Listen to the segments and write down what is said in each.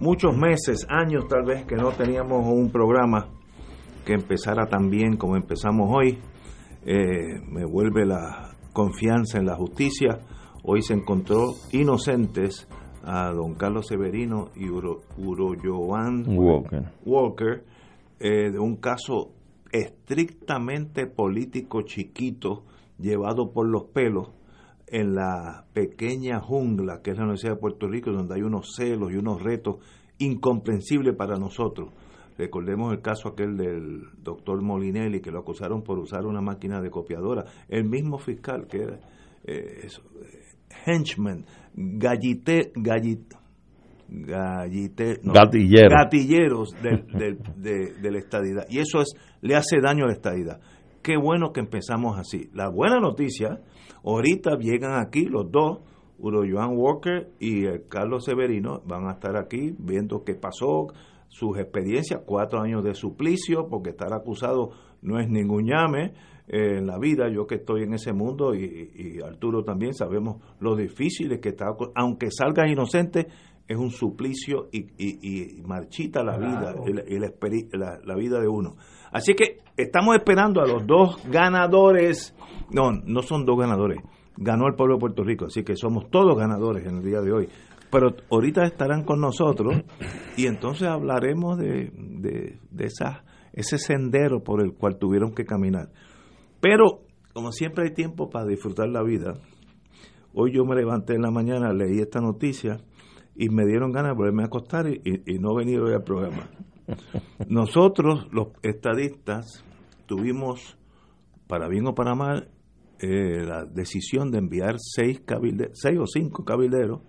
muchos meses, años tal vez, que no teníamos un programa que empezara tan bien como empezamos hoy. Eh, me vuelve la confianza en la justicia. Hoy se encontró inocentes a don Carlos Severino y Uro, Walker, Walker eh, de un caso estrictamente político chiquito llevado por los pelos en la pequeña jungla que es la Universidad de Puerto Rico, donde hay unos celos y unos retos incomprensibles para nosotros. Recordemos el caso aquel del doctor Molinelli, que lo acusaron por usar una máquina de copiadora. El mismo fiscal que era eh, henchman, gallite, gallite, gallite gatilleros del, del, de, de la estadidad. Y eso es le hace daño a la estadidad. Qué bueno que empezamos así. La buena noticia Ahorita llegan aquí los dos, Uro Joan Walker y Carlos Severino, van a estar aquí viendo qué pasó, sus experiencias, cuatro años de suplicio, porque estar acusado no es ningún llame eh, en la vida. Yo que estoy en ese mundo y, Arturo también sabemos lo difícil que está, aunque salga inocente, es un suplicio y, marchita la vida, la vida de uno. Así que estamos esperando a los dos ganadores no, no son dos ganadores. Ganó el pueblo de Puerto Rico, así que somos todos ganadores en el día de hoy. Pero ahorita estarán con nosotros y entonces hablaremos de, de, de esa, ese sendero por el cual tuvieron que caminar. Pero, como siempre hay tiempo para disfrutar la vida, hoy yo me levanté en la mañana, leí esta noticia y me dieron ganas de volverme a acostar y, y no venir hoy al programa. Nosotros, los estadistas, tuvimos, para bien o para mal, eh, la decisión de enviar seis, seis o cinco cabilderos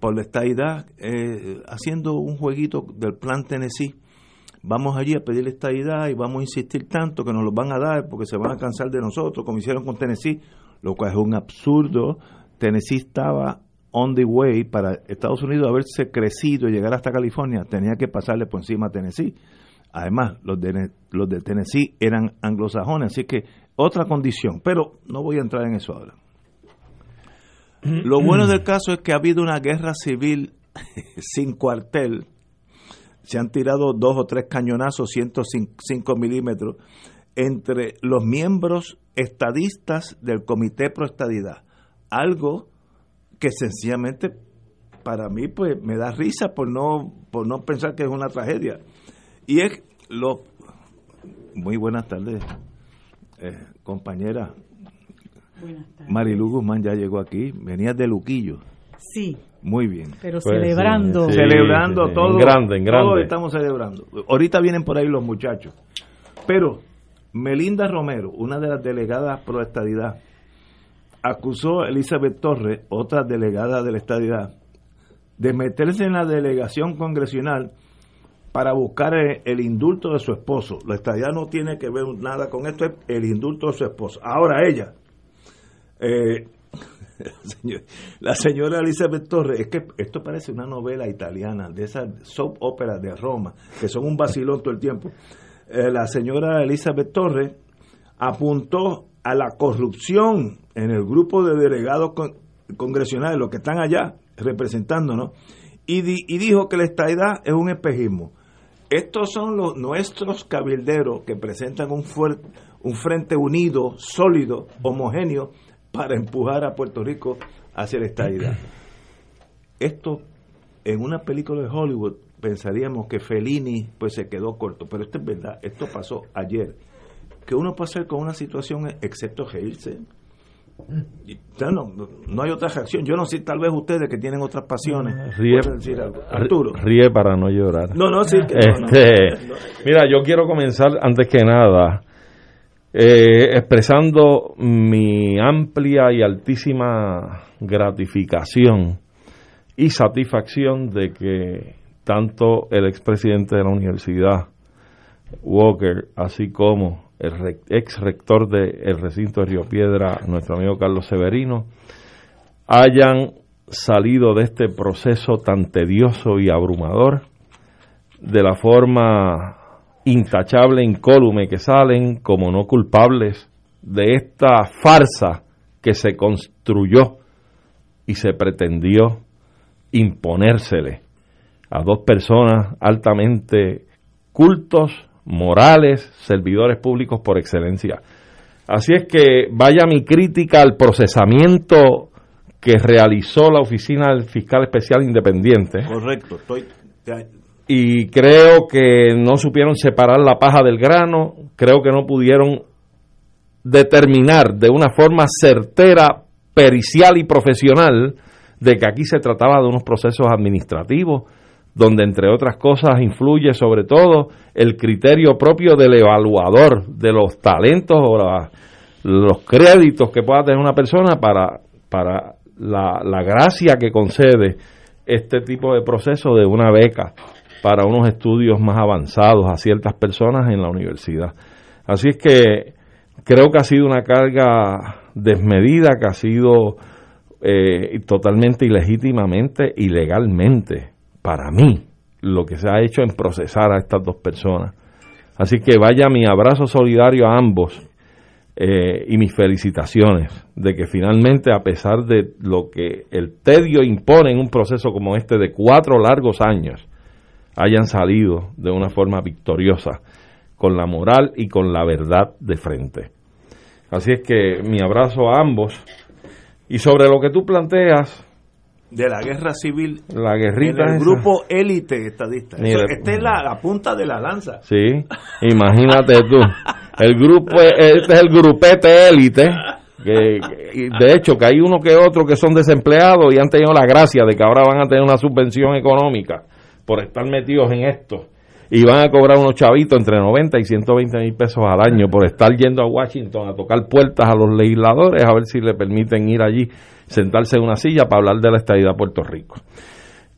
por la estadidad, eh, haciendo un jueguito del plan Tennessee. Vamos allí a pedir estadidad y vamos a insistir tanto que nos lo van a dar porque se van a cansar de nosotros, como hicieron con Tennessee, lo cual es un absurdo. Tennessee estaba on the way para Estados Unidos haberse crecido y llegar hasta California, tenía que pasarle por encima a Tennessee. Además, los de, los de Tennessee eran anglosajones, así que otra condición, pero no voy a entrar en eso ahora. Lo bueno del caso es que ha habido una guerra civil sin cuartel. Se han tirado dos o tres cañonazos, 105 milímetros, entre los miembros estadistas del Comité Pro Estadidad. Algo que sencillamente para mí pues me da risa por no, por no pensar que es una tragedia. Y es lo... Muy buenas tardes, eh, compañera. Marilu Guzmán ya llegó aquí, venía de Luquillo. Sí. Muy bien. Pero pues celebrando. celebrando todo. En grande, en grande. Todos estamos celebrando. Ahorita vienen por ahí los muchachos. Pero Melinda Romero, una de las delegadas pro estadidad, acusó a Elizabeth Torres, otra delegada de la estadidad, de meterse en la delegación congresional para buscar el, indulto de su esposo. La estadía no tiene que ver nada con esto, es el indulto de su esposo. Ahora ella, eh, la señora Elizabeth Torres, es que esto parece una novela italiana, de esas soap óperas de Roma, que son un vacilón todo el tiempo. Eh, la señora Elizabeth Torres apuntó a la corrupción en el grupo de delegados congresionales, los que están allá representándonos, y, y dijo que la estadidad es un espejismo. Estos son los nuestros cabilderos que presentan un, un frente unido, sólido, homogéneo para empujar a Puerto Rico hacia la estadidad. Esto en una película de Hollywood pensaríamos que Fellini pues se quedó corto, pero esto es verdad, esto pasó ayer. que uno puede hacer con una situación excepto reírse? No, no hay otra reacción. Yo no sé, tal vez ustedes que tienen otras pasiones. Ríe, Arturo. ríe para no llorar. No, no, sí. este, Mira, yo quiero comenzar antes que nada eh, expresando mi amplia y altísima gratificación y satisfacción de que tanto el expresidente de la universidad, Walker, así como el ex rector del recinto de Río Piedra, nuestro amigo Carlos Severino, hayan salido de este proceso tan tedioso y abrumador de la forma intachable, incólume que salen como no culpables de esta farsa que se construyó y se pretendió imponérsele a dos personas altamente cultos, morales, servidores públicos por excelencia. Así es que vaya mi crítica al procesamiento que realizó la Oficina del Fiscal Especial Independiente. Correcto, estoy... Y creo que no supieron separar la paja del grano, creo que no pudieron determinar de una forma certera, pericial y profesional de que aquí se trataba de unos procesos administrativos donde entre otras cosas influye sobre todo el criterio propio del evaluador de los talentos o los créditos que pueda tener una persona para, para la, la gracia que concede este tipo de proceso de una beca para unos estudios más avanzados a ciertas personas en la universidad. Así es que creo que ha sido una carga desmedida, que ha sido eh, totalmente ilegítimamente, ilegalmente para mí, lo que se ha hecho en procesar a estas dos personas. Así que vaya mi abrazo solidario a ambos eh, y mis felicitaciones de que finalmente, a pesar de lo que el tedio impone en un proceso como este de cuatro largos años, hayan salido de una forma victoriosa, con la moral y con la verdad de frente. Así es que mi abrazo a ambos. Y sobre lo que tú planteas, de la guerra civil. La guerrita. el grupo élite estadista. esta es la, punta de la lanza. Sí, imagínate tú. El grupo, este es el grupete élite. Que, de hecho, que hay uno que otro que son desempleados y han tenido la gracia de que ahora van a tener una subvención económica por estar metidos en esto. Y van a cobrar unos chavitos entre 90 y 120 mil pesos al año por estar yendo a Washington a tocar puertas a los legisladores a ver si le permiten ir allí sentarse en una silla para hablar de la estadidad a Puerto Rico.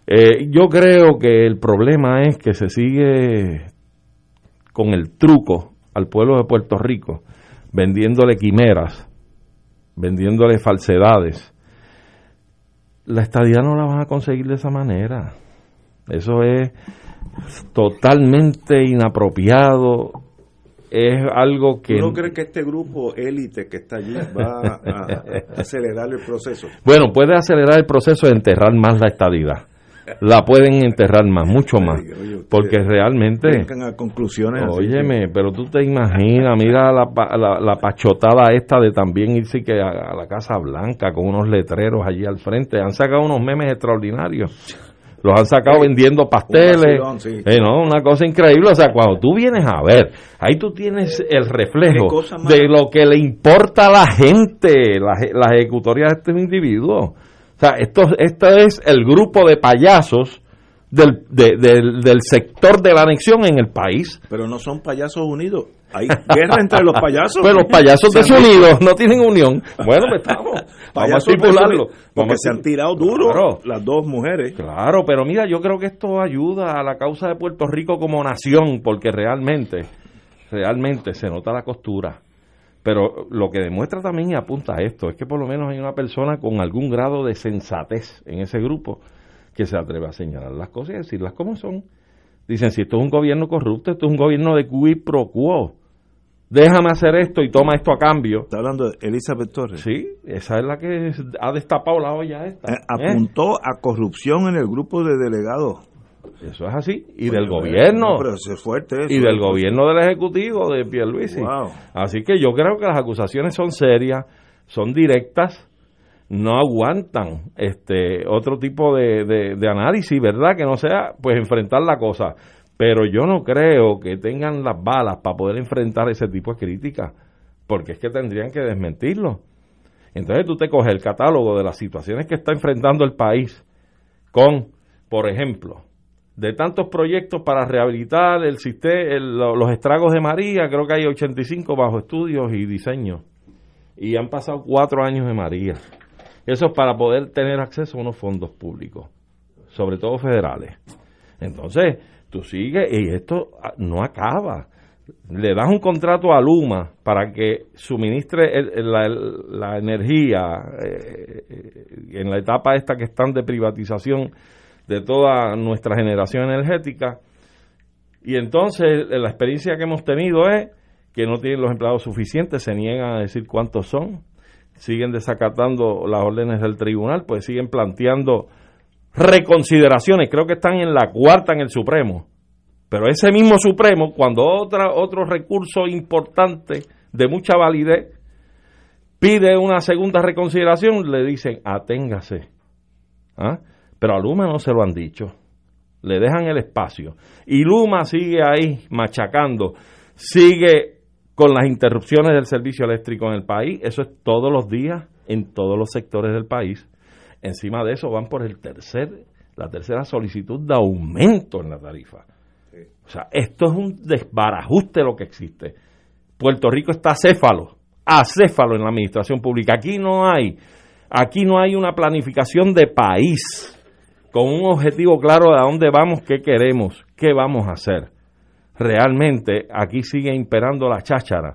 Eh, yo creo que el problema es que se sigue con el truco al pueblo de Puerto Rico, vendiéndole quimeras, vendiéndole falsedades. La estadidad no la van a conseguir de esa manera. Eso es totalmente inapropiado, es algo que... ¿No crees que este grupo élite que está allí va a acelerar el proceso? Bueno, puede acelerar el proceso de enterrar más la estadidad. La pueden enterrar más, mucho más. porque realmente... A conclusiones Óyeme, pero tú te imaginas, mira la, la, pachotada esta de también irse que a la Casa Blanca con unos letreros allí al frente. Han sacado unos memes extraordinarios los han sacado vendiendo pasteles, eh, ¿no? una cosa increíble, o sea, cuando tú vienes a ver, ahí tú tienes el reflejo de lo que le importa a la gente, la, la ejecutoria de este individuo. O sea, esto, esto es el grupo de payasos del, del, del sector de la anexión en el país. Pero no son payasos unidos, hay guerra entre los payasos. Pues los payasos desunidos no tienen unión. Bueno, pues estamos. Vamos a estipularlo. Porque se han tirado duro las dos mujeres. Claro, pero mira, yo creo que esto ayuda a la causa de Puerto Rico como nación, porque realmente, realmente se nota la costura. Pero lo que demuestra también y apunta a esto es que por lo menos hay una persona con algún grado de sensatez en ese grupo que se atreve a señalar las cosas y decirlas como son. Dicen, si esto es un gobierno corrupto, esto es un gobierno de quid pro quo déjame hacer esto y toma esto a cambio. Está hablando de Elizabeth Torres. Sí, esa es la que ha destapado la olla esta. Eh, apuntó a corrupción en el grupo de delegados. Eso es así. Y del gobierno. pero es fuerte y del gobierno del Ejecutivo de Pierluisi. Así que yo creo que las acusaciones son serias, son directas. no aguantan este otro tipo de, de, análisis, ¿verdad? Que no sea pues enfrentar la cosa. Pero yo no creo que tengan las balas para poder enfrentar ese tipo de críticas, porque es que tendrían que desmentirlo. Entonces tú te coges el catálogo de las situaciones que está enfrentando el país con, por ejemplo, de tantos proyectos para rehabilitar el sistema, los estragos de María, creo que hay 85 bajo estudios y diseños. Y han pasado cuatro años de María. Eso es para poder tener acceso a unos fondos públicos, sobre todo federales. Entonces, tú sigues y esto no acaba. Le das un contrato a Luma para que suministre la, energía eh, eh, en la etapa esta que están de privatización de toda nuestra generación energética. Y entonces la experiencia que hemos tenido es que no tienen los empleados suficientes, se niegan a decir cuántos son, siguen desacatando las órdenes del tribunal, pues siguen planteando reconsideraciones, creo que están en la cuarta en el Supremo, pero ese mismo Supremo, cuando otra, otro recurso importante de mucha validez pide una segunda reconsideración, le dicen aténgase. ¿Ah? Pero a Luma no se lo han dicho. Le dejan el espacio. Y Luma sigue ahí machacando, sigue con las interrupciones del servicio eléctrico en el país, eso es todos los días en todos los sectores del país. Encima de eso van por el tercer, la tercera solicitud de aumento en la tarifa. O sea, esto es un desbarajuste lo que existe. Puerto Rico está acéfalo, acéfalo en la administración pública. Aquí no hay, aquí no hay una planificación de país con un objetivo claro de a dónde vamos, qué queremos, qué vamos a hacer realmente aquí sigue imperando la cháchara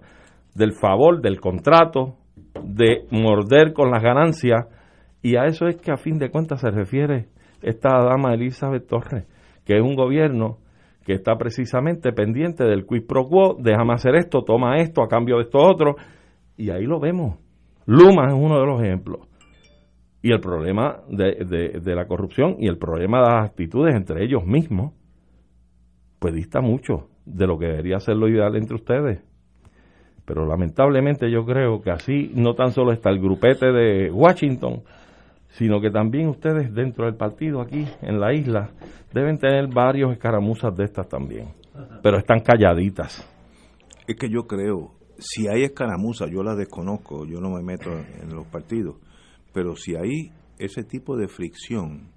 del favor del contrato, de morder con las ganancias, y a eso es que a fin de cuentas se refiere esta dama Elizabeth Torres, que es un gobierno que está precisamente pendiente del quid pro quo, déjame hacer esto, toma esto a cambio de esto otro, y ahí lo vemos. Luma es uno de los ejemplos. Y el problema de, de la corrupción y el problema de las actitudes entre ellos mismos, pues dista mucho de lo que debería ser lo ideal entre ustedes. Pero lamentablemente yo creo que así no tan solo está el grupete de Washington, sino que también ustedes dentro del partido aquí en la isla deben tener varios escaramuzas de estas también, pero están calladitas. Es que yo creo, si hay escaramuzas, yo las desconozco, yo no me meto en los partidos, pero si hay ese tipo de fricción,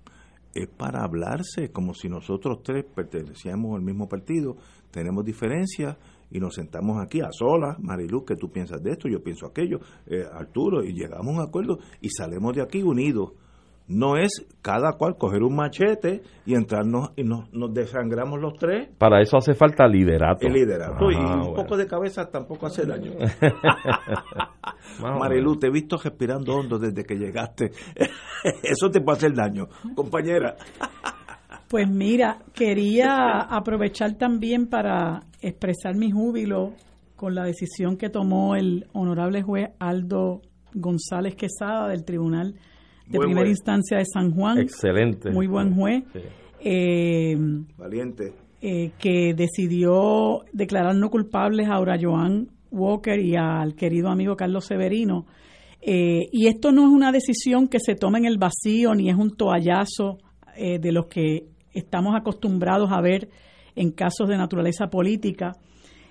es para hablarse, como si nosotros tres pertenecíamos al mismo partido, tenemos diferencias y nos sentamos aquí a solas, Marilu, que tú piensas de esto, yo pienso aquello, eh, Arturo, y llegamos a un acuerdo y salimos de aquí unidos. No es cada cual coger un machete y entrarnos y nos, nos desangramos los tres. Para eso hace falta liderato. El liderato y ah, un poco de cabeza tampoco hace daño. Marilu, te he visto respirando hondo desde que llegaste. eso te puede hacer daño, compañera. Pues mira, quería aprovechar también para expresar mi júbilo con la decisión que tomó el honorable juez Aldo González Quesada del Tribunal de Primera Instancia de San Juan. Excelente. Muy buen juez. Eh, Valiente. Eh, que decidió declarar no culpables a Aura Joan Walker y al querido amigo Carlos Severino. Eh, y esto no es una decisión que se toma en el vacío ni es un toallazo de los que estamos acostumbrados a ver en casos de naturaleza política.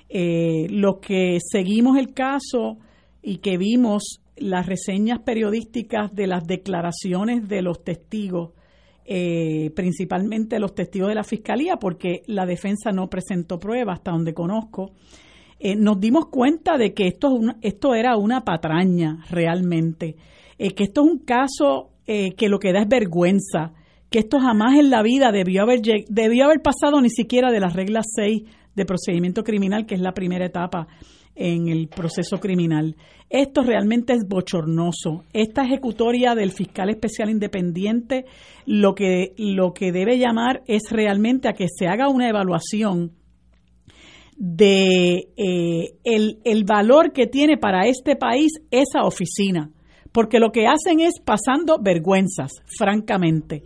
Eh, los que seguimos el caso y que vimos las reseñas periodísticas de las declaraciones de los testigos, eh, principalmente los testigos de la fiscalía, porque la defensa no presentó pruebas, hasta donde conozco, eh, nos dimos cuenta de que esto, esto era una patraña realmente, que esto es un caso que lo que da es vergüenza que esto jamás en la vida debió haber, debió haber pasado ni siquiera de las reglas 6 de procedimiento criminal, que es la primera etapa en el proceso criminal. Esto realmente es bochornoso. Esta ejecutoria del fiscal especial independiente lo que, lo que debe llamar es realmente a que se haga una evaluación de eh, el, el valor que tiene para este país esa oficina, porque lo que hacen es pasando vergüenzas, francamente.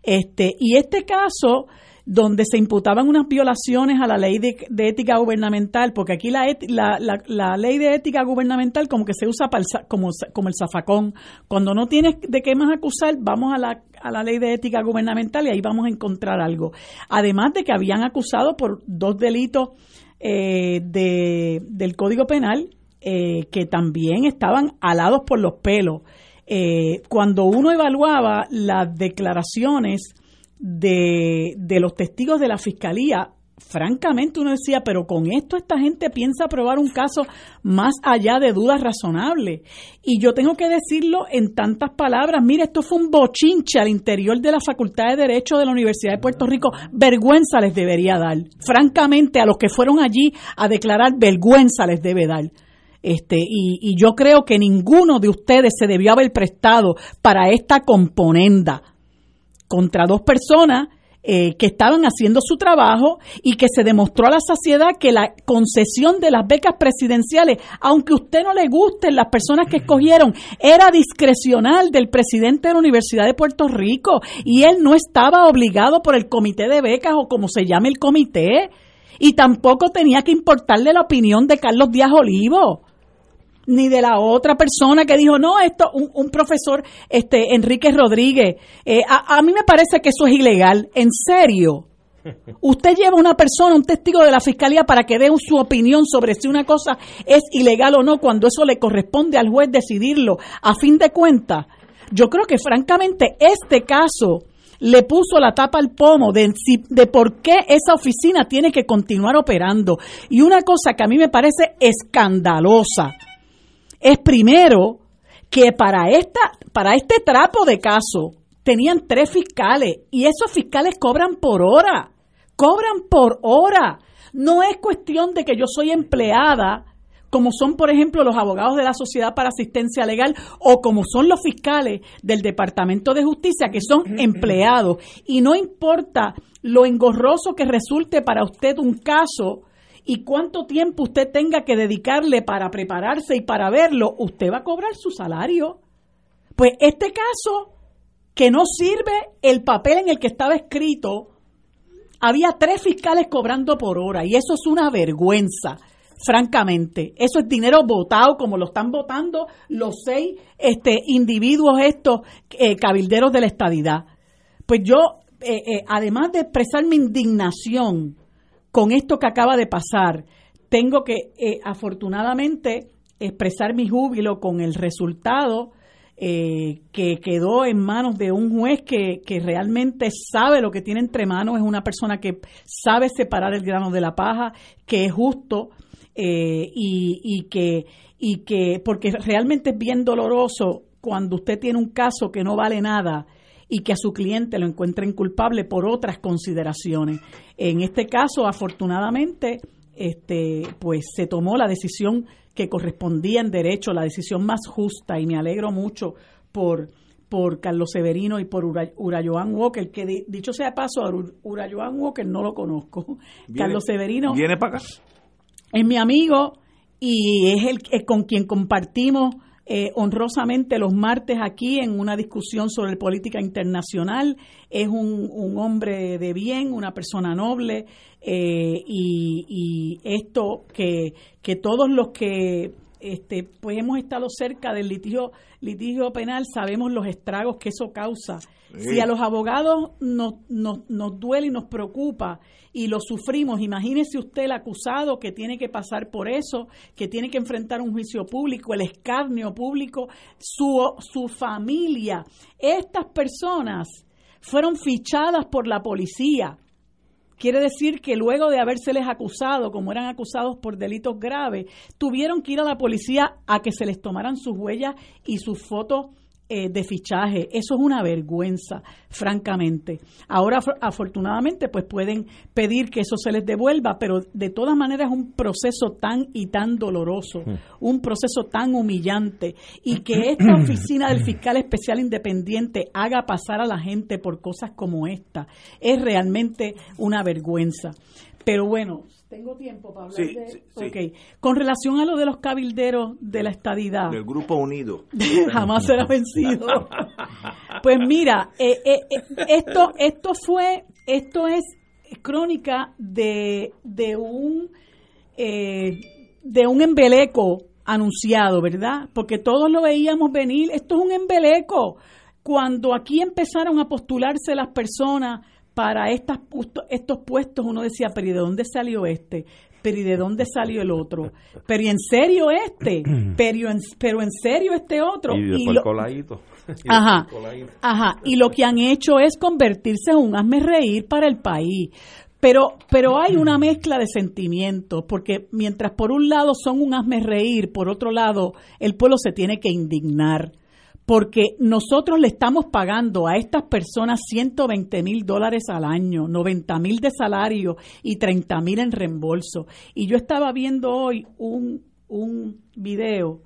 Este, y este caso donde se imputaban unas violaciones a la ley de, ética gubernamental, porque aquí la, ley de ética gubernamental como que se usa como, el zafacón. Cuando no tienes de qué más acusar, vamos a la, a la ley de ética gubernamental y ahí vamos a encontrar algo. Además de que habían acusado por dos delitos eh, de, del Código Penal eh, que también estaban alados por los pelos. Eh, cuando uno evaluaba las declaraciones de, de los testigos de la fiscalía, francamente uno decía, pero con esto esta gente piensa aprobar un caso más allá de dudas razonables. Y yo tengo que decirlo en tantas palabras, mire, esto fue un bochinche al interior de la Facultad de Derecho de la Universidad de Puerto Rico, vergüenza les debería dar. Francamente, a los que fueron allí a declarar, vergüenza les debe dar. Este, y, y yo creo que ninguno de ustedes se debió haber prestado para esta componenda contra dos personas eh, que estaban haciendo su trabajo y que se demostró a la saciedad que la concesión de las becas presidenciales, aunque a usted no le gusten las personas que escogieron, era discrecional del presidente de la Universidad de Puerto Rico y él no estaba obligado por el comité de becas o como se llame el comité. Y tampoco tenía que importarle la opinión de Carlos Díaz Olivo ni de la otra persona que dijo, no, esto, un, profesor, este, Enrique Rodríguez, eh, a, mí me parece que eso es ilegal, en serio. Usted lleva a una persona, un testigo de la fiscalía, para que dé su opinión sobre si una cosa es ilegal o no, cuando eso le corresponde al juez decidirlo. A fin de cuentas, yo creo que francamente este caso le puso la tapa al pomo de, de por qué esa oficina tiene que continuar operando. Y una cosa que a mí me parece escandalosa es primero que para, esta, para este trapo de caso tenían tres fiscales y esos fiscales cobran por hora, cobran por hora. No es cuestión de que yo soy empleada, como son, por ejemplo, los abogados de la Sociedad para Asistencia Legal o como son los fiscales del Departamento de Justicia, que son empleados. Y no importa lo engorroso que resulte para usted un caso, y cuánto tiempo usted tenga que dedicarle para prepararse y para verlo, usted va a cobrar su salario. Pues este caso, que no sirve el papel en el que estaba escrito, había tres fiscales cobrando por hora y eso es una vergüenza, francamente. Eso es dinero votado como lo están votando los seis este, individuos estos eh, cabilderos de la estadidad. Pues yo, eh, eh, además de expresar mi indignación, con esto que acaba de pasar, tengo que eh, afortunadamente expresar mi júbilo con el resultado eh, que quedó en manos de un juez que, realmente sabe lo que tiene entre manos, es una persona que sabe separar el grano de la paja, que es justo eh, y, que, y que, porque realmente es bien doloroso cuando usted tiene un caso que no vale nada y que a su cliente lo encuentren culpable por otras consideraciones. En este caso, afortunadamente, este, pues se tomó la decisión que correspondía en derecho, la decisión más justa, y me alegro mucho por por Carlos Severino y por Urayoan Walker, que dicho sea paso, a Urayoan Walker no lo conozco. Carlos Severino viene para acá. Es mi amigo y es el con quien compartimos eh, honrosamente los martes aquí en una discusión sobre política internacional. Es un, hombre de bien, una persona noble eh, y, esto que, que todos los que este, pues hemos estado cerca del litigio, litigio penal, sabemos los estragos que eso causa. Si a los abogados nos, nos, nos duele y nos preocupa y lo sufrimos. Imagínese usted el acusado que tiene que pasar por eso, que tiene que enfrentar un juicio público, el escarnio público, su, su familia. Estas personas fueron fichadas por la policía. Quiere decir que luego de habérseles acusado, como eran acusados por delitos graves, tuvieron que ir a la policía a que se les tomaran sus huellas y sus fotos eh, de fichaje. Eso es una vergüenza, francamente. Ahora, afortunadamente, pues pueden pedir que eso se les devuelva, pero de todas maneras es un proceso tan y tan doloroso, mm. un proceso tan humillante, y que esta oficina del fiscal especial independiente haga pasar a la gente por cosas como esta, es realmente una vergüenza. Pero bueno, tengo tiempo para hablar de... Con relación a lo de los cabilderos de la estadidad... Del Grupo Unido. jamás será vencido. pues mira, eh, eh, eh, esto, esto fue... Esto es crónica de, de un eh, de un embeleco anunciado, ¿verdad? Porque todos lo veíamos venir, esto es un embeleco. Cuando aquí empezaron a postularse las personas para estas, estos puestos, uno decía, pero ¿y de dónde salió este? pero ¿y de dónde salió el otro? Pero ¿y en serio este? Pero en, pero en serio este otro? Y, lo, coladito. ajá, ajá. Y lo que han hecho es convertirse en un hazme reír para el país. Pero, pero hay una mezcla de sentimientos, porque mientras por un lado son un hazme reír, por otro lado el pueblo se tiene que indignar porque nosotros le estamos pagando a estas personas 120 mil dólares al año, 90 mil de salario y 30 mil en reembolso. Y yo estaba viendo hoy un, un video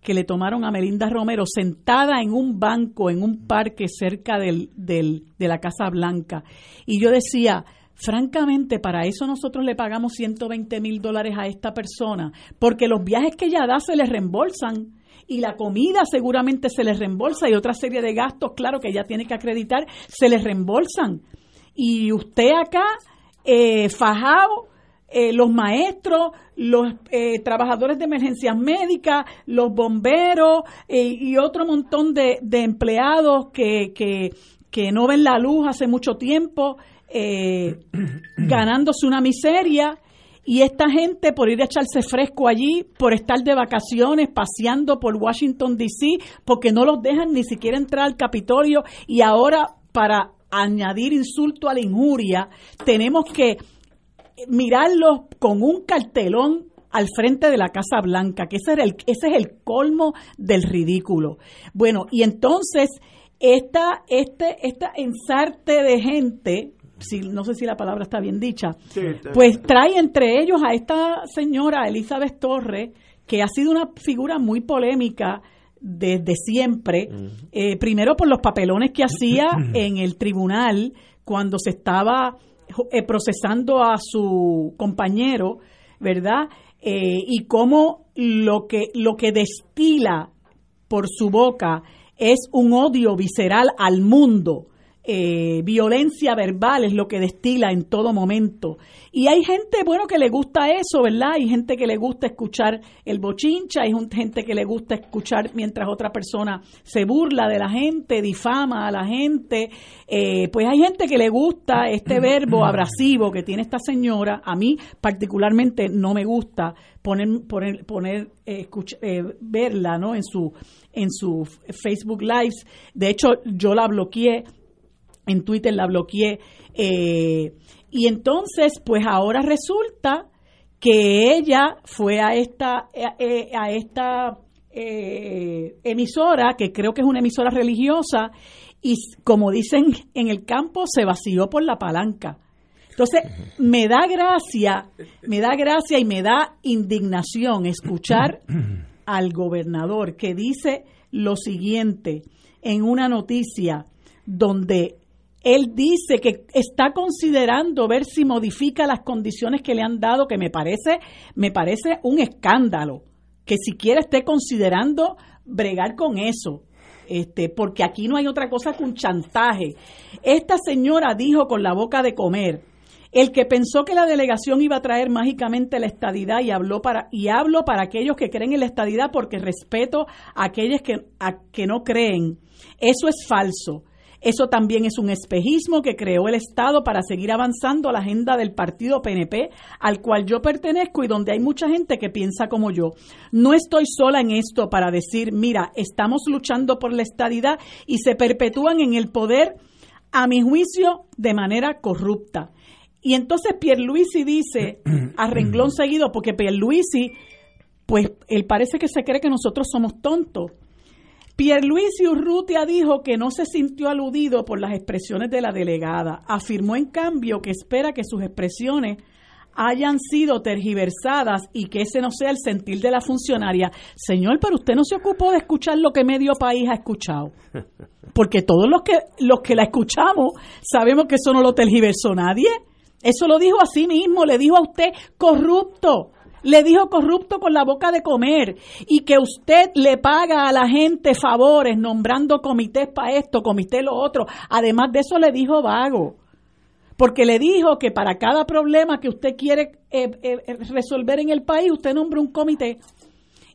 que le tomaron a Melinda Romero sentada en un banco, en un parque cerca del, del, de la Casa Blanca. Y yo decía, francamente, para eso nosotros le pagamos 120 mil dólares a esta persona, porque los viajes que ella da se les reembolsan y la comida seguramente se les reembolsa y otra serie de gastos, claro, que ella tiene que acreditar, se les reembolsan. Y usted acá, eh, fajado, eh, los maestros, los eh, trabajadores de emergencias médicas, los bomberos eh, y otro montón de, de empleados que, que, que, no ven la luz hace mucho tiempo, ganándose una miseria y esta gente, por ir a echarse fresco allí, por estar de vacaciones, paseando por Washington, D.C., porque no los dejan ni siquiera entrar al Capitolio, y ahora para añadir insulto a la injuria, tenemos que mirarlos con un cartelón al frente de la Casa Blanca, que ese, el, ese es el colmo del ridículo. Bueno, y entonces esta, este, esta ensarte de gente si, no sé si la palabra está bien dicha, pues trae entre ellos a esta señora Elizabeth Torres, que ha sido una figura muy polémica desde siempre, eh, primero por los papelones que hacía en el tribunal cuando se estaba eh, procesando a su compañero, ¿verdad? Eh, y cómo lo que, lo que destila por su boca es un odio visceral al mundo eh, violencia verbal es lo que destila en todo momento. Y hay gente, bueno, que le gusta eso, ¿verdad? Hay gente que le gusta escuchar el bochincha, hay gente que le gusta escuchar mientras otra persona se burla de la gente, difama a la gente. Eh, pues hay gente que le gusta este verbo abrasivo que tiene esta señora. A mí particularmente no me gusta poner, poner, poner eh, verla, ¿no? En su, en su Facebook Lives. De hecho, yo la bloqueé en Twitter la bloqueé. Eh, y entonces, pues ahora resulta que ella fue a esta, eh, a esta eh, emisora, que creo que es una emisora religiosa, y como dicen en el campo, se vació por la palanca. Entonces, me da gracia, me da gracia y me da indignación escuchar al gobernador que dice lo siguiente en una noticia donde él dice que está considerando ver si modifica las condiciones que le han dado, que me parece, me parece un escándalo, que siquiera esté considerando bregar con eso. Este, porque aquí no hay otra cosa que un chantaje. Esta señora dijo con la boca de comer, el que pensó que la delegación iba a traer mágicamente la estadidad y habló para y hablo para aquellos que creen en la estadidad porque respeto a aquellos que, a, que no creen. Eso es falso. Eso también es un espejismo que creó el Estado para seguir avanzando la agenda del partido PNP, al cual yo pertenezco y donde hay mucha gente que piensa como yo. No estoy sola en esto para decir, mira, estamos luchando por la estadidad y se perpetúan en el poder, a mi juicio, de manera corrupta. Y entonces Pierluisi dice, a renglón seguido, porque Pierluisi, pues él parece que se cree que nosotros somos tontos Pierluisi Urrutia dijo que no se sintió aludido por las expresiones de la delegada. Afirmó en cambio que espera que sus expresiones hayan sido tergiversadas y que ese no sea el sentir de la funcionaria. Señor, pero usted no se ocupó de escuchar lo que medio país ha escuchado. Porque todos los que, los que la escuchamos sabemos que eso no lo tergiversó nadie. Eso lo dijo a sí mismo, le dijo a usted corrupto le dijo corrupto con la boca de comer y que usted le paga a la gente favores nombrando comités para esto, comité lo otro. Además de eso le dijo vago. porque le dijo que para cada problema que usted quiere eh, eh, resolver en el país, usted nombra un comité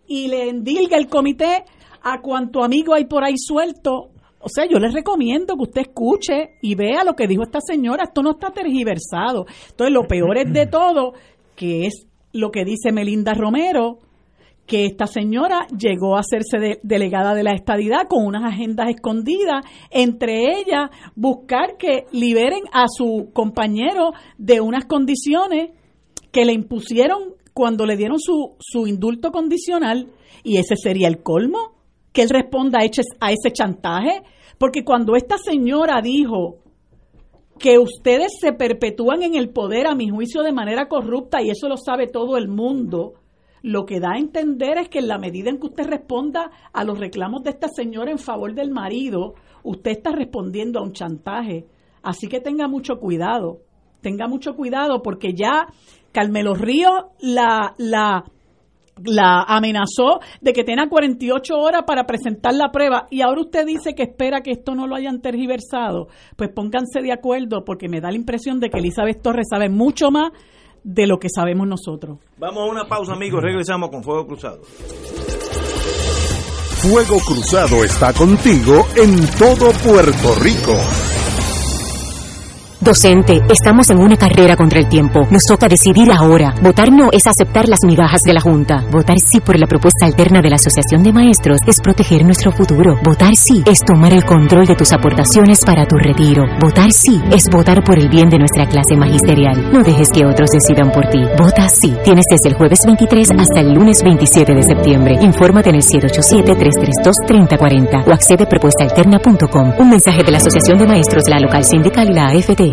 y le endilga el comité a cuanto amigo hay por ahí suelto. O sea, yo les recomiendo que usted escuche y vea lo que dijo esta señora. Esto no está tergiversado. Entonces, lo peor es de todo, que es lo que dice Melinda Romero, que esta señora llegó a hacerse delegada de la estadidad con unas agendas escondidas, entre ellas buscar que liberen a su compañero de unas condiciones que le impusieron cuando le dieron su, su indulto condicional, y ese sería el colmo, que él responda a ese, a ese chantaje, porque cuando esta señora dijo que ustedes se perpetúan en el poder, a mi juicio, de manera corrupta, y eso lo sabe todo el mundo, lo que da a entender es que en la medida en que usted responda a los reclamos de esta señora en favor del marido, usted está respondiendo a un chantaje. Así que tenga mucho cuidado, tenga mucho cuidado porque ya Carmelo Ríos la, la, la amenazó de que tenga 48 horas para presentar la prueba y ahora usted dice que espera que esto no lo hayan tergiversado. Pues pónganse de acuerdo porque me da la impresión de que Elizabeth Torres sabe mucho más de lo que sabemos nosotros. Vamos a una pausa, amigos. Regresamos con Fuego Cruzado. Fuego Cruzado está contigo en todo Puerto Rico. Docente, estamos en una carrera contra el tiempo. Nos toca decidir ahora. Votar no es aceptar las migajas de la Junta. Votar sí por la propuesta alterna de la Asociación de Maestros es proteger nuestro futuro. Votar sí es tomar el control de tus aportaciones para tu retiro. Votar sí es votar por el bien de nuestra clase magisterial. No dejes que otros decidan por ti. Vota sí. Tienes desde el jueves 23 hasta el lunes 27 de septiembre. Infórmate en el 787-332-3040 o accede a propuestaalterna.com. Un mensaje de la Asociación de Maestros, la local sindical y la AFT.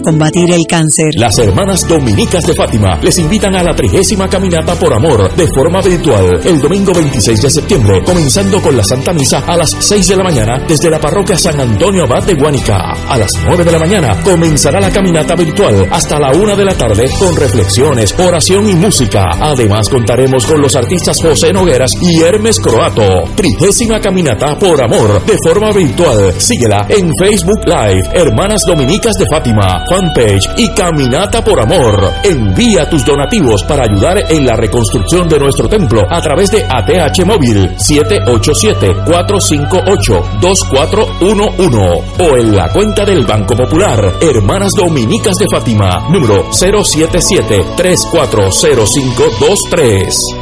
combatir el cáncer. Las hermanas dominicas de Fátima les invitan a la trigésima caminata por amor de forma virtual el domingo 26 de septiembre, comenzando con la Santa Misa a las 6 de la mañana desde la parroquia San Antonio Abad de Guánica. A las 9 de la mañana comenzará la caminata virtual hasta la 1 de la tarde con reflexiones, oración y música. Además contaremos con los artistas José Nogueras y Hermes Croato. Trigésima caminata por amor de forma virtual. Síguela en Facebook Live, Hermanas Dominicas de Fátima, fanpage y Caminata por Amor. Envía tus donativos para ayudar en la reconstrucción de nuestro templo a través de ATH Móvil 787-458-2411 o en la cuenta del Banco Popular Hermanas Dominicas de Fátima, número 077-340523.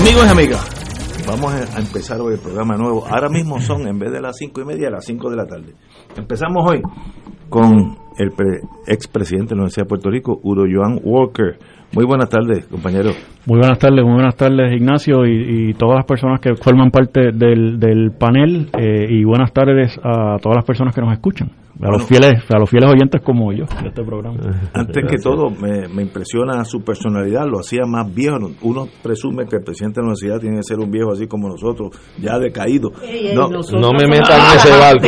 Amigos y amigas, vamos a empezar hoy el programa nuevo. Ahora mismo son, en vez de las cinco y media, las cinco de la tarde. Empezamos hoy con el expresidente de la Universidad de Puerto Rico, Udo Joan Walker. Muy buenas tardes, compañero. Muy buenas tardes, muy buenas tardes, Ignacio, y, todas las personas que forman parte del, panel, eh, y buenas tardes a todas las personas que nos escuchan. a los fieles a los fieles oyentes como yo de este programa. Antes que todo, me, me impresiona su personalidad, lo hacía más viejo. Uno presume que el presidente de la universidad tiene que ser un viejo así como nosotros, ya decaído. no, no me metan en ese barco.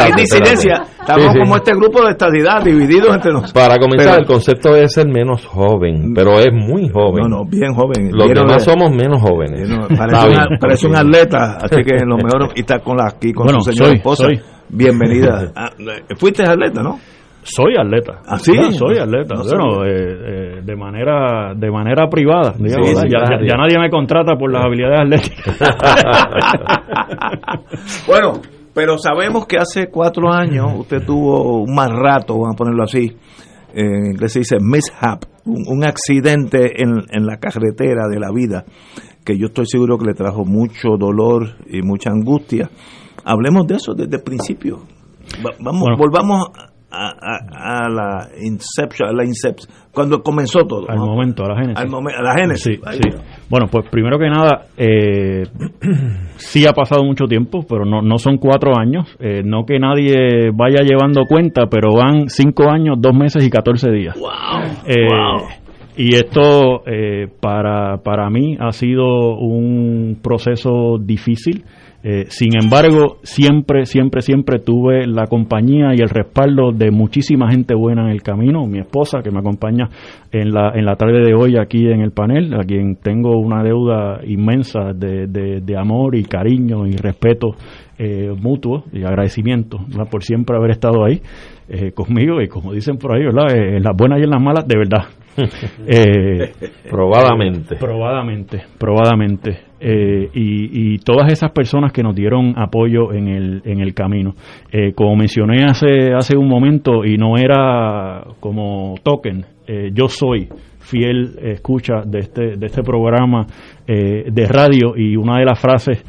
hay, disidencia. Estamos como este grupo de estadidad divididos entre nosotros. Para comenzar, el concepto es ser menos joven, pero es muy joven. No, no, bien joven. Los demás somos menos jóvenes. parece, un atleta, así que lo mejor y está con la, aquí con su señora esposa. Bienvenida. Ah, fuiste atleta, ¿no? Soy atleta. ¿Ah, sí? soy atleta. bueno, eh, eh, de manera de manera privada, digamos, ya, nadie me contrata por las habilidades atléticas. bueno, pero sabemos que hace cuatro años usted tuvo un mal rato, vamos a ponerlo así, en inglés se dice mishap, un, accidente en, en la carretera de la vida, que yo estoy seguro que le trajo mucho dolor y mucha angustia Hablemos de eso desde el principio. vamos, volvamos a, la inception, a la inception, cuando comenzó todo. Al momento, a la génesis. Al a la génesis. Sí, sí. Bueno, pues primero que nada, eh, sí ha pasado mucho tiempo, pero no, no son cuatro años. Eh, no que nadie vaya llevando cuenta, pero van cinco años, dos meses y catorce días. Wow. Eh, y esto eh, para, para mí ha sido un proceso difícil. Eh, sin embargo, siempre, siempre, siempre tuve la compañía y el respaldo de muchísima gente buena en el camino. Mi esposa, que me acompaña en la, en la tarde de hoy aquí en el panel, a quien tengo una deuda inmensa de, de, amor y cariño y respeto eh, mutuo y agradecimiento por siempre haber estado ahí eh, conmigo y como dicen por ahí, ¿verdad? en las buenas y en las malas, de verdad. probadamente. Probadamente, probadamente. Eh, y, todas esas personas que nos dieron apoyo en el, en el camino. Eh, como mencioné hace, hace un momento, y no era como token, eh, yo soy fiel escucha de este, de este programa de radio y una de las frases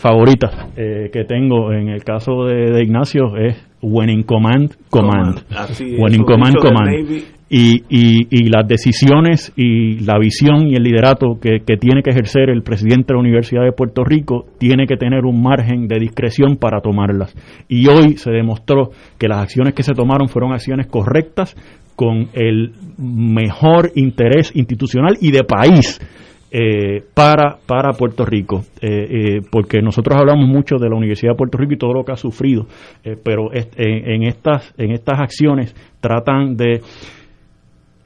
favoritas que tengo en el caso de, Ignacio es when in command, command. when in command, command y, y, las decisiones y la visión y el liderato que, tiene que ejercer el presidente de la Universidad de Puerto Rico tiene que tener un margen de discreción para tomarlas. Y hoy se demostró que las acciones que se tomaron fueron acciones correctas con el mejor interés institucional y de país eh, para, para Puerto Rico, eh, eh, porque nosotros hablamos mucho de la Universidad de Puerto Rico y todo lo que ha sufrido, pero en, estas, en estas acciones tratan de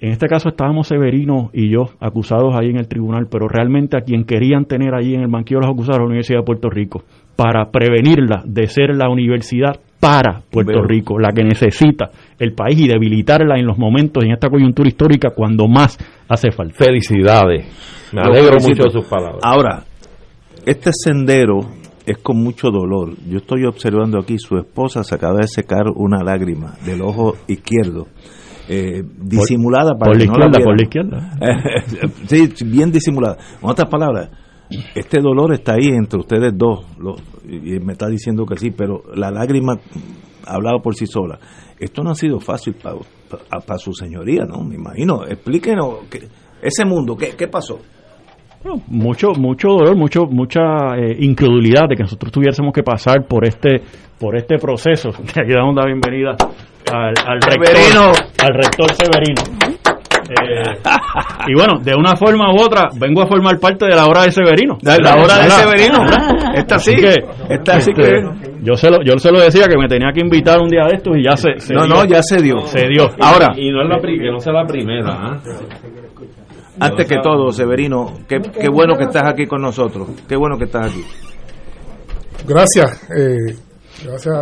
en este caso estábamos Severino y yo acusados ahí en el tribunal, pero realmente a quien querían tener allí en el banquillo los acusados la Universidad de Puerto Rico, para prevenirla de ser la universidad para Puerto Rico, la que necesita el país y debilitarla en los momentos, en esta coyuntura histórica, cuando más hace falta. Felicidades. Me alegro mucho de sus palabras. Ahora, este sendero es con mucho dolor. Yo estoy observando aquí, su esposa se acaba de secar una lágrima del ojo izquierdo eh, disimulada para por la izquierda, por la izquierda. sí, bien disimulada. En otras palabras, este dolor está ahí entre ustedes dos, y me está diciendo que sí, pero la lágrima ha hablado por sí sola. Esto no ha sido fácil para, su señoría, ¿no? Me imagino. Explíquenos que, ese mundo, ¿qué, qué pasó? Mucho mucho dolor mucho mucha eh, incredulidad de que nosotros tuviésemos que pasar por este por este proceso aquí damos la bienvenida al, rector, al rector Severino. Eh, y bueno, de una forma u otra, vengo a formar parte de la hora de Severino. La, hora de Severino. Esta sí. Que, esta sí que. Este, yo se, lo, yo se lo decía que me tenía que invitar un día de estos y ya se. no, no, ya se dio. Se dio. Ahora. Y no es la, que no sea la primera. ¿ah? Antes que todo, Severino, qué, qué bueno que estás aquí con nosotros. Qué bueno que estás aquí. Gracias. Eh, gracias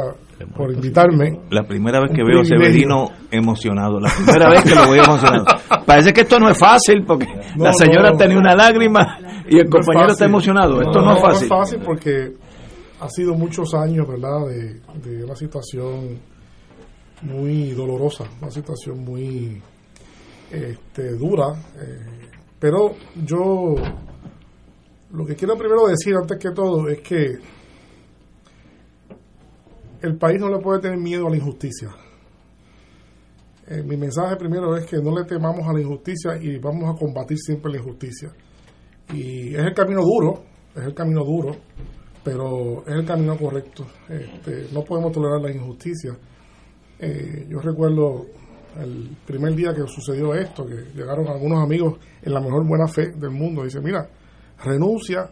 por invitarme. La primera vez que veo a Severino emocionado, la primera vez que lo veo emocionado. Parece que esto no es fácil porque la señora tenía una lágrima y el compañero está emocionado. Esto no, es fácil. No es fácil porque ha sido muchos años, ¿verdad?, de, de una situación muy dolorosa, una situación muy este, dura. Eh, pero yo lo que quiero primero decir antes que todo es que el país no le puede tener miedo a la injusticia. Eh, mi mensaje primero es que no le temamos a la injusticia y vamos a combatir siempre la injusticia. Y es el camino duro, es el camino duro, pero es el camino correcto. Este, no podemos tolerar la injusticia. Eh, yo recuerdo el primer día que sucedió esto, que llegaron algunos amigos en la mejor buena fe del mundo dice, mira, renuncia,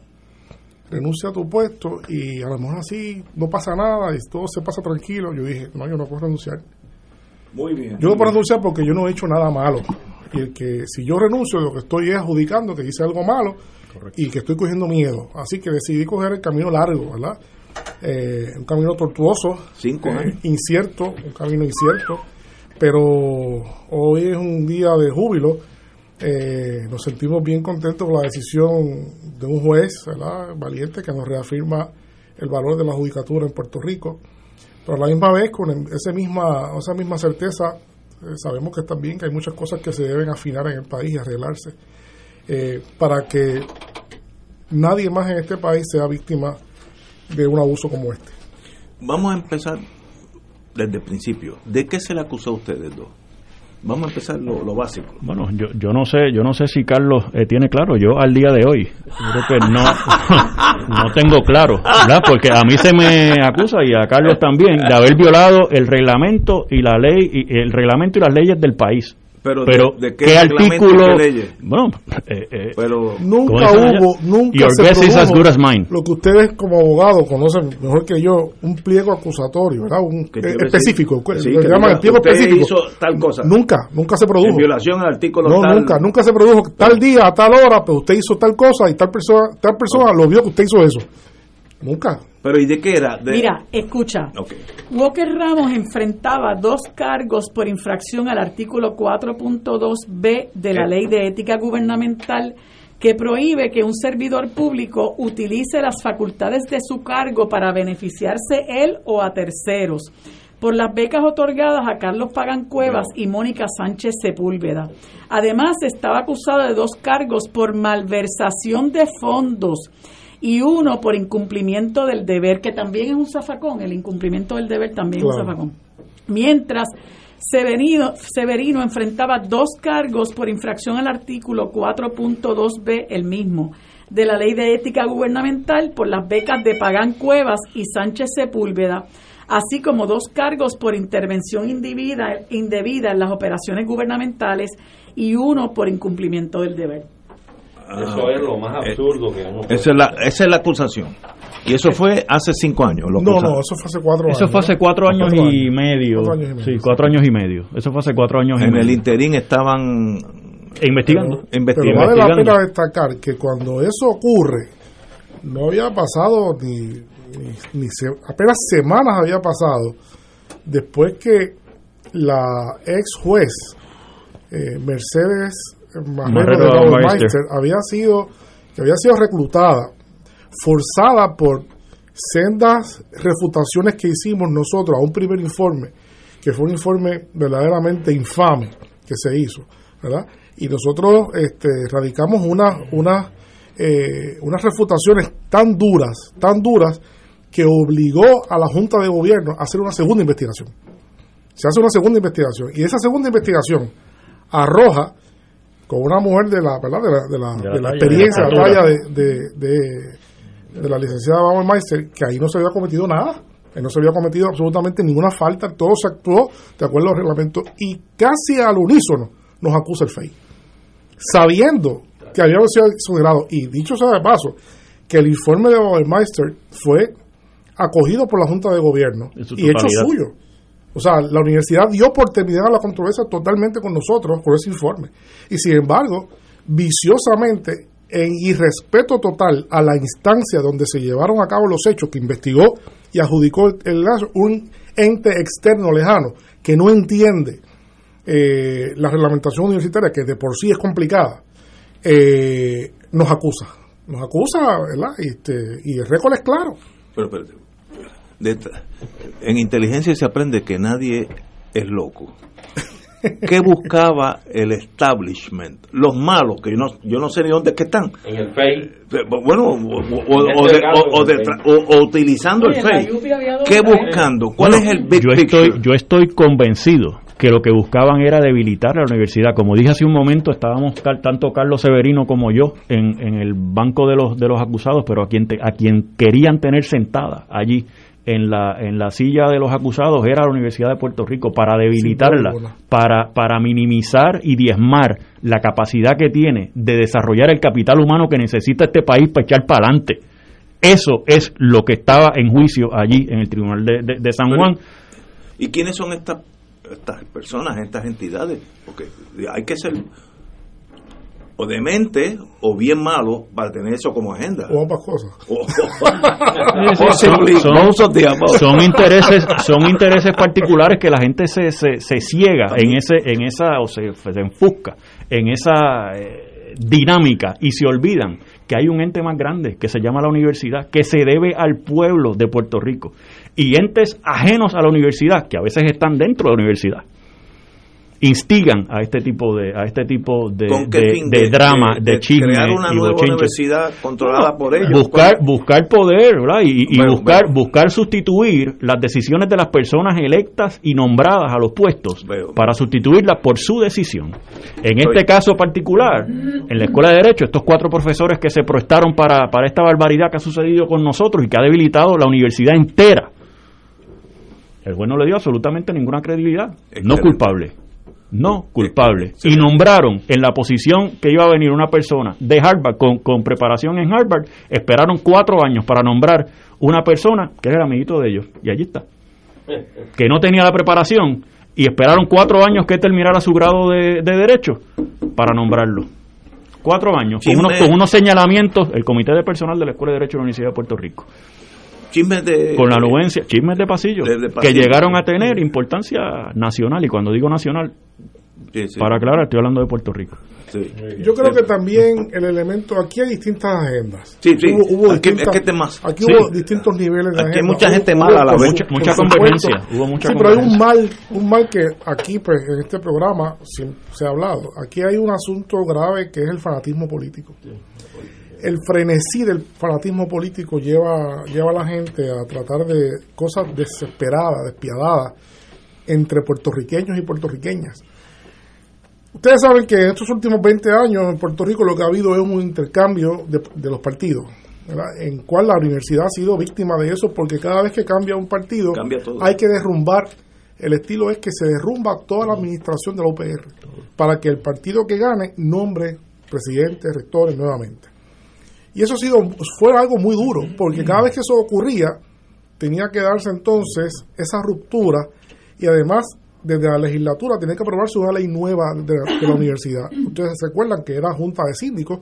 renuncia a tu puesto y a lo mejor así no pasa nada y todo se pasa tranquilo. Yo dije, no, yo no puedo renunciar. Muy bien. Yo no puedo renunciar porque yo no he hecho nada malo. Y el que si yo renuncio, lo que estoy es adjudicando que hice algo malo y que estoy cogiendo miedo. Así que decidí coger el camino largo, ¿verdad? Eh, un camino tortuoso, Cinco eh, incierto, un camino incierto, pero hoy es un día de júbilo. Eh, nos sentimos bien contentos con la decisión de un juez valiente que nos reafirma el valor de la judicatura en Puerto Rico. Pero a la misma vez, con esa misma, esa misma certeza, eh, sabemos que también que hay muchas cosas que se deben afinar en el país y arreglarse eh, para que nadie más en este país sea víctima de un abuso como este. Vamos a empezar desde el principio. ¿De qué se le acusó a ustedes dos? Vamos a empezar lo, lo básico. Bueno, yo, yo no sé, yo no sé si Carlos eh, tiene claro. Yo al día de hoy creo que no, no tengo claro, ¿verdad? Porque a mí se me acusa y a Carlos también de haber violado el reglamento y la ley, y el reglamento y las leyes del país. Pero, de- ¿de, qué, artículo? qué leyes? Bueno, eh, eh, Pero Nunca ¿Cómo dice hubo, nunca Your se guess is as produjo good as mine. lo que ustedes como abogados conocen mejor que yo, un pliego acusatorio, ¿verdad? Un, Que eh, específico, Sí, lo que llaman el pliego usted específico. hizo tal cosa. Nunca, nunca se produjo. en violación al artículo No, tal. nunca, nunca se produjo tal día, a tal hora, pero usted hizo tal cosa y tal persona, tal persona lo vio que usted hizo eso. Nunca. Pero ¿y de qué era? De- Mira, escucha. Ok. Walker Ramos enfrentaba dos cargos por infracción al artículo 4.2b de la Eh. Ley de Ética Gubernamental que prohíbe que un servidor público utilice las facultades de su cargo para beneficiarse él o a terceros por las becas otorgadas a Carlos Pagan Cuevas y Mónica Sánchez Sepúlveda. Además, estaba acusado de dos cargos por malversación de fondos y uno por incumplimiento del deber, que también es un zafacón, el incumplimiento del deber también es un zafacón. Mientras Severino, Severino enfrentaba dos cargos por infracción al artículo 4.2b, el mismo, de la Ley de Ética Gubernamental por las becas de Pagán Cuevas y Sánchez Sepúlveda, así como dos cargos por intervención indebida, indebida en las operaciones gubernamentales y uno por incumplimiento del deber. Eso es lo más absurdo que uno puede Esa es, la, esa es la acusación. Y eso fue hace cinco años. Lo No, no, eso fue hace cuatro años. Eso fue hace cuatro años Cuatro y medio. Cuatro años y medio, Sí, cuatro años y medio. Eso fue hace cuatro años y En medio. el interín estaban Investigando. Pero investigando. vale la pena destacar que cuando eso ocurre, no había pasado ni, ni, ni se- apenas semanas había pasado después que la ex juez eh, Mercedes Marrero. Bauermeister había sido que había sido reclutada, forzada por sendas refutaciones que hicimos nosotros a un primer informe, que fue un informe verdaderamente infame que se hizo, ¿verdad? Y nosotros este, radicamos una, una, eh, unas refutaciones tan duras, tan duras, que obligó a la Junta de Gobierno a hacer una segunda investigación. Se hace una segunda investigación y esa segunda investigación arroja con una mujer de la, ¿verdad? de la, de la, De la de la talla, experiencia, de la la talla de, de, la licenciada Bauermeister, que ahí no se había cometido nada. Ahí no se había cometido absolutamente ninguna falta, todo se actuó de acuerdo al reglamento y casi al unísono nos acusa el FEI. Sabiendo que habíamos sido exonerados y dicho sea de paso, que el informe de Bauermeister fue acogido por la Junta de Gobierno y hecho suyo. O sea, la universidad dio por terminada la controversia totalmente con nosotros por ese informe. Y sin embargo, viciosamente, en irrespeto total a la instancia donde se llevaron a cabo los hechos que investigó y adjudicó el caso, un ente externo lejano que no entiende eh, la reglamentación universitaria, que de por sí es complicada, eh, nos acusa. Nos acusa, ¿verdad? Este, y el récord es claro. Pero, espérate. De en inteligencia se aprende que nadie es loco. ¿Qué buscaba el establishment? Los malos, que yo no, yo no sé ni dónde es que están. En el FEI. Bueno, o, o- En o de- caso, o- o de- en el o- o utilizando Oye, el dos ¿Qué buscando? ¿Cuál es el big yo picture? estoy, yo estoy convencido que lo que buscaban era debilitar la universidad. Como dije hace un momento, estábamos tanto Carlos Severino como yo en, en el banco de los, de los acusados, pero a quien, a quien querían tener sentada allí en la, en la silla de los acusados era la Universidad de Puerto Rico para debilitarla, para, para minimizar y diezmar la capacidad que tiene de desarrollar el capital humano que necesita este país para echar para adelante. Eso es lo que estaba en juicio allí en el Tribunal de, San Juan. ¿Y quiénes son estas, estas personas, estas entidades? Porque hay que ser o demente o bien malo para tener eso como agenda. O ambas cosas. son, intereses, son intereses particulares que la gente se, se, se ciega en ese, en esa, o se, se enfusca en esa eh, dinámica y se olvidan que hay un ente más grande que se llama la universidad, que se debe al pueblo de Puerto Rico y entes ajenos a la universidad, que a veces están dentro de la universidad instigan a este tipo de a este tipo de, de, drama de, chisme crear una nueva universidad controlada por ellos buscar buscar poder ¿verdad? y, buscar buscar sustituir las decisiones de las personas electas y nombradas a los puestos para sustituirlas por su decisión. En este caso particular en la escuela de derecho estos cuatro profesores que se prestaron para para esta barbaridad que ha sucedido con nosotros y que ha debilitado la universidad entera el juez no le dio absolutamente ninguna credibilidad. No culpable no culpable. Y nombraron en la posición que iba a venir una persona de Harvard con, con, preparación en Harvard, esperaron cuatro años para nombrar una persona que era el amiguito de ellos. Y allí está. Que no tenía la preparación y esperaron cuatro años que terminara su grado de, Derecho para nombrarlo. Cuatro años, con unos, con unos señalamientos, el Comité de Personal de la Escuela de Derecho de la Universidad de Puerto Rico chismes de con la anuencia, chismes de pasillo, que llegaron a tener importancia nacional y cuando digo nacional para aclarar estoy hablando de Puerto Rico. Yo creo que también el elemento aquí hay distintas agendas. Sí, sí. Hubo, aquí, hubo distintos niveles de aquí Hay mucha gente mala a la vez. Mucha, convergencia. Hubo mucha sí, pero hay un mal, un mal que aquí pues en este programa se ha hablado. Aquí hay un asunto grave que es el fanatismo político el frenesí del fanatismo político lleva, lleva a la gente a tratar de cosas desesperadas, despiadadas, entre puertorriqueños y puertorriqueñas. Ustedes saben que en estos últimos 20 años en Puerto Rico lo que ha habido es un intercambio de, los partidos, en cual la universidad ha sido víctima de eso porque cada vez que cambia un partido hay que derrumbar. El estilo es que se derrumba toda la administración de la UPR para que el partido que gane nombre presidentes, rectores nuevamente. Y eso ha sido, fue algo muy duro, porque cada vez que eso ocurría, tenía que darse entonces esa ruptura y además desde la legislatura tenía que aprobarse una ley nueva de la, universidad. Ustedes se acuerdan que era junta de síndicos,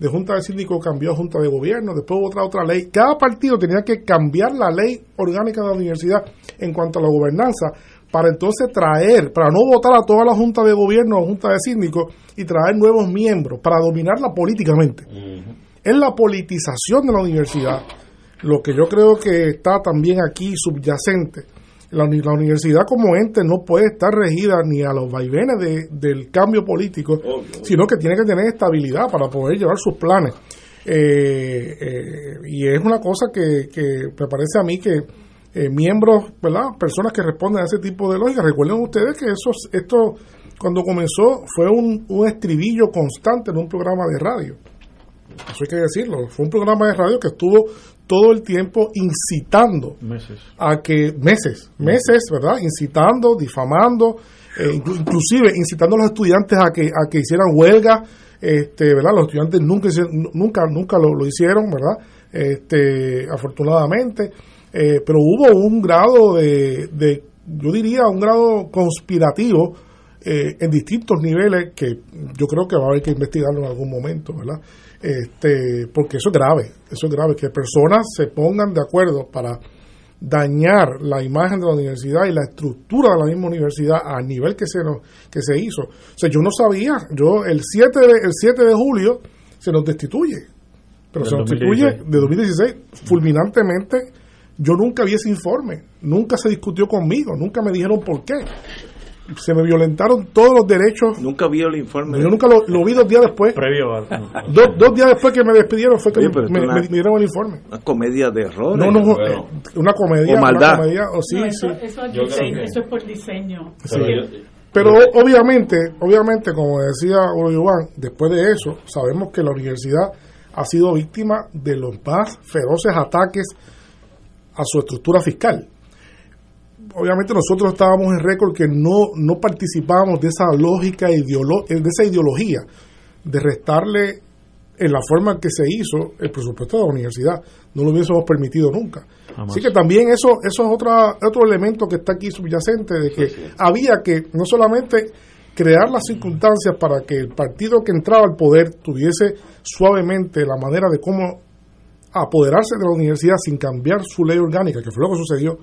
de junta de síndicos cambió a junta de gobierno, después otra otra ley. Cada partido tenía que cambiar la ley orgánica de la universidad en cuanto a la gobernanza para entonces traer, para no votar a toda la junta de gobierno o junta de síndicos y traer nuevos miembros para dominarla políticamente es la politización de la universidad, lo que yo creo que está también aquí subyacente. La, universidad como ente no puede estar regida ni a los vaivenes del cambio político, sino que tiene que tener estabilidad para poder llevar sus planes. Eh, eh, y es una cosa que, me parece a mí que eh, miembros, ¿verdad? Personas que responden a ese tipo de lógica, recuerden ustedes que eso, esto cuando comenzó fue un, un estribillo constante en un programa de radio eso hay que decirlo, fue un programa de radio que estuvo todo el tiempo incitando meses. a que, meses, meses, ¿verdad? Incitando, difamando, eh, inclusive incitando a los estudiantes a que, a que hicieran huelga, este, ¿verdad? Los estudiantes nunca, nunca, nunca lo, hicieron, ¿verdad? Este, afortunadamente, eh, pero hubo un grado de, de, yo diría, un grado conspirativo eh, en distintos niveles que yo creo que va a haber que investigarlo en algún momento, ¿verdad? Este, porque eso es grave, eso es grave, que personas se pongan de acuerdo para dañar la imagen de la universidad y la estructura de la misma universidad a nivel que se nos, que se hizo. O sea, yo no sabía, yo el 7 de, el 7 de julio se nos destituye, pero se nos destituye de 2016 fulminantemente. Yo nunca vi ese informe, nunca se discutió conmigo, nunca me dijeron por qué se me violentaron todos los derechos. Nunca vi el informe. Yo nunca lo, vi dos días después. Previo dos, días después que me despidieron fue que me, dieron el informe. Una comedia de error. No, no, una comedia. O maldad. Una comedia, sí, eso, es eso, es por diseño. Pero obviamente, obviamente, como decía Iván, después de eso, sabemos que la universidad ha sido víctima de los más feroces ataques a su estructura fiscal. Obviamente nosotros estábamos en récord que no, no participábamos de esa lógica, de esa ideología de restarle en la forma que se hizo el presupuesto de la universidad. No lo hubiésemos permitido nunca. Así que también eso, eso es otra, otro elemento que está aquí subyacente, de que había que no solamente crear las circunstancias para que el partido que entraba al poder tuviese suavemente la manera de cómo apoderarse de la universidad sin cambiar su ley orgánica, que fue lo que sucedió,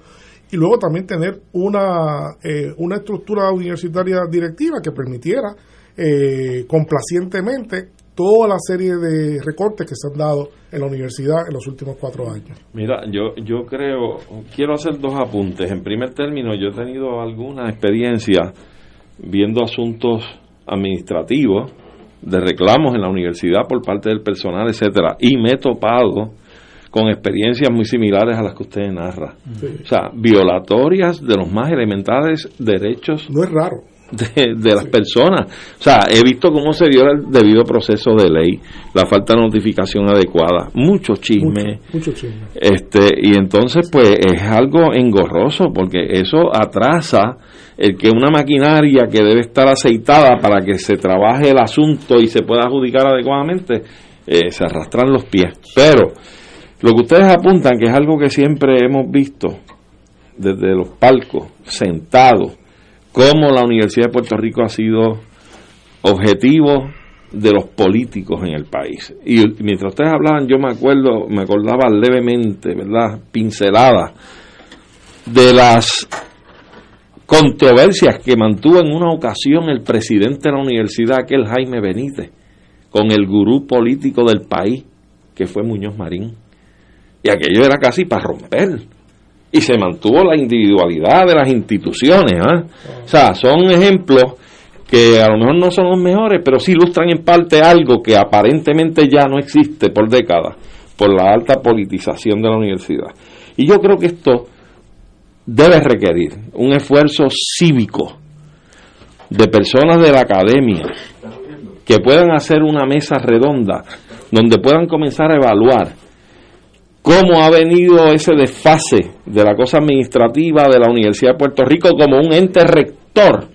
y luego también tener una, eh, una estructura universitaria directiva que permitiera eh, complacientemente toda la serie de recortes que se han dado en la universidad en los últimos cuatro años. Mira, yo, yo creo, quiero hacer dos apuntes. En primer término, yo he tenido alguna experiencia viendo asuntos administrativos de reclamos en la universidad por parte del personal, etcétera, y me he topado con experiencias muy similares a las que usted narra. O sea, violatorias de los más elementales derechos. No es raro de, las personas. O sea, he visto cómo se dio el debido proceso de ley, la falta de notificación adecuada, mucho chisme. Mucho, chisme. Este, y entonces, pues, es algo engorroso, porque eso atrasa el que una maquinaria que debe estar aceitada para que se trabaje el asunto y se pueda adjudicar adecuadamente, eh, se arrastran los pies. Pero, lo que ustedes apuntan, que es algo que siempre hemos visto desde los palcos, sentados, cómo la Universidad de Puerto Rico ha sido objetivo de los políticos en el país. Y mientras ustedes hablaban, yo me acuerdo, me acordaba levemente, ¿verdad? Pincelada de las controversias que mantuvo en una ocasión el presidente de la universidad, aquel Jaime Benítez, con el gurú político del país, que fue Muñoz Marín. Y aquello era casi para romper y se mantuvo la individualidad de las instituciones. ¿ah? O sea, son ejemplos que a lo mejor no son los mejores, pero sí ilustran en parte algo que aparentemente ya no existe por décadas, por la alta politización de la universidad. Y yo creo que esto debe requerir un esfuerzo cívico de personas de la academia que puedan hacer una mesa redonda donde puedan comenzar a evaluar cómo ha venido ese desfase de la cosa administrativa de la Universidad de Puerto Rico como un ente rector,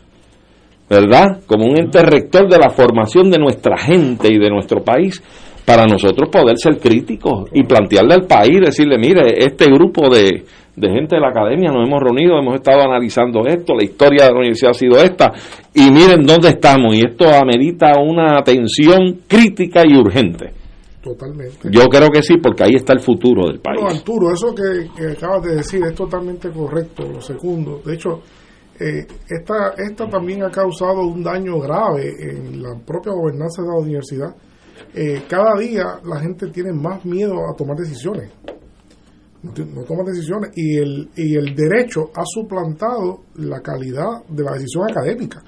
¿verdad? Como un ente rector de la formación de nuestra gente y de nuestro país, para nosotros poder ser críticos y plantearle al país, decirle, mire, este grupo de, de gente de la academia nos hemos reunido, hemos estado analizando esto, la historia de la universidad ha sido esta, y miren dónde estamos, y esto amerita una atención crítica y urgente. Totalmente. Yo creo que sí, porque ahí está el futuro del país. No, Arturo, eso que, acabas de decir es totalmente correcto, lo segundo. De hecho, eh, esta, esta también ha causado un daño grave en la propia gobernanza de la universidad. Eh, cada día la gente tiene más miedo a tomar decisiones. No, no toma decisiones y el, y el derecho ha suplantado la calidad de la decisión académica.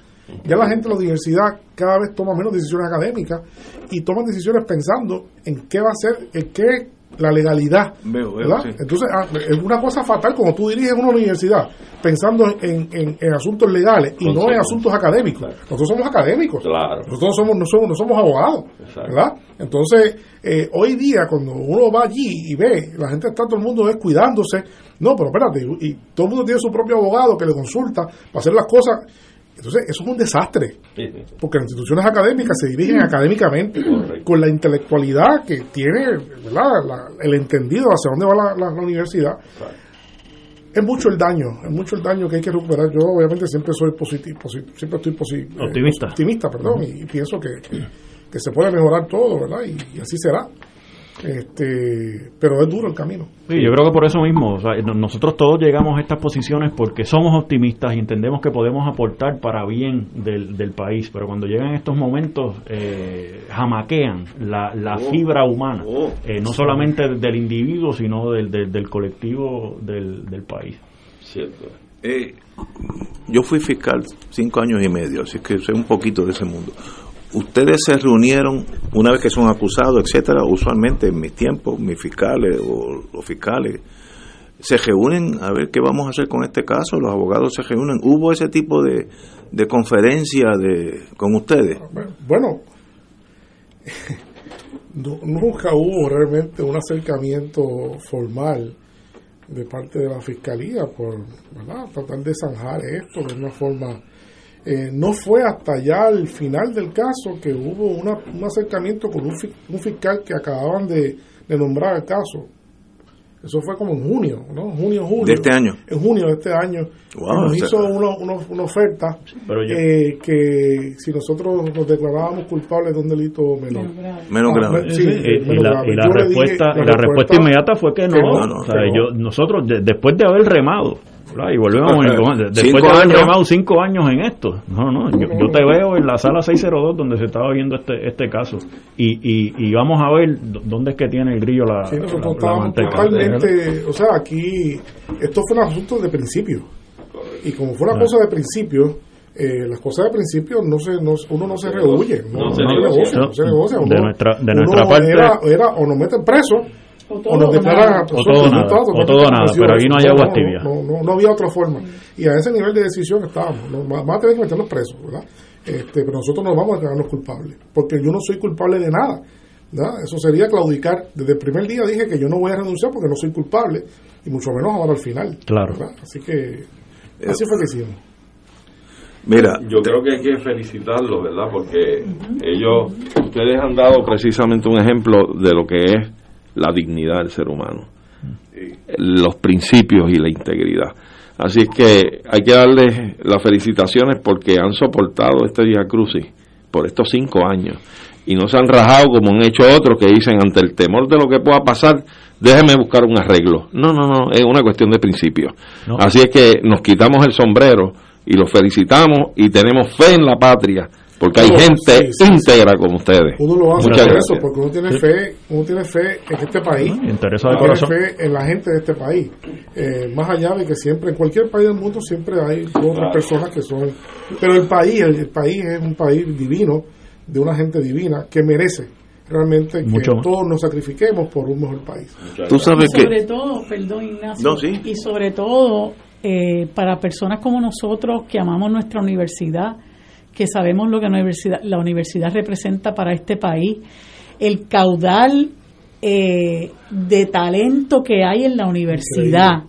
Ya la gente de la universidad cada vez toma menos decisiones académicas y toman decisiones pensando en qué va a ser, en qué la legalidad. Entonces, ah, es una cosa fatal como tú diriges una universidad pensando en, en, asuntos legales y no en asuntos académicos. Nosotros somos académicos. Nosotros somos, no, somos, no somos abogados. ¿verdad? Entonces, eh, hoy día, cuando uno va allí y ve, la gente está todo el mundo descuidándose. No, pero espérate, y todo el mundo tiene su propio abogado que le consulta para hacer las cosas entonces, eso es un desastre, porque las instituciones académicas se dirigen académicamente, con la intelectualidad que tiene el entendido hacia dónde va la, universidad. Es mucho el daño, es mucho el daño que hay que recuperar. Yo obviamente siempre soy positivo, siempre estoy eh, optimista, optimista perdón, y, pienso que, que, se puede mejorar todo, ¿verdad? y así será. Este, pero es duro el camino. Sí, yo creo que por eso mismo, nosotros todos llegamos a estas posiciones porque somos optimistas y entendemos que podemos aportar para bien del, del país, pero cuando llegan estos momentos eh, jamaquean la, la oh. fibra humana, oh. eh, no solamente del individuo, sino del, del, colectivo del, del país. Cierto. Eh, yo fui fiscal cinco años y medio, así que sé un poquito de ese mundo ustedes se reunieron una vez que son acusados, etcétera, usualmente en mis tiempos, mis fiscales o los fiscales se reúnen a ver qué vamos a hacer con este caso, los abogados se reúnen. ¿Hubo ese tipo de, de conferencia de, con ustedes? Bueno, nunca hubo realmente un acercamiento formal de parte de la fiscalía por tratar de zanjar esto de una forma. Eh, no fue hasta ya el final del caso que hubo una, un acercamiento con un, un fiscal que acababan de, de nombrar el caso, eso fue como en junio, ¿no? Junio, julio. ¿De este año? En junio de este año. nos hizo una, oferta eh, que si nosotros nos declarábamos culpables de un delito menor. Menos grave. Ah, sí, y, la, respuesta, la, respuesta, inmediata fue que no. o sea, yo, nosotros, después de haber remado, y volvemos después de haber remado cinco años en esto. No, no, yo, te veo en la sala 602 donde se estaba viendo este este caso. Y, y, y vamos a ver dónde es que tiene el grillo la, sí, totalmente, o sea, aquí esto fue un asunto de principio. Y como fue una cosa de principio eh, las cosas de principio no se no, uno no se rehuye no, se negocia, no se negocia de nuestra de nuestra parte. era, era o nos meten preso o, todo, nos declaran o todo nada, o todo nada pero aquí no hay agua tibia no, no, no, había otra forma y a ese nivel de decisión estábamos ¿no? vamos a tener que meternos presos ¿verdad? Este, pero nosotros no vamos a declararnos culpables porque yo no soy culpable de nada ¿verdad? eso sería claudicar desde el primer día dije que yo no voy a renunciar porque no soy culpable y mucho menos ahora al final claro así que así fue que hicimos Mira, yo creo que hay que felicitarlos, ¿verdad? Porque ellos, ustedes han dado precisamente un ejemplo de lo que es la dignidad del ser humano, los principios y la integridad. Así es que hay que darles las felicitaciones porque han soportado este día crucis por estos cinco años y no se han rajado como han hecho otros que dicen ante el temor de lo que pueda pasar, déjeme buscar un arreglo. No, no, no, es una cuestión de principios. Así es que nos quitamos el sombrero y los felicitamos y tenemos fe en la patria porque hay gente íntegra como ustedes. Uno lo hace por eso, porque uno tiene fe, uno tiene fe en este país, Interesa uno tiene fe en la gente de este país. Eh, más allá de que siempre, en cualquier país del mundo siempre hay otras personas que son, pero el país, el, país es un país divino, de una gente divina que merece realmente que todos nos sacrifiquemos por un mejor país. Tú sabes y sobre todo, perdón Ignacio, y sobre todo eh, para personas como nosotros que amamos nuestra universidad que sabemos lo que la universidad, la universidad representa para este país, el caudal eh, de talento que hay en la universidad.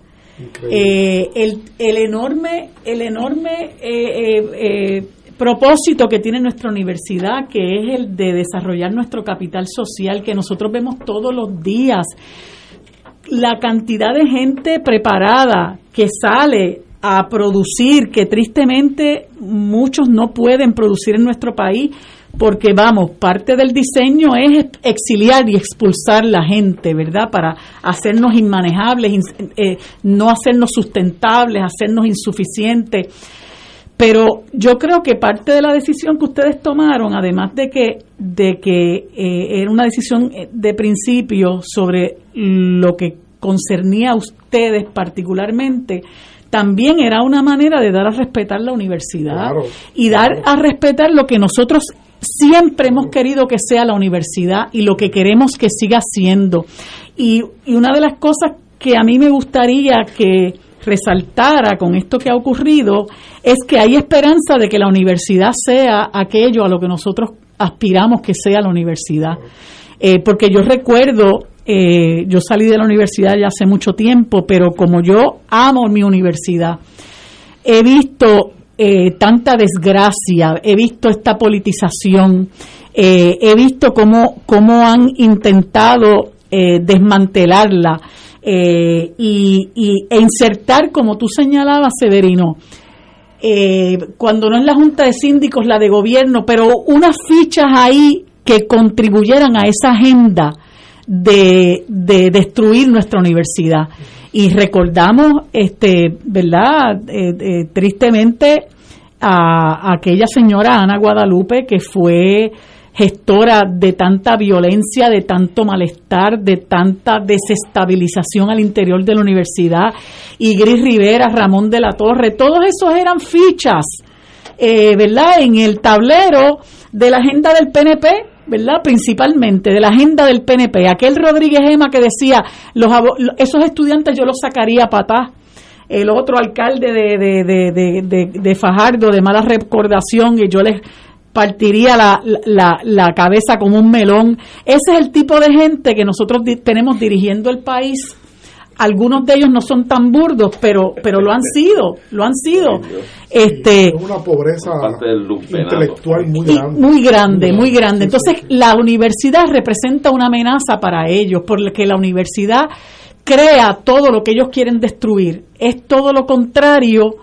Eh, el, el, enorme el enorme eh, propósito que tiene nuestra universidad que es el de desarrollar nuestro capital social que nosotros vemos todos los días la cantidad de gente preparada que sale a producir, que tristemente muchos no pueden producir en nuestro país, porque vamos, parte del diseño es exiliar y expulsar la gente, ¿verdad? Para hacernos inmanejables, eh, no hacernos sustentables, hacernos insuficientes. Pero yo creo que parte de la decisión que ustedes tomaron, además de que, de que eh, era una decisión eh, de principio sobre lo que concernía a ustedes particularmente, también era una manera de dar a respetar la universidad y dar a respetar lo que nosotros siempre hemos querido que sea la universidad y lo que queremos que siga siendo. Y, y una de las cosas que a mí me gustaría que resaltara con esto que ha ocurrido es que hay esperanza de que la universidad sea aquello a lo que nosotros aspiramos que sea la universidad. Eh, porque yo recuerdo eh, yo salí de la universidad ya hace mucho tiempo, pero como yo amo mi universidad, he visto eh, tanta desgracia, he visto esta politización, eh, he visto cómo, cómo han intentado desmantelarla y, e insertar, como tú señalabas, Severino, cuando no es la Junta de Síndicos, la de gobierno, pero unas fichas ahí que contribuyeran a esa agenda de, destruir nuestra universidad. Y recordamos, este, ¿verdad? Eh, eh, tristemente a, aquella señora Ana Guadalupe que fue gestora de tanta violencia, de tanto malestar, de tanta desestabilización al interior de la universidad, y Gris Rivera, Ramón de la Torre, todos esos eran fichas, eh, ¿verdad?, en el tablero de la agenda del PNP ¿verdad? Principalmente de la agenda del PNP. Aquel Rodríguez Ema que decía, los esos estudiantes yo los sacaría a. El otro alcalde de, de, de, de, de Fajardo, de mala recordación, y yo les partiría la, la, la, cabeza como un melón. Ese es el tipo de gente que nosotros tenemos dirigiendo el país. Algunos de ellos no son tan burdos, pero pero lo han sido, lo han sido. Este, una pobreza intelectual muy grande. Muy grande, muy grande. Entonces, la universidad representa una amenaza para ellos, porque la universidad crea todo lo que ellos quieren destruir. Es todo lo contrario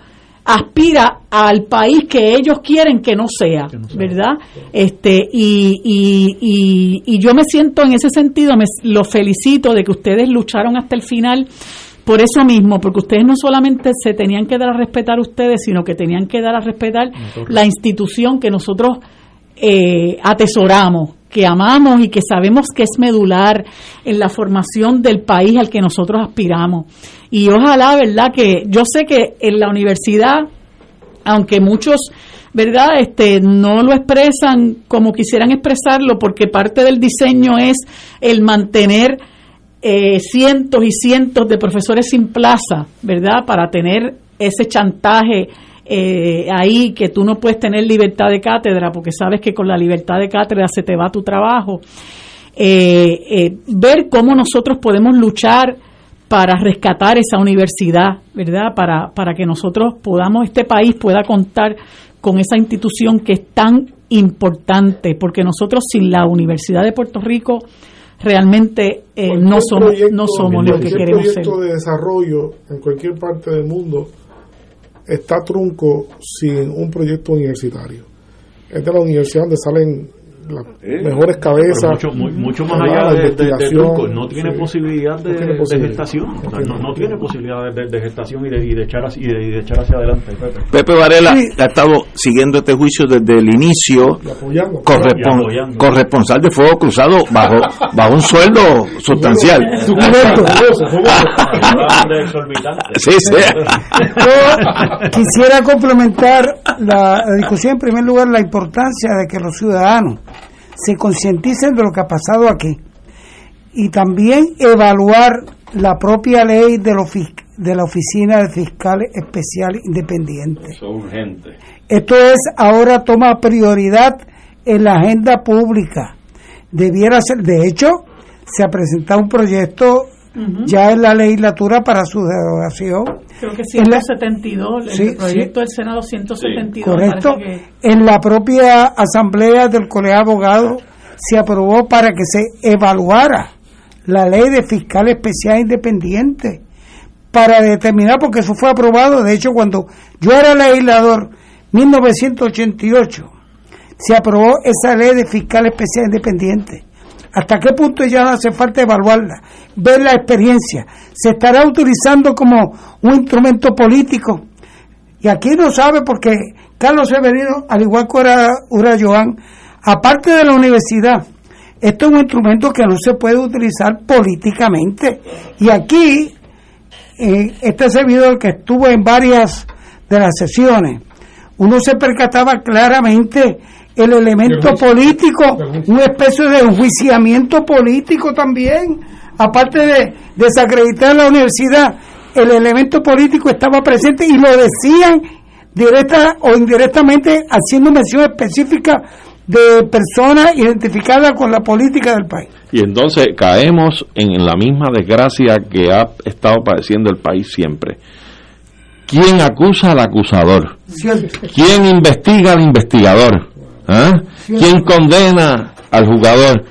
aspira al país que ellos quieren que no sea, ¿verdad? Este y, y, y, yo me siento en ese sentido, me los felicito de que ustedes lucharon hasta el final por eso mismo, porque ustedes no solamente se tenían que dar a respetar ustedes, sino que tenían que dar a respetar la institución que nosotros eh, atesoramos, que amamos y que sabemos que es medular en la formación del país al que nosotros aspiramos. Y ojalá, ¿verdad? Que yo sé que en la universidad, aunque muchos, ¿verdad? Este, no lo expresan como quisieran expresarlo, porque parte del diseño es el mantener eh, cientos y cientos de profesores sin plaza, ¿verdad? Para tener ese chantaje eh, ahí que tú no puedes tener libertad de cátedra porque sabes que con la libertad de cátedra se te va tu trabajo. Eh, ver cómo nosotros podemos luchar para rescatar esa universidad, ¿verdad? Para, para que nosotros podamos, este país pueda contar con esa institución que es tan importante, porque nosotros sin la Universidad de Puerto Rico realmente eh, no somos, no somos lo que queremos ser. proyecto de desarrollo en cualquier parte del mundo está trunco sin un proyecto universitario. Es de la universidad donde salen las mejores cabezas. Mucho, mucho, más allá de, de, truco, no tiene posibilidad de, gestación. No, tiene posibilidad de, gestación y de, y de, echar, hacia, y de, echar hacia adelante. Pepe, Varela ha estado siguiendo este juicio desde el inicio, corresponsal de Fuego Cruzado bajo, bajo un sueldo sustancial. sí, sí. Yo quisiera complementar la discusión en primer lugar la importancia de que los ciudadanos se concienticen de lo que ha pasado aquí y también evaluar la propia ley de, de la Oficina de Fiscal Especial Independiente. Eso es urgente. Esto es ahora toma prioridad en la agenda pública. Debiera ser, de hecho, se ha presentado un proyecto ya en la legislatura para su derogación. Creo que 172, el proyecto del Senado 172. Correcto. En la propia asamblea del Colegio de Abogados se aprobó para que se evaluara la ley de fiscal especial independiente para determinar, porque eso fue aprobado, de hecho cuando yo era legislador, 1988, se aprobó esa ley de fiscal especial independiente hasta qué punto ya hace falta evaluarla, ver la experiencia. Se estará utilizando como un instrumento político. Y aquí no sabe porque Carlos Severino, al igual que Ura, Joan, aparte de la universidad, esto es un instrumento que no se puede utilizar políticamente. Y aquí, eh, este servidor que estuvo en varias de las sesiones, uno se percataba claramente el elemento político, una especie de enjuiciamiento político también, aparte de desacreditar la universidad, el elemento político estaba presente y lo decían directa o indirectamente haciendo mención específica de personas identificadas con la política del país. Y entonces caemos en la misma desgracia que ha estado padeciendo el país siempre. ¿Quién acusa al acusador? ¿Quién investiga al investigador? ¿Ah? ¿Quién condena al jugador?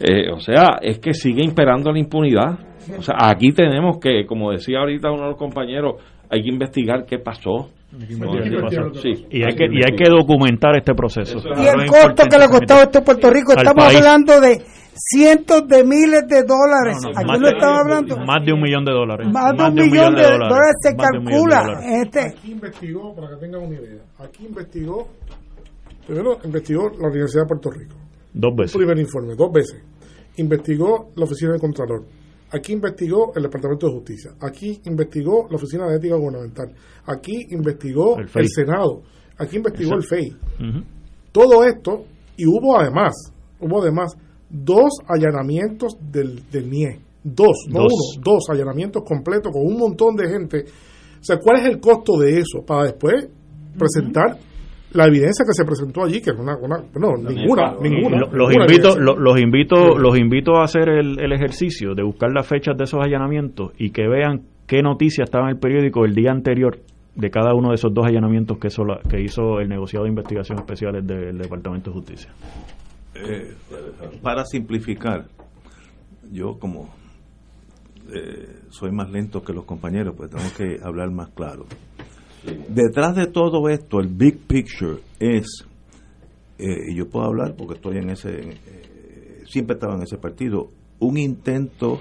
Eh, o sea, es que sigue imperando la impunidad. O sea, aquí tenemos que, como decía ahorita uno de los compañeros, hay que investigar qué pasó. y, hay que, y hay que documentar este proceso. y el costo que le ha costado esto a Puerto Rico, estamos hablando de cientos de miles de dólares. aquí no estamos hablando. Más de un millón de dólares. Más, de un, millón, de, dólares, se calcula. Este. Aquí investigó, para que tengan una idea, aquí investigó Primero investigó la Universidad de Puerto Rico. Dos veces. primer informe, dos veces. Investigó la Oficina del Contralor. Aquí investigó el Departamento de Justicia. Aquí investigó la Oficina de Ética Gubernamental. Aquí investigó el, Senado. Aquí investigó el FEI. Todo esto, y hubo además, hubo además dos allanamientos del, del NIE. Dos, no Dos. uno, dos allanamientos completos con un montón de gente. O sea, ¿cuál es el costo de eso? Para después presentar la evidencia que se presentó allí, que es una, una no, ninguna, ninguna. Lo- los ninguna invito, los invito, los invito a hacer el, el ejercicio de buscar las fechas de esos allanamientos y que vean qué noticia estaba en el periódico el día anterior de cada uno de esos dos allanamientos que hizo, la- que hizo el negociado de investigación especiales del Departamento de Justicia. Eh, para simplificar, yo como eh, soy más lento que los compañeros, pues tengo que hablar más claro. Detrás de todo esto, el big picture es, eh, y yo puedo hablar porque estoy en ese, eh, siempre estaba en ese partido, un intento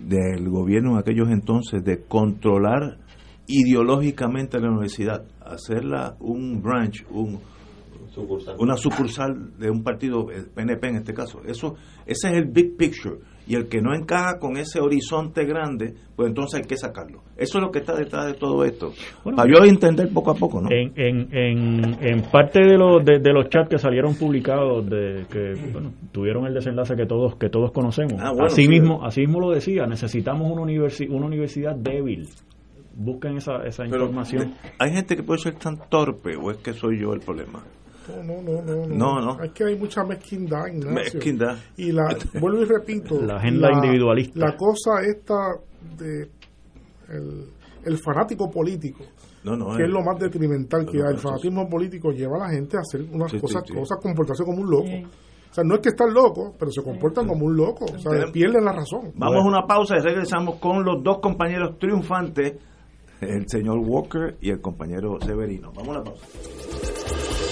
del gobierno en aquellos entonces de controlar ideológicamente la universidad, hacerla un branch, un, una sucursal de un partido el PNP en este caso. Eso, ese es el big picture. Y el que no encaja con ese horizonte grande, pues entonces hay que sacarlo. Eso es lo que está detrás de todo esto. Bueno, Para yo entender poco a poco, ¿no? En, en, en, en parte de los, de, de los chats que salieron publicados, de que bueno, tuvieron el desenlace que todos que todos conocemos, Ah, bueno, así, sí. mismo, así mismo lo decía, necesitamos una, universi una universidad débil. Busquen esa, esa Pero, información. Hay gente que puede ser tan torpe, o es que soy yo el problema. No, no, no, no. No, no. Es que hay mucha mezquindad, Ignacio. Mezquindad. Y la, vuelvo y repito. La agenda individualista. La cosa esta de el, el fanático político, No, no, que eh, es lo más detrimental que no, hay. El fanatismo político lleva a la gente a hacer unas Sí, cosas, sí. cosas, comportarse como un loco. O sea, no es que están locos, pero se comportan como un loco. O sea, pierden la razón. Vamos a una pausa y regresamos con los dos compañeros triunfantes, el señor Walker y el compañero Severino. Vamos a la pausa.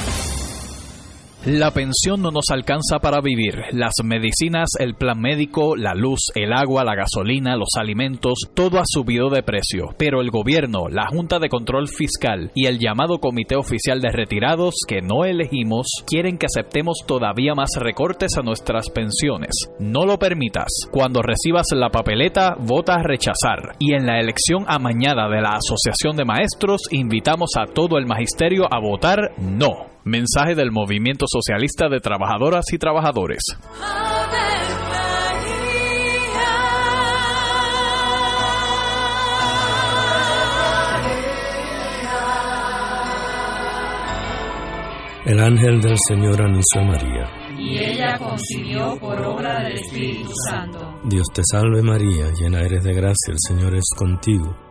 La pensión no nos alcanza para vivir. Las medicinas, el plan médico, la luz, el agua, la gasolina, los alimentos, todo ha subido de precio. Pero el gobierno, la Junta de Control Fiscal y el llamado Comité Oficial de Retirados que no elegimos quieren que aceptemos todavía más recortes a nuestras pensiones. No lo permitas. Cuando recibas la papeleta, vota rechazar. Y en la elección amañada de la Asociación de Maestros, invitamos a todo el magisterio a votar no. Mensaje del Movimiento Socialista de Trabajadoras y Trabajadores. El ángel del Señor anunció a María. y ella concibió por obra del Espíritu Santo. Dios te salve María, llena eres de gracia, el Señor es contigo.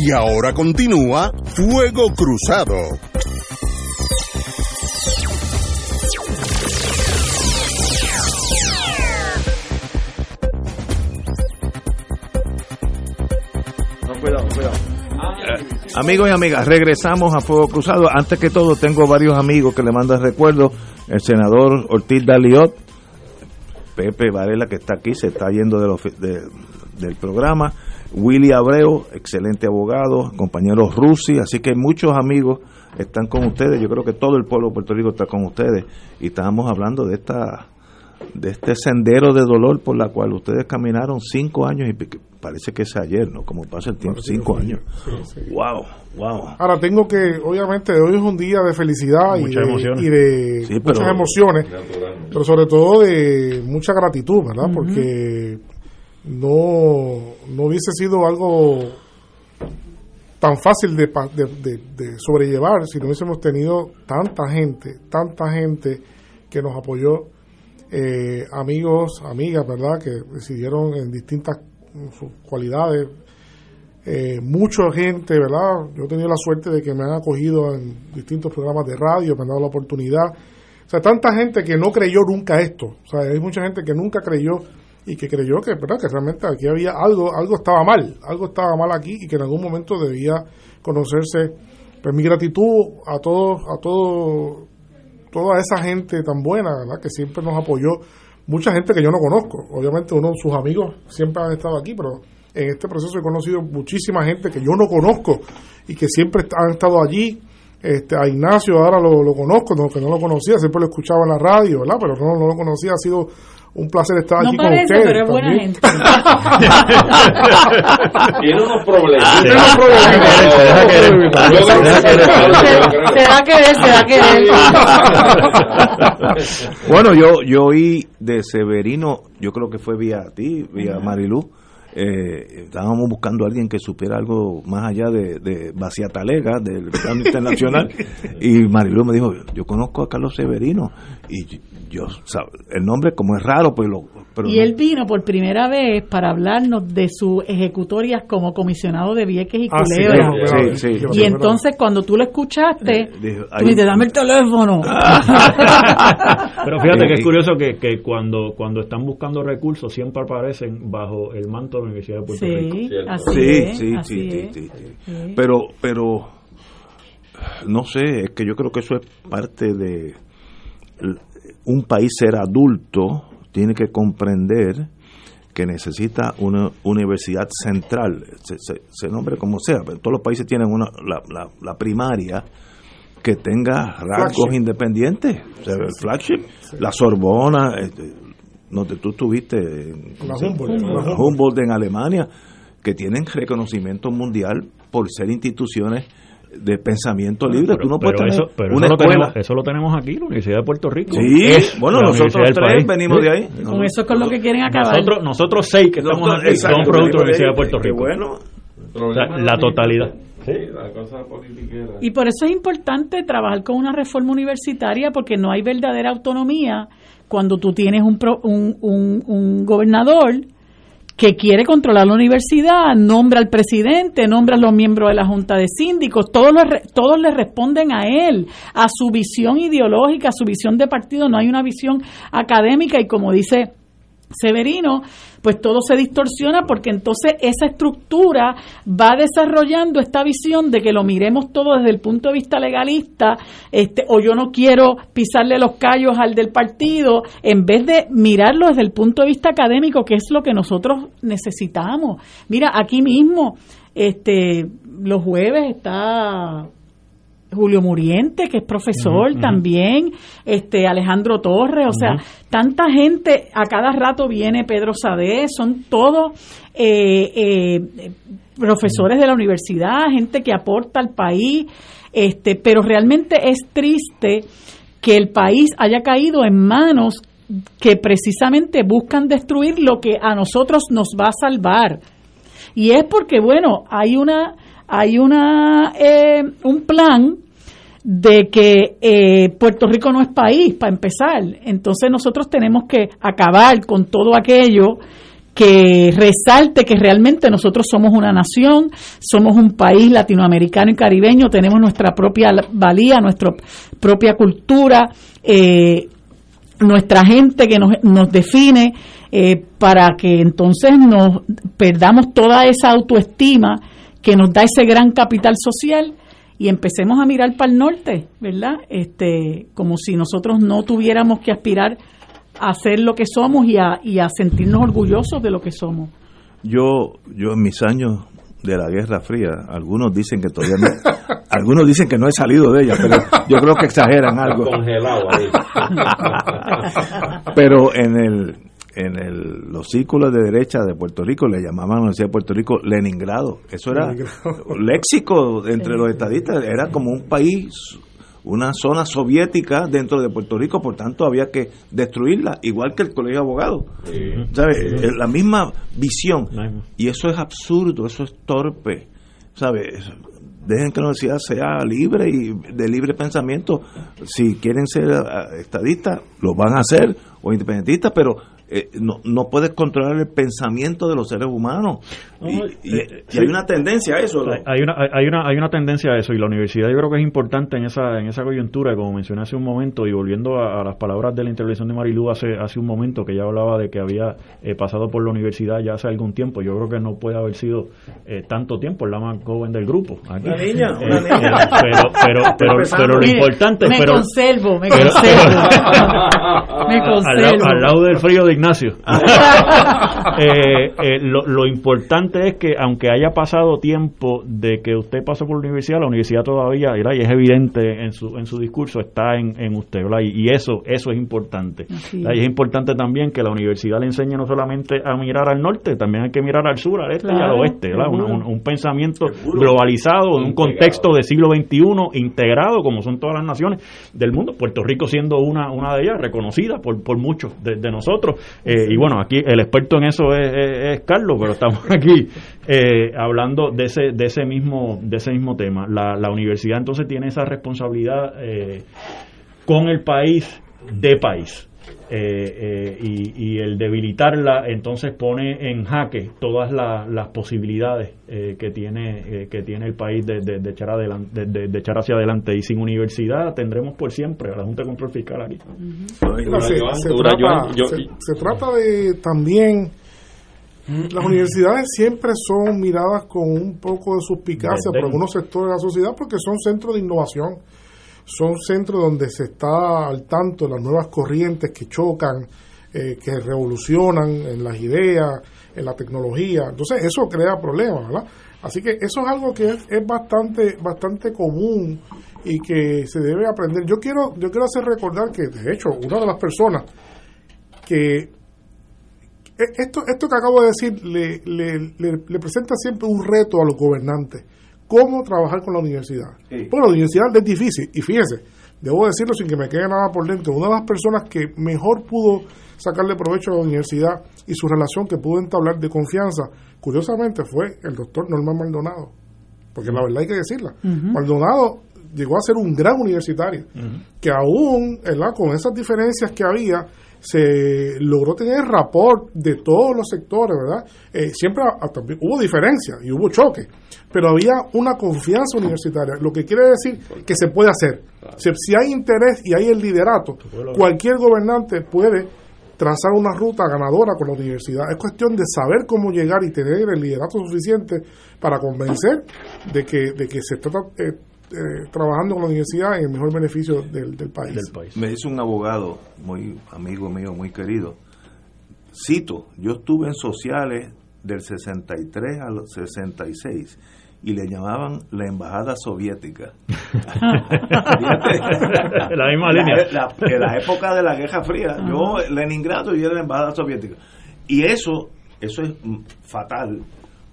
Y ahora continúa Fuego Cruzado. Eh, amigos y amigas, regresamos a Fuego Cruzado. Antes que todo, tengo varios amigos que le mandan recuerdos. El senador Ortiz Daliot, Pepe Varela, que está aquí, se está yendo de los, del programa Willy Abreu, excelente abogado, compañero Rusi, así que muchos amigos están con ustedes. Yo creo que todo el pueblo de Puerto Rico está con ustedes y estábamos hablando de esta de este sendero de dolor por la cual ustedes caminaron cinco años y parece que es ayer, ¿no? Como pasa el tiempo, cinco años. Wow, wow. Ahora tengo que, obviamente, hoy es un día de felicidad y de, emociones. y de muchas emociones, pero sobre todo de mucha gratitud, ¿verdad? Porque no, no hubiese sido algo tan fácil de, de, sobrellevar si no hubiésemos tenido tanta gente, tanta gente que nos apoyó, eh, amigos, amigas, ¿verdad? Que decidieron en distintas cualidades, eh, mucha gente, ¿verdad? Yo he tenido la suerte de que me han acogido en distintos programas de radio, me han dado la oportunidad. O sea, tanta gente que no creyó nunca esto. O sea, hay mucha gente que nunca creyó y que creyó que, ¿verdad? que realmente aquí había algo, algo estaba mal, algo estaba mal aquí y que en algún momento debía conocerse. Pues mi gratitud a todos, a todo, toda esa gente tan buena, ¿verdad? que siempre nos apoyó. Mucha gente que yo no conozco, obviamente uno de sus amigos siempre han estado aquí, pero en este proceso he conocido muchísima gente que yo no conozco y que siempre han estado allí. Este, a Ignacio ahora lo, lo conozco, no, que no lo conocía, siempre lo escuchaba en la radio, ¿verdad? Pero no, no lo conocía, ha sido un placer estar aquí con ustedes. pero es buena gente. Tiene unos problemas. Se va a querer, se va a querer. Bueno, yo, yo oí de Severino, yo creo que fue vía ti, vía Marilú, eh, estábamos buscando a alguien que supiera algo más allá de, de Talega, del plano internacional, y Marilu me dijo, yo conozco a Carlos Severino, y yo, el nombre como es raro, pues lo... y él vino por primera vez para hablarnos de sus ejecutorias como comisionado de Vieques y ah, Culebra. y entonces cuando tú lo escuchaste, eh, tú dices, dame el teléfono. Pero fíjate que es curioso que, que cuando, cuando están buscando recursos siempre aparecen bajo el manto de Universidad de Puerto Rico. Así sí, sí, sí, Pero, pero, no sé, es que yo creo que eso es parte de un país ser adulto tiene que comprender que necesita una universidad central, se, nombre como sea, pero todos los países tienen una, la, primaria que tenga rasgos independientes, el flagship, la Sorbona, este, donde tú estuviste, en, Humboldt en Alemania, que tienen reconocimiento mundial por ser instituciones de pensamiento libre. Tú no puedes eso, una eso, lo tenemos, eso lo tenemos aquí, la Universidad de Puerto Rico. Sí, bueno, nosotros tres venimos de ahí. Con eso es con lo que quieren acabar. Nosotros, nosotros seis que estamos aquí son productos de la Universidad de Puerto Rico. bueno. la, totalidad. Sí, la cosa y por eso es importante trabajar con una reforma universitaria porque no hay verdadera autonomía cuando tú tienes un, un, un, un gobernador que quiere controlar la universidad, nombra al presidente, nombra a los miembros de la Junta de Síndicos, todos, todos le responden a él, a su visión ideológica, a su visión de partido, no hay una visión académica y como dice Severino, pues todo se distorsiona porque entonces esa estructura va desarrollando esta visión de que lo miremos todo desde el punto de vista legalista, este, o yo no quiero pisarle los callos al del partido, en vez de mirarlo desde el punto de vista académico, que es lo que nosotros necesitamos. Mira, aquí mismo, este, los jueves está Julio Muriente, que es profesor también, este Alejandro Torres, o sea, tanta gente, a cada rato viene Pedro Sade, son todos eh, eh, profesores de la universidad, gente que aporta al país, este, pero realmente es triste que el país haya caído en manos que precisamente buscan destruir lo que a nosotros nos va a salvar. Y es porque, bueno, hay una hay una eh, un plan de que eh, Puerto Rico no es país, para empezar. Entonces nosotros tenemos que acabar con todo aquello que resalte que realmente nosotros somos una nación, somos un país latinoamericano y caribeño, tenemos nuestra propia valía, nuestra propia cultura, eh, nuestra gente que nos, nos define, para que entonces nos perdamos toda esa autoestima que nos da ese gran capital social y empecemos a mirar para el norte, ¿verdad? Este, como si nosotros no tuviéramos que aspirar a ser lo que somos y a, y a sentirnos orgullosos de lo que somos. Yo, yo en mis años de la Guerra Fría, algunos dicen que todavía no, algunos dicen que no he salido de ella, pero yo creo que exageran algo. Congelado ahí. pero en el en el, los círculos de derecha de Puerto Rico le llamaban a la Universidad de Puerto Rico Leningrado. Eso era léxico entre los estadistas, era como un país, una zona soviética dentro de Puerto Rico, por tanto había que destruirla, igual que el Colegio de Abogados. ¿Sabes? La misma visión. Y eso es absurdo, eso es torpe. ¿Sabes? dejen que la universidad sea libre y de libre pensamiento. Si quieren ser eh, estadistas, lo van a hacer, o independentistas, pero eh, no, no puedes controlar el pensamiento de los seres humanos. y, eh, hay una tendencia a eso. Hay, una, hay, una, hay una tendencia a eso y la universidad yo creo que es importante en esa, en esa coyuntura, como mencioné hace un momento, y volviendo a, las palabras de la intervención de Marilú hace, hace un momento, que ya hablaba de que había eh, pasado por la universidad ya hace algún tiempo. Yo creo que no puede haber sido tanto tiempo, es la más joven del grupo. Una niña, una niña. pero, pero, pero, pero, lo importante... Me pero, conservo, me conservo. me conservo. Al, lado del frío de Ignacio. Eh, eh, lo, importante es que aunque haya pasado tiempo de que usted pasó por la universidad, la universidad todavía, y es evidente en su, en su discurso, está en, en usted, Y, eso eso es importante. Y es. importante también que la universidad le enseñe no solamente a mirar al norte, también hay que mirar al sur, al este y al oeste, un, pensamiento globalizado, en un contexto de siglo XXI, integrado, como son todas las naciones del mundo, Puerto Rico siendo una, una de ellas, reconocida por, por muchos de, de nosotros, eh, y bueno, aquí el experto en eso es, Carlos, pero estamos aquí eh, hablando de ese, de ese mismo, de ese mismo tema. La, la universidad entonces tiene esa responsabilidad eh, con el país de país. Eh, eh, y, el debilitarla entonces pone en jaque todas las posibilidades eh, que tiene que tiene el país de, echar adelante, de, echar hacia adelante. Y sin universidad tendremos por siempre a la Junta de Control Fiscal aquí. Se, trata, de también las universidades siempre son miradas con un poco de suspicacia por algunos sectores de la sociedad porque son centros de innovación son centros donde se está al tanto de las nuevas corrientes que chocan, eh, que revolucionan en las ideas, en la tecnología. Entonces eso crea problemas, ¿verdad? Así que eso es algo que es, bastante bastante común y que se debe aprender. Yo quiero yo quiero hacer recordar que de hecho una de las personas que e, esto esto que acabo de decir le, le presenta siempre un reto a los gobernantes cómo trabajar con la universidad. Porque la universidad es difícil. Y fíjense, debo decirlo sin que me quede nada por dentro, una de las personas que mejor pudo sacarle provecho a la universidad y su relación que pudo entablar de confianza, curiosamente fue el doctor Norman Maldonado. Porque la verdad hay que decirla. Maldonado llegó a ser un gran universitario, que aún con esas diferencias que había, se logró tener rapport de todos los sectores, ¿verdad? Eh, siempre hubo diferencias y hubo choques, pero había una confianza universitaria, lo que quiere decir que se puede hacer. Si, hay interés y hay el liderato, cualquier gobernante puede trazar una ruta ganadora con la universidad. Es cuestión de saber cómo llegar y tener el liderato suficiente para convencer de que, de que se trata, eh, eh, trabajando con la universidad en el mejor beneficio del, país. Me dice un abogado, muy amigo mío, muy querido, cito, yo estuve en sociales del 63 al 66 y le llamaban la embajada soviética. la misma línea. La, en la época de la Guerra Fría, yo Leningrado y era la embajada soviética. Y eso, eso es fatal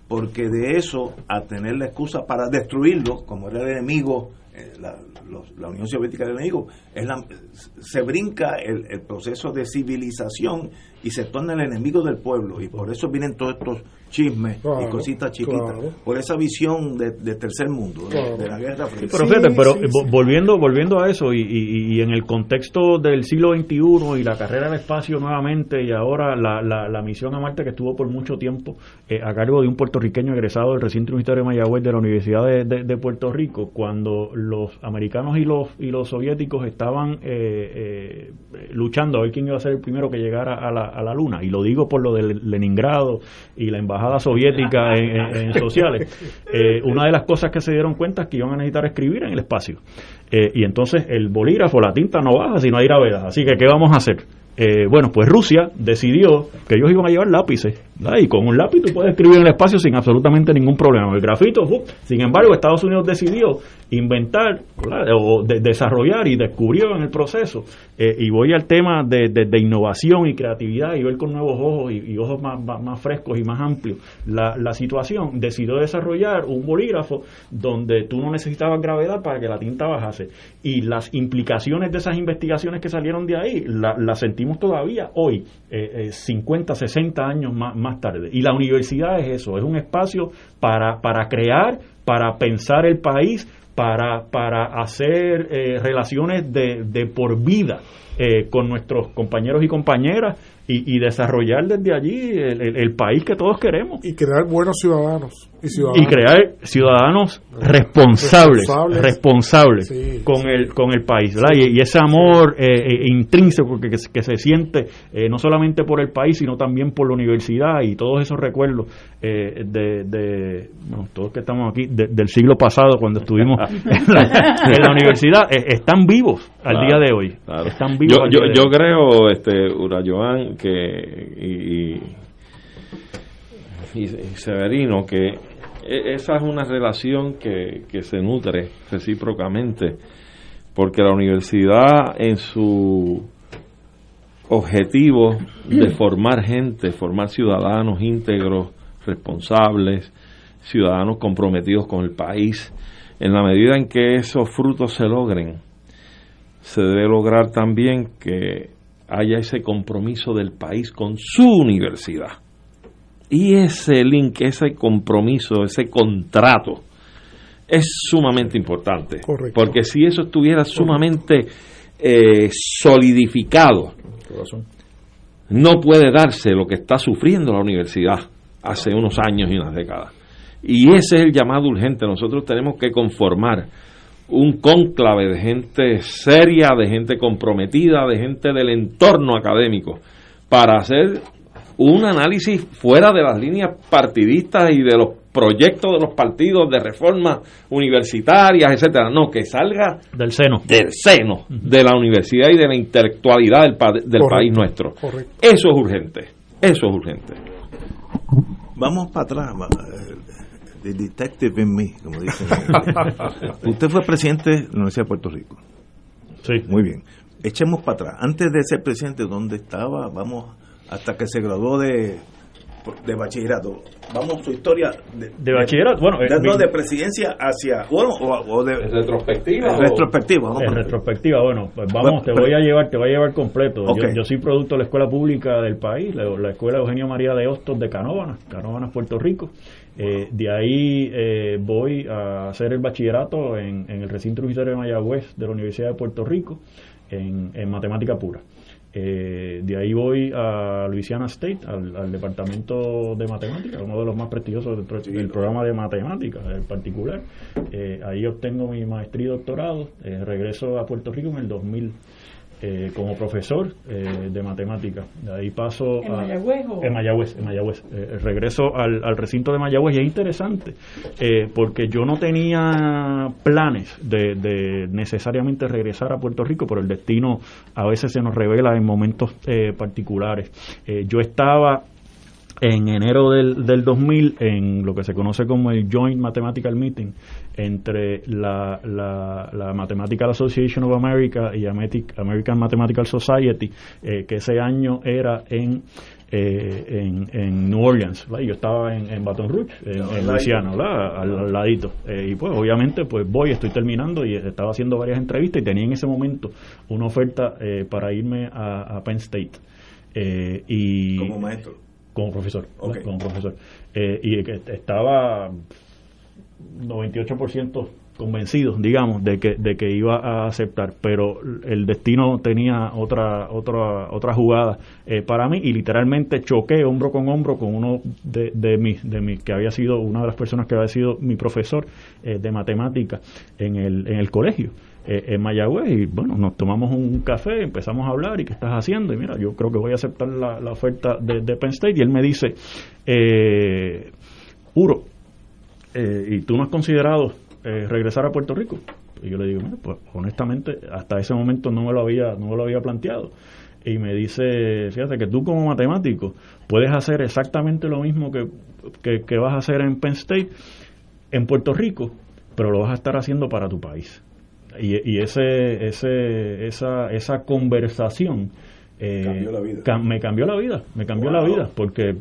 porque de eso a tener la excusa para destruirlo, como era el enemigo, la, la, Unión Soviética era el enemigo, es la, se brinca el, el, proceso de civilización y se torna el enemigo del pueblo. Y por eso vienen todos estos chismes y cositas chiquitas. Por esa visión de, tercer mundo, de, la guerra fría. pero fíjate, pero volviendo, volviendo a eso y, y, en el contexto del siglo XXI y la carrera al espacio nuevamente y ahora la, la, misión a Marte que estuvo por mucho tiempo eh, a cargo de un puertorriqueño egresado del recinto universitario de Mayagüez de la Universidad de, de Puerto Rico, cuando los americanos y los y los soviéticos estaban eh, luchando a ver quién iba a ser el primero que llegara a la, a la luna. Y lo digo por lo de Leningrado y la embajada soviética en, sociales. Una de las cosas que se dieron cuenta es que iban a necesitar escribir en el espacio. Y entonces el bolígrafo la tinta no baja si no hay gravedad. Así que qué vamos a hacer eh, bueno, pues Rusia decidió que ellos iban a llevar lápices, y con un lápiz tú puedes escribir en el espacio sin absolutamente ningún problema. El grafito, sin embargo, Estados Unidos decidió inventar o desarrollar y descubrió en el proceso. Eh, y voy al tema de, innovación y creatividad y ver con nuevos ojos y, ojos más, más, frescos y más amplios la, la situación. Decidió desarrollar un bolígrafo donde tú no necesitabas gravedad para que la tinta bajase. Y las implicaciones de esas investigaciones que salieron de ahí las la sentimos todavía hoy, eh, 50, eh, 60 años más, más tarde. Y la universidad es eso, es un espacio para, para crear, para pensar el país, para, para hacer eh, relaciones de, de por vida eh, con nuestros compañeros y compañeras y, desarrollar desde allí el, país que todos queremos. Y crear buenos ciudadanos. Y, crear ciudadanos responsables, responsables, con, el, con el país. Y, ese amor eh, eh, intrínseco que, que, se siente eh, no solamente por el país, sino también por la universidad y todos esos recuerdos de, de todos que estamos aquí, del siglo pasado cuando estuvimos en la, universidad, están vivos al día de hoy. Están vivos yo, yo, yo creo, este, Urayoan, que y, y, Severino, que e, esa es una relación que, que se nutre recíprocamente, porque la universidad en su objetivo de formar gente, formar ciudadanos íntegros, responsables, ciudadanos comprometidos con el país, en la medida en que esos frutos se logren, se debe lograr también que haya ese compromiso del país con su universidad. Y ese link, ese compromiso, ese contrato es sumamente importante. Porque si eso estuviera sumamente eh, solidificado, no puede darse lo que está sufriendo la universidad hace unos años y unas décadas. Y ese es el llamado urgente. Nosotros tenemos que conformar un cónclave de gente seria, de gente comprometida, de gente del entorno académico, para hacer un análisis fuera de las líneas partidistas y de los proyectos de los partidos de reformas universitarias, etcétera, no, que salga del seno, del seno de la universidad y de la intelectualidad del, del país nuestro. Eso es urgente, eso es urgente. Vamos para atrás, The detective in me, como dicen. Usted fue presidente de la Universidad de Puerto Rico. Sí. Muy bien. Echemos para atrás. Antes de ser presidente, ¿dónde estaba? Vamos hasta que se graduó de, de bachillerato. Vamos, su historia de, bachillerato. Bueno, de, no, de presidencia hacia. Bueno, o, de. retrospectiva. retrospectiva, vamos. retrospectiva, bueno, pues vamos, te voy a llevar, te voy a llevar completo. Yo, soy producto de la escuela pública del país, la, la escuela Eugenio María de Hostos de Canóvanas, Canóvanas, Puerto Rico. Eh, de ahí eh, voy a hacer el bachillerato en, el recinto universitario de Mayagüez de la Universidad de Puerto Rico en, matemática pura. Eh, de ahí voy a Louisiana State, al, departamento de matemáticas, uno de los más prestigiosos del, programa de matemáticas en particular. ahí obtengo mi maestría y doctorado. regreso a Puerto Rico en el 2000. Eh, como profesor eh, de matemáticas. De ahí paso ¿En a, Mayagüez? En Mayagüez, en Mayagüez. Eh, regreso al, al, recinto de Mayagüez y es interesante porque yo no tenía planes de, de, necesariamente regresar a Puerto Rico, pero el destino a veces se nos revela en momentos particulares. yo estaba en enero del, del 2000 en lo que se conoce como el Joint Mathematical Meeting entre la, la, la Mathematical Association of America y American Mathematical Society, eh, que ese año era en, eh, en, en, New Orleans. Yo estaba en, en Baton Rouge, en, Louisiana, al, ladito. Eh, y pues obviamente pues voy, estoy terminando y estaba haciendo varias entrevistas y tenía en ese momento una oferta para irme a, a Penn State. y como maestro como profesor, como profesor. Eh, y que estaba 98% convencido, digamos, de que, de que iba a aceptar, pero el destino tenía otra, otra, otra jugada eh, para mí y literalmente choqué hombro con hombro con uno de, de mis, de mis, que había sido una de las personas que había sido mi profesor eh, de matemática en el, en el colegio. Eh, en Mayagüez y bueno, nos tomamos un café, empezamos a hablar y qué estás haciendo y mira, yo creo que voy a aceptar la, oferta de, Penn State y él me dice, eh, Uro, ¿y tú no has considerado eh, regresar a Puerto Rico. Y yo le digo, pues honestamente, hasta ese momento no me lo había, no me lo había planteado. Y me dice, fíjate que tú como matemático puedes hacer exactamente lo mismo que, que vas a hacer en Penn State en Puerto Rico, pero lo vas a estar haciendo para tu país. Y, y ese, ese, esa, esa conversación eh, me cambió la vida, me cambió la vida, porque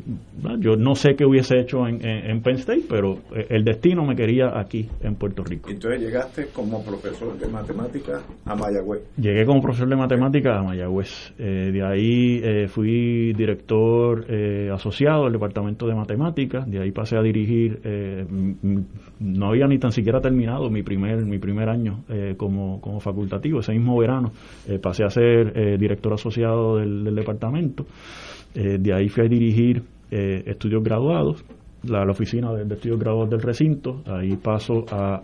yo no sé qué hubiese hecho en, en, Penn State, pero eh, el destino me quería aquí, en Puerto Rico. Entonces llegaste como profesor de matemáticas a Mayagüez. Llegué como profesor de matemáticas a Mayagüez. Eh, de ahí fui director asociado del departamento de matemáticas, de ahí pasé a dirigir, no había ni tan siquiera terminado mi primer, mi primer año como, como facultativo, ese mismo verano pasé a ser director asociado del, departamento. Eh, de ahí fui a dirigir eh, estudios graduados, la, oficina de, estudios graduados del recinto. Ahí paso a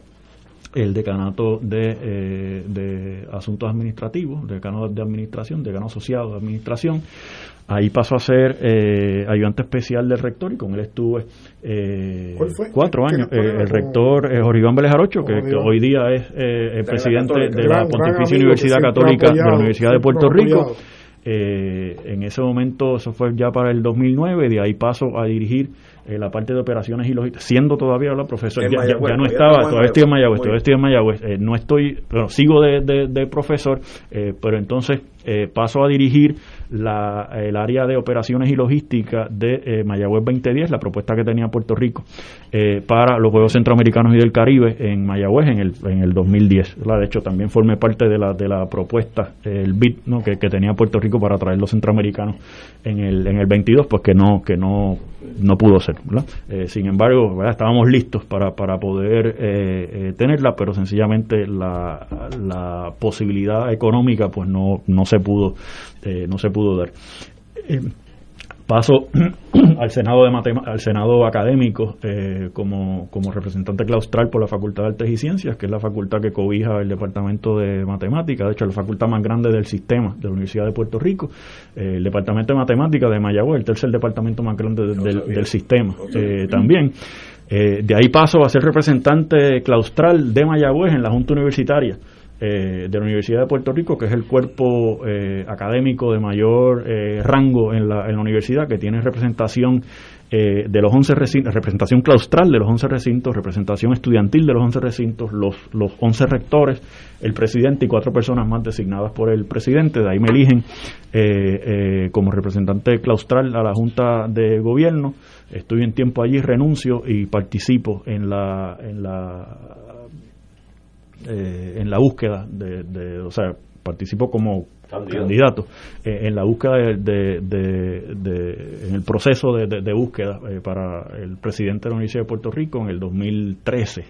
el decanato de, eh, de asuntos administrativos, decano de administración, decano asociado de administración. Ahí paso a ser ayudante especial del rector y con él estuve cuatro años. el rector Jorge Iván Vélez Arocho, que, hoy día es el presidente de la Pontificia Universidad Católica de la Universidad de Puerto Rico. Eh, en ese momento, eso fue ya para el 2009, de ahí paso a dirigir eh, la parte de operaciones y logística, siendo todavía la profesora, ya, no estaba, todavía estoy en Mayagüez, todavía estoy en Mayagüez, eh, no estoy, pero sigo de, de profesor, pero entonces paso a dirigir la, el área de operaciones y logística de eh, Mayagüez 2010, la propuesta que tenía Puerto Rico eh, para los Juegos Centroamericanos y del Caribe en Mayagüez en el, en el 2010. De hecho, también formé parte de la, de la propuesta, el BID ¿no? que, tenía Puerto Rico para traer los centroamericanos en el, en el 22, pues que no, que no, no pudo ser. Eh, sin embargo, estábamos listos para, para poder tenerla, pero sencillamente la, la posibilidad económica pues no, no se pudo no se pudo dar. Eh, paso al Senado de al Senado académico eh, como, como representante claustral por la Facultad de Artes y Ciencias, que es la facultad que cobija el Departamento de Matemáticas, de hecho la facultad más grande del sistema de la Universidad de Puerto Rico, eh, el Departamento de Matemáticas de Mayagüez, el tercer departamento más grande del, sistema también. de ahí paso a ser representante claustral de Mayagüez en la Junta Universitaria eh, de la Universidad de Puerto Rico, que es el cuerpo eh, académico de mayor eh, rango en la, en la, universidad, que tiene representación de los 11 recintos, representación claustral de los 11 recintos, representación estudiantil de los 11 recintos, los, los 11 rectores, el presidente y cuatro personas más designadas por el presidente. De ahí me eligen como representante claustral a la Junta de Gobierno. Estoy en tiempo allí, renuncio y participo en la, en la eh, en la búsqueda de, o sea, participo como candidato, eh, en la búsqueda de, en el proceso de, búsqueda eh, para el presidente de la Universidad de Puerto Rico en el 2013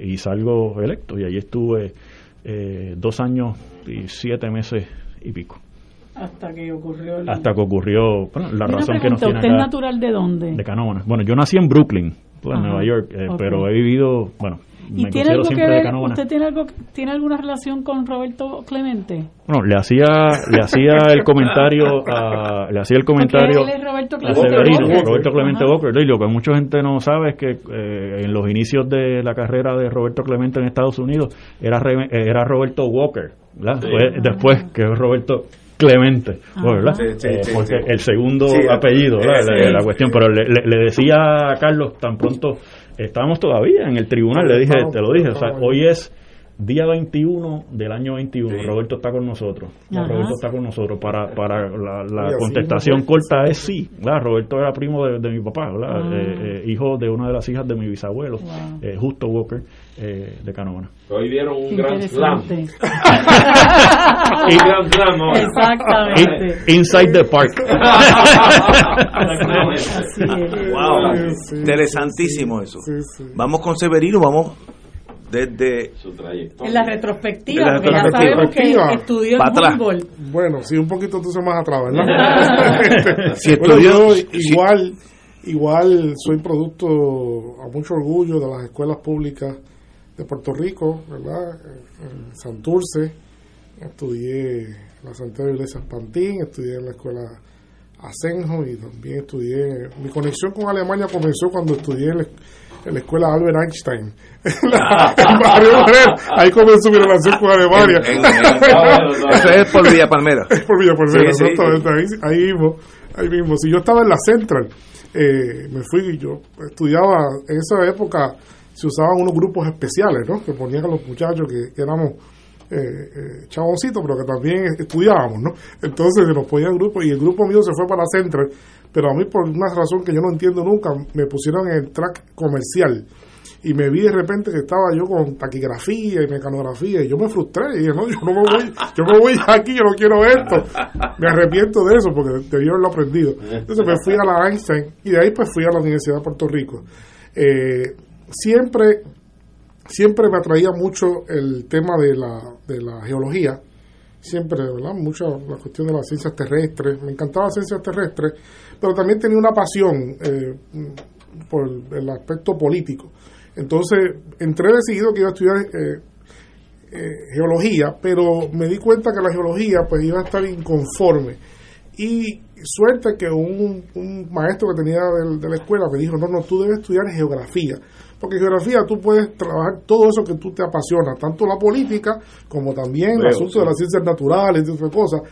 y salgo electo. Y ahí estuve dos años y siete meses y pico. Hasta que ocurrió hasta que ocurrió la razón que nos tiene ¿Usted es natural de dónde? De Canóvanas. Bueno, yo nací en Brooklyn, pues, en Nueva York, pero he vivido, bueno, ¿Y tiene algo que ver, usted tiene algo tiene alguna relación con Roberto Clemente? Bueno, le hacía le hacía el comentario a, le hacía el comentario Roberto Clemente Roberto Clemente Walker. Y lo que mucha gente no sabe es que eh, en los inicios de la carrera de Roberto Clemente en Estados Unidos era era Roberto Walker, después que es Roberto Clemente, ¿verdad? Eh, porque el segundo apellido, la, la, cuestión, pero le, le, decía a Carlos tan pronto estábamos todavía en el tribunal, le dije, te lo dije, o sea, hoy es día 21 del año 21, Roberto está con nosotros. Roberto está con nosotros. Para, para la, contestación corta es sí. Roberto era primo de, mi papá, ah. eh, eh, hijo de una de las hijas de mi bisabuelo, eh, Justo Walker, de Canóvana. Hoy dieron un gran slam. y gran slam. Exactamente. inside the park. wow. Interesantísimo eso. Vamos con Severino, vamos desde su trayectoria. En la retrospectiva, porque ya sabemos que estudió en fútbol. Bueno, sí, un poquito entonces más atrás, ¿verdad? si estudió, igual, igual soy producto a mucho orgullo de las escuelas públicas de Puerto Rico, ¿verdad? En Santurce, estudié en la Santiago Iglesias Pantín, estudié en la escuela Asenjo y también estudié. Mi conexión con Alemania comenzó cuando estudié en la, escuela Albert Einstein. ahí comenzó mi relación con Alemania. Eso es por Villa Palmera. Es por Villa Palmera, exactamente. Ahí, ahí, mismo, ahí mismo. Si yo estaba en la Central, eh, me fui y yo estudiaba. En esa época se usaban unos grupos especiales, ¿no? Que ponían a los muchachos que éramos eh, eh, pero que también estudiábamos, ¿no? Entonces se nos ponía el grupo y el grupo mío se fue para Central, pero a mí por una razón que yo no entiendo nunca, me pusieron en el track comercial y me vi de repente que estaba yo con taquigrafía y mecanografía y yo me frustré y dije, no, yo no me voy, yo me voy aquí, yo no quiero esto. Me arrepiento de eso porque debí haberlo aprendido. Entonces me fui a la Einstein y de ahí pues fui a la Universidad de Puerto Rico. Eh, siempre siempre me atraía mucho el tema de la, de la geología, siempre, ¿verdad? Mucho la cuestión de las ciencias terrestres, me encantaba las ciencias terrestres, pero también tenía una pasión eh, por el aspecto político. Entonces, entré decidido que iba a estudiar eh, eh, geología, pero me di cuenta que la geología pues iba a estar inconforme. Y suerte que un, un maestro que tenía de la escuela me dijo, no, no, tú debes estudiar geografía porque en geografía tú puedes trabajar todo eso que tú te apasiona, tanto la política como también el asunto de las ciencias naturales y cosas.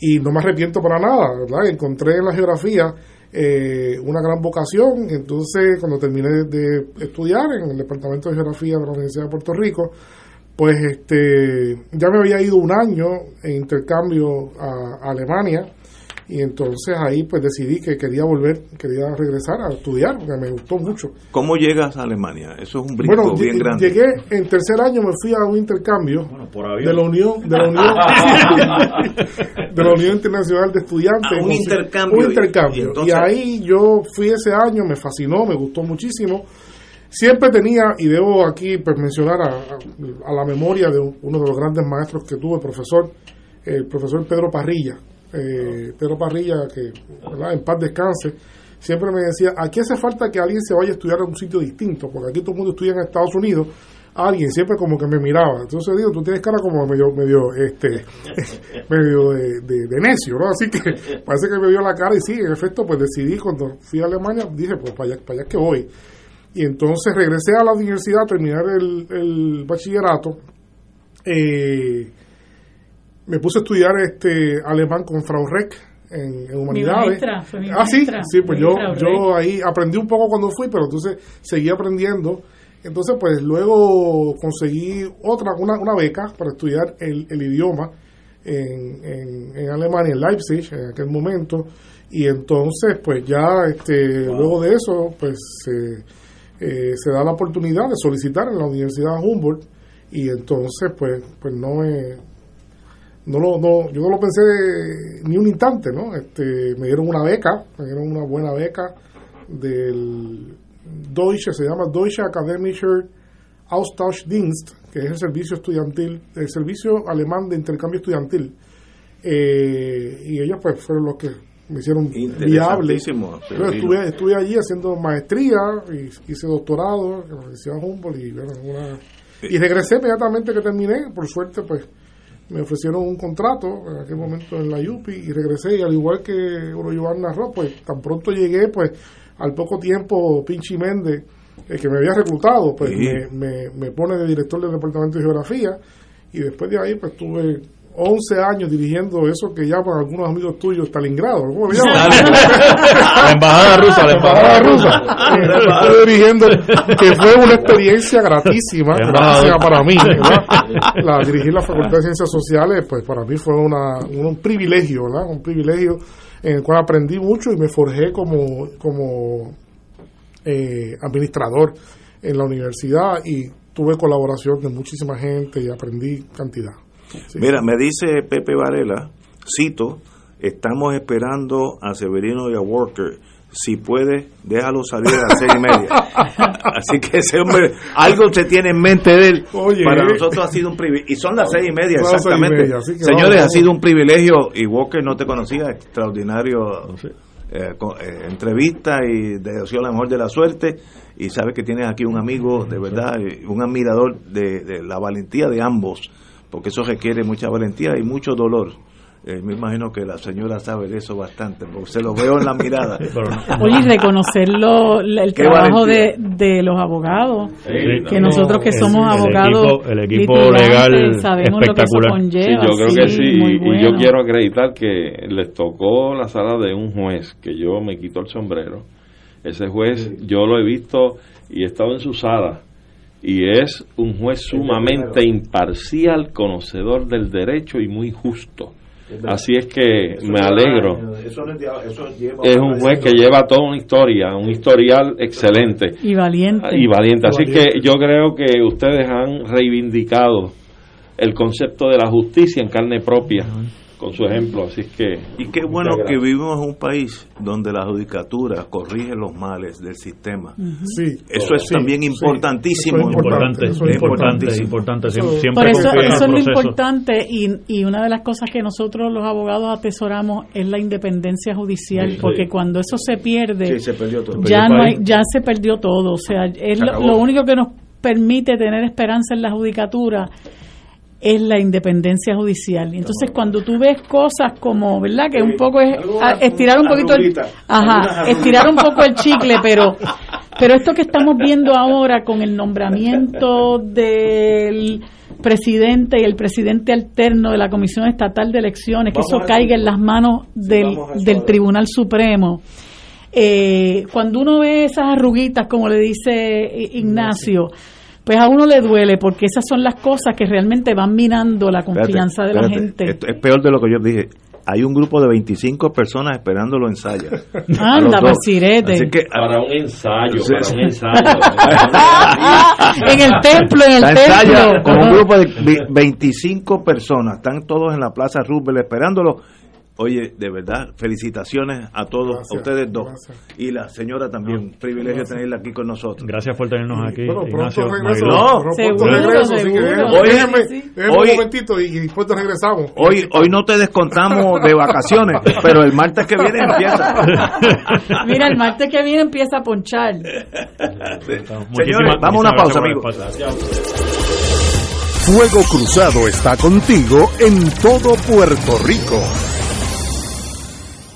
Y no me arrepiento para nada, ¿verdad? Encontré en la geografía eh, una gran vocación. Entonces, cuando terminé de estudiar en el Departamento de Geografía de la Universidad de Puerto Rico, pues este ya me había ido un año en intercambio a Alemania y entonces ahí pues decidí que quería volver, quería regresar a estudiar, porque me gustó mucho. ¿Cómo llegas a Alemania? Eso es un brinco bien grande. Llegué en tercer año, me fui a un intercambio de la Unión, de la Unión, de la Unión Internacional de Estudiantes. un intercambio. Un intercambio. Y, ahí yo fui ese año, me fascinó, me gustó muchísimo. Siempre tenía, y debo aquí pues, mencionar a, a la memoria de uno de los grandes maestros que tuve, el profesor, el profesor Pedro Parrilla, eh, Pedro Parrilla, que en paz descanse, siempre me decía, aquí hace falta que alguien se vaya a estudiar en un sitio distinto, porque aquí todo el mundo estudia en Estados Unidos, alguien siempre como que me miraba. Entonces digo, tú tienes cara como medio, medio, este, medio de, necio, ¿no? Así que parece que me vio la cara y sí, en efecto, pues decidí cuando fui a Alemania, dije, pues para allá, para allá que voy. Y entonces regresé a la universidad a terminar el, el bachillerato. Eh, me puse a estudiar este alemán con Frau Reck en, humanidades. ah, sí, sí, pues yo, yo ahí aprendí un poco cuando fui, pero entonces seguí aprendiendo. Entonces, pues luego conseguí otra, una, una beca para estudiar el, el idioma en, en, Alemania, en Leipzig, en aquel momento. Y entonces, pues ya este, luego de eso, pues eh, se da la oportunidad de solicitar en la Universidad Humboldt. Y entonces, pues, pues no me no lo, no, yo no lo pensé ni un instante, ¿no? Este, me dieron una beca, me dieron una buena beca del Deutsche, se llama Deutsche Akademischer Austauschdienst, que es el servicio estudiantil, el servicio alemán de intercambio estudiantil. Eh, y ellos pues fueron los que me hicieron viable. estuve, estuve allí haciendo maestría, y hice doctorado en la Universidad Humboldt y, bueno, una, y regresé inmediatamente que terminé, por suerte pues me ofrecieron un contrato en aquel momento en la UPI y regresé y al igual que Oro narró, pues tan pronto llegué, pues al poco tiempo Pinchi Méndez, el que me había reclutado, pues me, me, pone de director del Departamento de Geografía y después de ahí pues tuve 11 años dirigiendo eso que llaman algunos amigos tuyos Stalingrado, ¿cómo le llaman? la embajada rusa, la embajada rusa. Estoy dirigiendo, que fue una experiencia gratísima, gratísima para mí. La, dirigir la Facultad de Ciencias Sociales, pues para mí fue una, un privilegio, ¿verdad? Un privilegio en el cual aprendí mucho y me forjé como, como eh, administrador en la universidad y tuve colaboración de muchísima gente y aprendí cantidad. Mira, me dice Pepe Varela, cito, estamos esperando a Severino y a Walker si puede, déjalo salir a las seis y media. Así que ese hombre, algo se tiene en mente de él. Para nosotros ha sido un privilegio. Y son las seis y media, exactamente. Señores, ha sido un privilegio. Y Walker no te conocía, extraordinario eh, eh, entrevista y deseo la mejor de la suerte. Y sabes que tienes aquí un amigo, de verdad, un admirador de, de la valentía de ambos, porque eso requiere mucha valentía y mucho dolor. Eh, me imagino que la señora sabe de eso bastante, porque se lo veo en la mirada. Oye, reconocerlo, el trabajo de, de, los abogados, que nosotros que somos abogados, el equipo, legal sabemos lo que eso conlleva. yo creo que sí, y, yo quiero acreditar que les tocó la sala de un juez, que yo me quito el sombrero. Ese juez, yo lo he visto y he estado en su sala y es un juez sumamente imparcial, conocedor del derecho y muy justo. Así es que me alegro. es un juez que lleva toda una historia, un historial excelente. Y valiente. Y valiente. Así que yo creo que ustedes han reivindicado el concepto de la justicia en carne propia con su ejemplo, así que... Y qué bueno que vivimos en un país donde la judicatura corrige los males del sistema. Sí, eso es también importantísimo. Eso es importante, es importante, importante. Siempre Por eso, eso es lo importante y, y una de las cosas que nosotros los abogados atesoramos es la independencia judicial, porque cuando eso se pierde, ya, no hay, ya se perdió todo. O sea, es lo único que nos permite tener esperanza en la judicatura es la independencia judicial. Entonces, cuando tú ves cosas como, ¿verdad? Que un poco es estirar un poquito el, ajá, estirar un poco el chicle, pero pero esto que estamos viendo ahora con el nombramiento del presidente y el presidente alterno de la Comisión Estatal de Elecciones, que eso caiga en las manos del, del Tribunal Supremo. Eh, cuando uno ve esas arruguitas, como le dice Ignacio, pues a uno le duele porque esas son las cosas que realmente van minando la confianza de la gente. es peor de lo que yo dije. Hay un grupo de 25 personas esperándolo en Saya. Anda, basirete. Así que, para un ensayo, para un ensayo. en el templo, en el templo. con un grupo de 25 personas. Están todos en la Plaza Rubel esperándolo Oye, de verdad, felicitaciones a todos, a ustedes dos. Y la señora también, un privilegio tenerla aquí con nosotros. Gracias por tenernos aquí. Bueno, pronto regreso. No, pronto regreso, así que déjeme, un momentito y después regresamos. Hoy, hoy no te descontamos de vacaciones, pero el martes que viene empieza. Mira, el martes que viene empieza a ponchar. Señores, vamos a una pausa, amigos. Fuego Cruzado está contigo en todo Puerto Rico.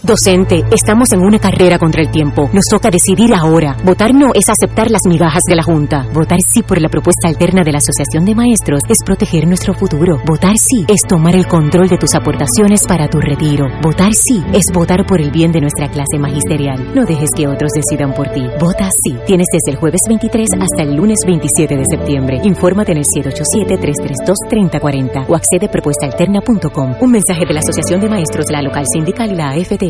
Docente, estamos en una carrera contra el tiempo. Nos toca decidir ahora. Votar no es aceptar las migajas de la Junta. Votar sí por la propuesta alterna de la Asociación de Maestros es proteger nuestro futuro. Votar sí es tomar el control de tus aportaciones para tu retiro. Votar sí es votar por el bien de nuestra clase magisterial. No dejes que otros decidan por ti. Vota sí. Tienes desde el jueves 23 hasta el lunes 27 de septiembre. Infórmate en el 787-332-3040 o accede a propuestaalterna.com. Un mensaje de la Asociación de Maestros, la local sindical y la AFT.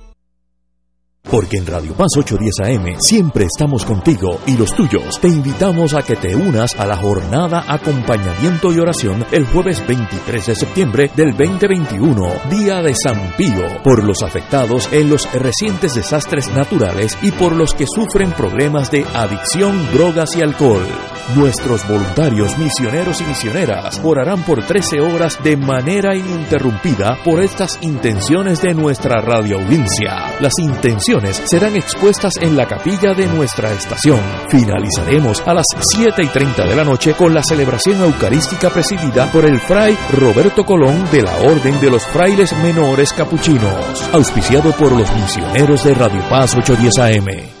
Porque en Radio Paz 810 AM siempre estamos contigo y los tuyos. Te invitamos a que te unas a la jornada Acompañamiento y Oración el jueves 23 de septiembre del 2021, Día de San Pío, por los afectados en los recientes desastres naturales y por los que sufren problemas de adicción, drogas y alcohol. Nuestros voluntarios misioneros y misioneras orarán por 13 horas de manera ininterrumpida por estas intenciones de nuestra radio audiencia. Las intenciones serán expuestas en la capilla de nuestra estación. Finalizaremos a las 7 y 30 de la noche con la celebración eucarística presidida por el fray Roberto Colón de la Orden de los Frailes Menores Capuchinos, auspiciado por los misioneros de Radio Paz 810 AM.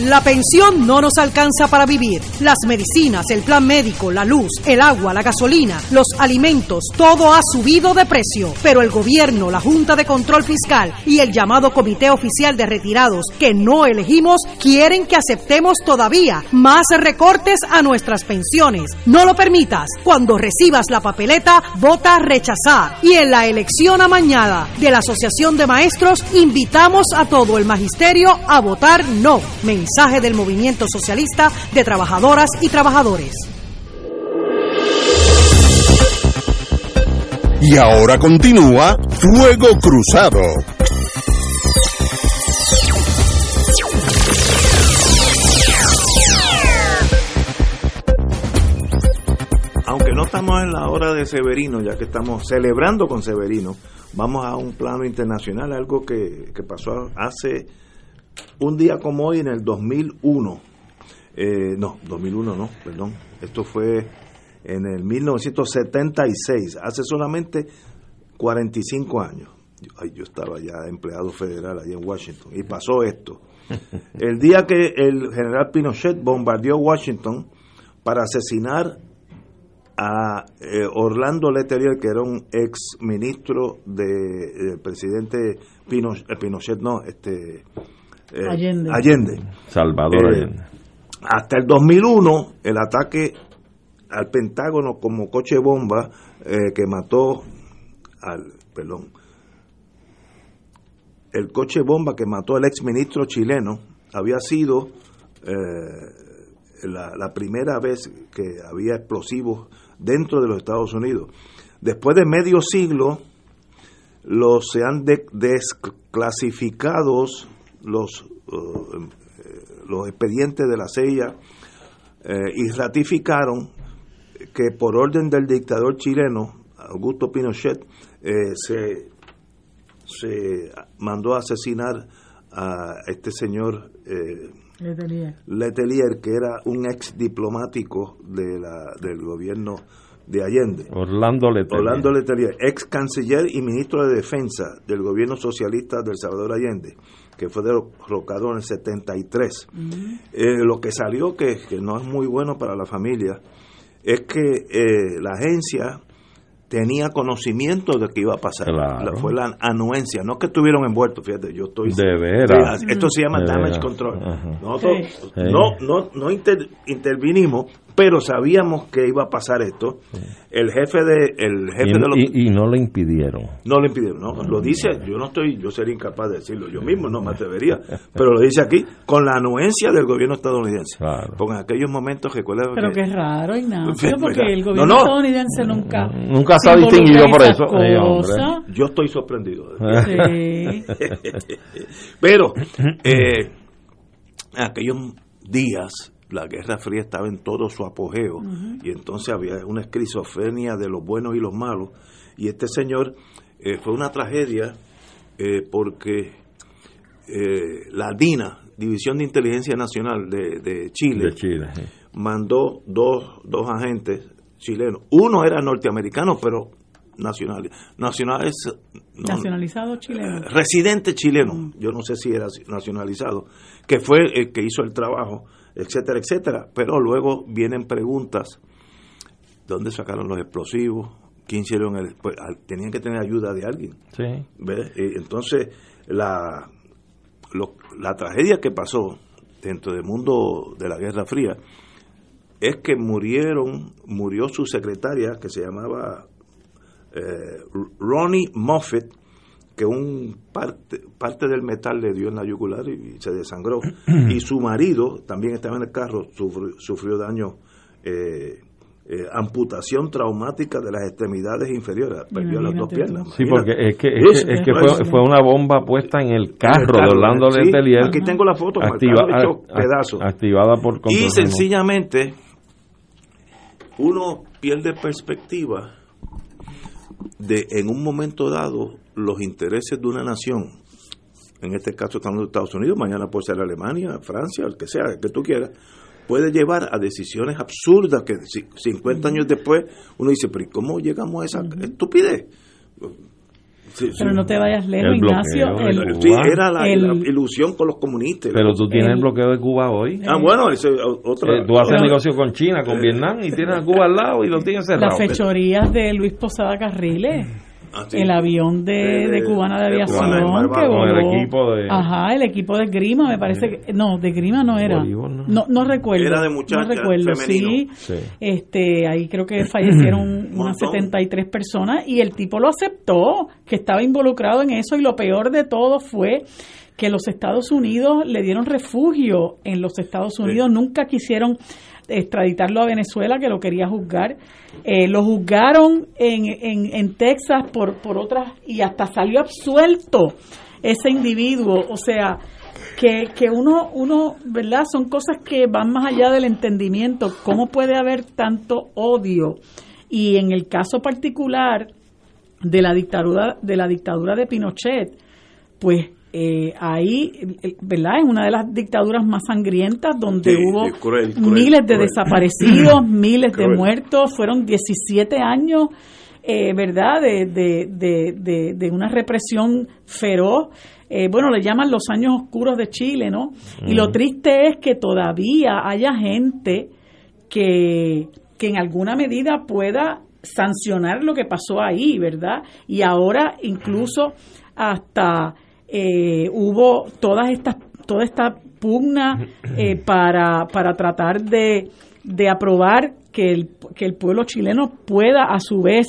La pensión no nos alcanza para vivir. Las medicinas, el plan médico, la luz, el agua, la gasolina, los alimentos, todo ha subido de precio. Pero el gobierno, la Junta de Control Fiscal y el llamado Comité Oficial de Retirados que no elegimos quieren que aceptemos todavía más recortes a nuestras pensiones. No lo permitas. Cuando recibas la papeleta, vota rechazar. Y en la elección amañada de la Asociación de Maestros, invitamos a todo el magisterio a votar no mensaje del movimiento socialista de trabajadoras y trabajadores. Y ahora continúa Fuego Cruzado. Aunque no estamos en la hora de Severino, ya que estamos celebrando con Severino, vamos a un plano internacional, algo que, que pasó hace un día como hoy en el 2001, eh, no, 2001 no, perdón, esto fue en el 1976, hace solamente 45 años. Ay, yo estaba ya empleado federal allá en Washington y pasó esto. El día que el general Pinochet bombardeó Washington para asesinar a eh, Orlando Letelier, que era un ex ministro del presidente Pinochet, eh, Pinochet, no, este eh, Allende. Allende. Salvador Eh, Allende. Hasta el 2001, el ataque al Pentágono como coche bomba eh, que mató al, perdón, el coche bomba que mató al ex ministro chileno había sido eh, la, la primera vez que había explosivos dentro de los Estados Unidos. Después de medio siglo, los se han de- desclasificados los, uh, eh, los expedientes de la CIA eh, y ratificaron que por orden del dictador chileno, Augusto Pinochet, eh, se, se mandó a asesinar a este señor eh, Letelier. Letelier, que era un ex diplomático de la, del gobierno de Allende. Orlando Letelier. Orlando Letelier, ex canciller y ministro de Defensa del gobierno socialista del Salvador Allende, que fue derrocado en el 73. Eh, lo que salió, que, que no es muy bueno para la familia, es que eh, la agencia tenía conocimiento de que iba a pasar. Claro. La- fue la anuencia, no que estuvieron envueltos, fíjate, yo estoy... De veras. Sí, esto se llama De damage veras. control. Nosotros Sí. no, no, no inter- intervinimos, pero sabíamos que iba a pasar esto. El jefe de el jefe Y, de los y- y no le impidieron. no lo impidieron, no, lo dice, yo no estoy, yo sería incapaz de decirlo, yo mismo no me atrevería, pero lo dice aquí, con la anuencia del gobierno estadounidense. Porque en aquellos momentos recuerda Pero que qué raro, Ignacio, porque mira. el No, gobierno no. estadounidense nunca... Nunca se ha distinguido por eso. Yo estoy sorprendido. Sí. Pero, eh, en aquellos días, la Guerra Fría estaba en todo su apogeo y entonces había una esquizofrenia de los buenos y los malos. Y este señor eh, fue una tragedia eh, porque eh, la DINA, División de Inteligencia Nacional de, de Chile, De Chile, sí. mandó dos, dos agentes chilenos. Uno era norteamericano, pero nacional. Nacionales, no, Nacionalizado chileno. residente chileno, yo no sé si era nacionalizado, que fue el que hizo el trabajo, etcétera, etcétera. Pero luego vienen preguntas, ¿dónde sacaron los explosivos? ¿Quién hicieron el...? pues, tenían que tener ayuda de alguien. Sí. Entonces, la, lo- la tragedia que pasó dentro del mundo de la Guerra Fría, es que murieron, murió su secretaria que se llamaba eh, Ronnie Moffett, que un parte, parte del metal le dio en la yugular y, se desangró. y su marido también estaba en el carro, sufrió, sufrió daño, eh, eh, amputación traumática de las extremidades inferiores, perdió las dos piernas. Sí, porque es que, es que, es que fue, fue, una bomba puesta en el carro, de Orlando sí, Letelier. Aquí tengo la foto, activa, hecho pedazos. activada por Y sencillamente uno pierde perspectiva de en un momento dado los intereses de una nación, en este caso estamos en Estados Unidos, mañana puede ser Alemania, Francia, el que sea, el que tú quieras, puede llevar a decisiones absurdas que 50 años después uno dice, pero ¿cómo llegamos a esa estupidez? Sí, pero sí. no te vayas lejos, el Ignacio. Bloqueo, el, sí, era la, el, la, ilusión con los comunistas. Pero tú tienes el, bloqueo de Cuba hoy. Ah, bueno, ese otra. Eh, tú haces pero, negocio con China, con eh, Vietnam y tienes a Cuba al lado y lo tienes cerrado. Las fechorías de Luis Posada Carriles. Ah, sí. El avión de, de, de Cubana de Aviación que voló. El equipo de... Ajá, el equipo de Grima, me parece que... No, de Grima no era. Bolívar, no. no. No, recuerdo. Era de muchachas, No recuerdo, sí. sí. Este, ahí creo que fallecieron unas 73 personas y el tipo lo aceptó, que estaba involucrado en eso y lo peor de todo fue que los Estados Unidos le dieron refugio en los Estados Unidos, sí. nunca quisieron extraditarlo a Venezuela, que lo quería juzgar. Eh, lo juzgaron en, en, en, Texas por, por otras y hasta salió absuelto ese individuo. O sea, que, que uno, uno, ¿verdad? Son cosas que van más allá del entendimiento. ¿Cómo puede haber tanto odio? Y en el caso particular de la dictadura, de la dictadura de Pinochet, pues eh, ahí, ¿verdad? Es una de las dictaduras más sangrientas donde Sí, hubo sí, cruel, cruel, miles de cruel. desaparecidos, miles de muertos, fueron 17 años, eh, ¿verdad? De, de, de, de, de una represión feroz. Eh, bueno, le llaman los años oscuros de Chile, ¿no? Y lo triste es que todavía haya gente que, que en alguna medida pueda sancionar lo que pasó ahí, ¿verdad? Y ahora incluso hasta eh, hubo todas estas toda esta pugna eh, para, para tratar de, de aprobar que el, que el pueblo chileno pueda a su vez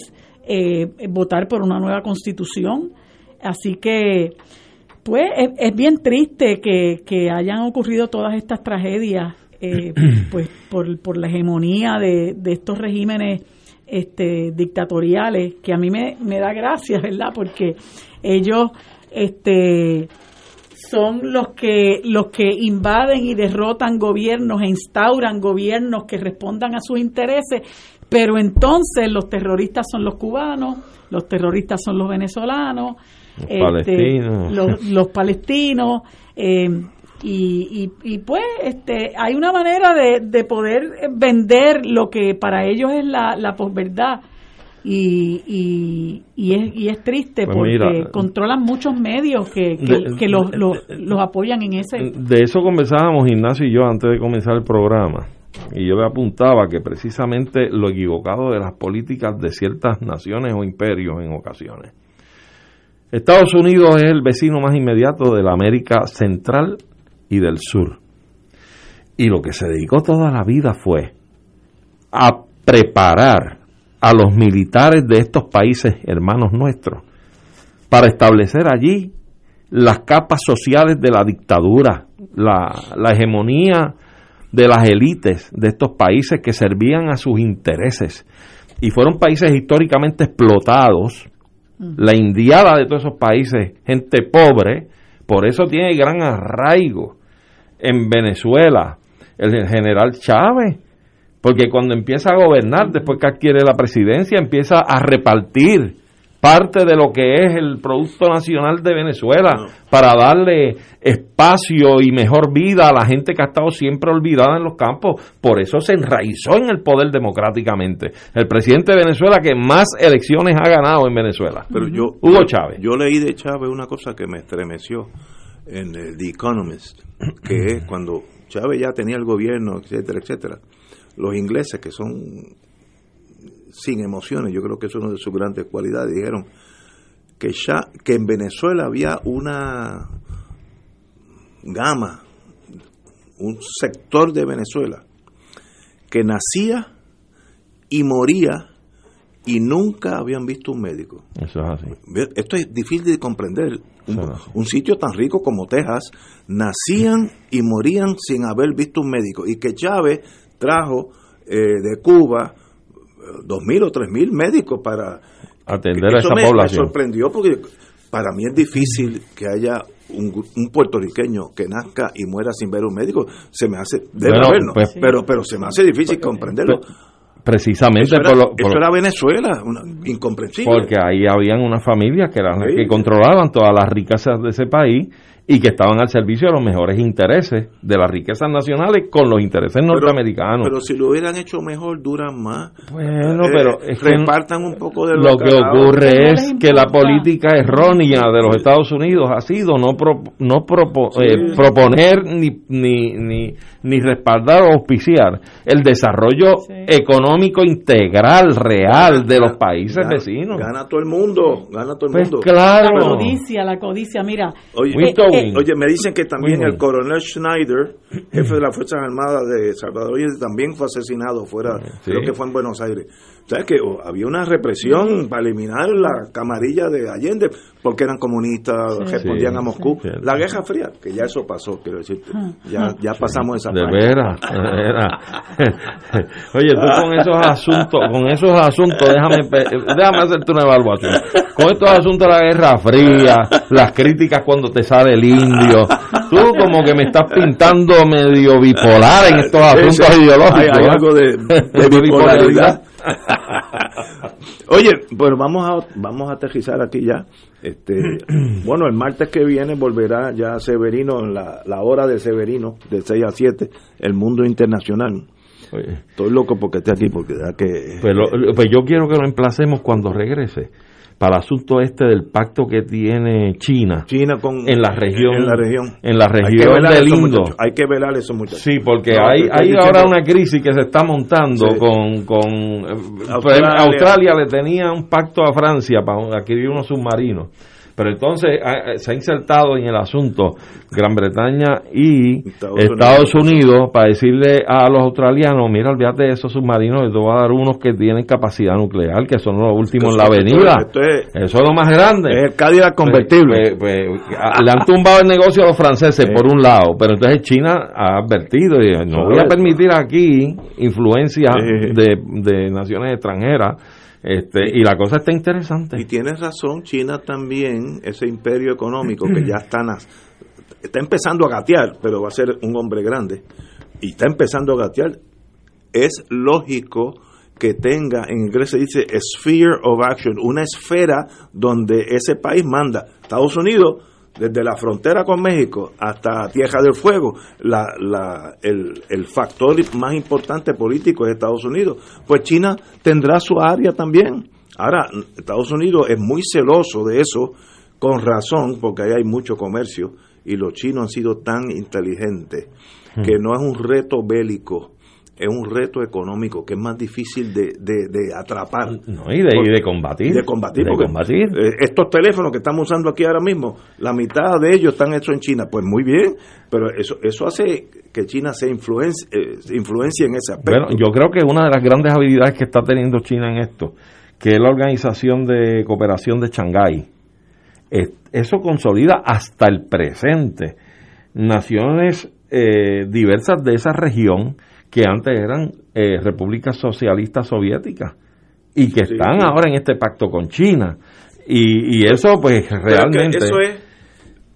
eh, votar por una nueva constitución. Así que, pues, es, es bien triste que, que, hayan ocurrido todas estas tragedias, eh, pues, por, por la hegemonía de, de estos regímenes este, dictatoriales, que a mí me, me da gracia, ¿verdad? Porque ellos este son los que los que invaden y derrotan gobiernos instauran gobiernos que respondan a sus intereses pero entonces los terroristas son los cubanos los terroristas son los venezolanos los este, palestinos. los, los palestinos eh, y, y, y, pues este hay una manera de, de, poder vender lo que para ellos es la, la posverdad y, y, y, es, y es triste Pues porque mira, controlan muchos medios que, que, de- que los, los, los apoyan en ese De eso conversábamos Ignacio y yo antes de comenzar el programa. Y yo le apuntaba que precisamente lo equivocado de las políticas de ciertas naciones o imperios en ocasiones. Estados Unidos es el vecino más inmediato de la América Central y del Sur. Y lo que se dedicó toda la vida fue a preparar a los militares de estos países hermanos nuestros para establecer allí las capas sociales de la dictadura, la, la hegemonía de las élites de estos países que servían a sus intereses. Y fueron países históricamente explotados, la indiada de todos esos países, gente pobre, por eso tiene gran arraigo en Venezuela el general Chávez, porque cuando empieza a gobernar, después que adquiere la presidencia, empieza a repartir parte de lo que es el Producto Nacional de Venezuela No. para darle espacio y mejor vida a la gente que ha estado siempre olvidada en los campos. Por eso se enraizó en el poder democráticamente. El presidente de Venezuela que más elecciones ha ganado en Venezuela. Pero yo, Hugo Chávez. Yo leí de Chávez una cosa que me estremeció en el The Economist, que es cuando Chávez ya tenía el gobierno, etcétera, etcétera. Los ingleses, que son sin emociones, yo creo que es una de sus grandes cualidades, dijeron que, ya, que en Venezuela había una gama un sector de Venezuela que nacía y moría y nunca habían visto un médico. Eso es así. Esto es difícil de comprender. Un, un, sitio tan rico como Texas, nacían y morían sin haber visto un médico. Y que Chávez trajo eh, de Cuba dos mil o tres mil médicos para atender a esa me, población. Me sorprendió porque para mí es difícil que haya un, un, puertorriqueño que nazca y muera sin ver un médico. Se me hace, debe Bueno, pues- pero, pero se me hace difícil comprenderlo. Precisamente Eso era, por lo- por eso lo- era Venezuela, una- incomprensible. porque ahí habían unas familias que eran las Sí. que controlaban todas las riquezas de ese país y que estaban al servicio de los mejores intereses de las riquezas nacionales con los intereses norteamericanos. Pero si lo hubieran hecho mejor, duran más. Bueno, Eh, pero es que repartan un poco de lo que carajo. ocurre es que la política errónea de los Estados Unidos ha sido no pro- no propo- Sí. eh, proponer ni, ni, ni, ni respaldar o auspiciar el desarrollo económico integral real de los países Gana- vecinos. Gana todo el mundo, gana todo el Pues mundo. claro. La codicia, la codicia, mira. Oye, eh, oye, me dicen que también el coronel Schneider, jefe de las Fuerzas Armadas de Salvador también fue asesinado fuera, Sí. creo que fue en Buenos Aires. Sea, que oh, había una represión para eliminar la camarilla de Allende, porque eran comunistas, Sí. respondían Sí, a Moscú. sí. La Guerra Fría, que ya eso pasó, quiero decirte. Ya, ya pasamos esa De página. veras, de veras. Oye, tú con esos asuntos, con esos asuntos, déjame, déjame hacerte una evaluación. Con estos asuntos de la Guerra Fría, las críticas cuando te sale el indio, tú como que me estás pintando medio bipolar en estos asuntos ideológicos. Hay, algo de, de bipolaridad. Oye, pues vamos a vamos a aterrizar aquí ya. Este, bueno, el martes que viene volverá ya Severino en la, la hora de Severino de 6 a 7, el mundo internacional. Oye. Estoy loco porque esté aquí porque da que Pues, lo- pues yo quiero que lo emplacemos cuando regrese para el asunto este del pacto que tiene China, China con en la región en la región en la región del Indo. hay que velar a esos muchachos. Sí, porque No, hay, hay diciendo- ahora una crisis que se está montando Sí. con, con eh, Australia. Australia. le tenía un pacto a Francia para adquirir unos submarinos. Pero entonces ah, eh, se ha insertado en el asunto Gran Bretaña y Estados Estados, Unidos. para decirle a los australianos, mira, olvídate de esos submarinos, yo te voy a dar unos que tienen capacidad nuclear, que son los últimos en la avenida. esto es- Eso es lo más grande. Es el convertible. Pues, pues, pues, a- le han tumbado el negocio a los franceses por un lado, pero entonces China ha advertido y no voy a permitir aquí influencia de, de naciones extranjeras. Este, y la cosa está interesante. Y tienes razón, China también, ese imperio económico que ya está, está empezando a gatear, pero va a ser un hombre grande, y está empezando a gatear, es lógico que tenga, en inglés se dice sphere of action, una esfera donde ese país manda. Estados Unidos, desde la frontera con México hasta Tierra del Fuego, la, la, el, el factor más importante político es Estados Unidos. Pues China tendrá su área también. Ahora, Estados Unidos es muy celoso de eso, con razón, porque ahí hay mucho comercio, y los chinos han sido tan inteligentes que no es un reto bélico, es un reto económico que es más difícil de, de, de atrapar. No, y de, y de combatir. De combatir, porque combatir. eh, estos teléfonos que estamos usando aquí ahora mismo, la mitad de ellos están hechos en China. Pues muy bien, pero eso eso hace que China se influencie, eh, influencie en ese aspecto. Bueno, yo creo que una de las grandes habilidades que está teniendo China en esto, que es la Organización de Cooperación de Shanghái, es- eso consolida hasta el presente naciones eh, diversas de esa región que antes eran eh, repúblicas socialistas soviéticas y que están sí. ahora en este pacto con China. Y, y eso pues realmente... eso es,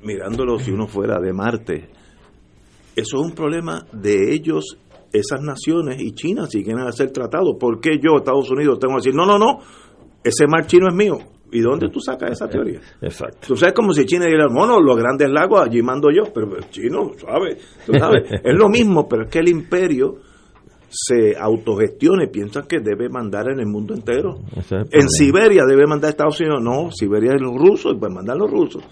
mirándolo si uno fuera de Marte, eso es un problema de ellos, esas naciones y China, si quieren hacer tratado. ¿Por qué yo, Estados Unidos, tengo que decir, no, no, no, ese mar chino es mío? ¿Y dónde tú sacas esa teoría? Exacto. Tú sabes como si China dijera, bueno, los grandes lagos allí mando yo, pero el chino, ¿sabes? Tú sabes, es lo mismo, pero es que el imperio se autogestiona y piensa que debe mandar en el mundo entero. Ese es el En. Siberia debe mandar Estados Unidos, no, Siberia es los rusos, pues mandan los rusos.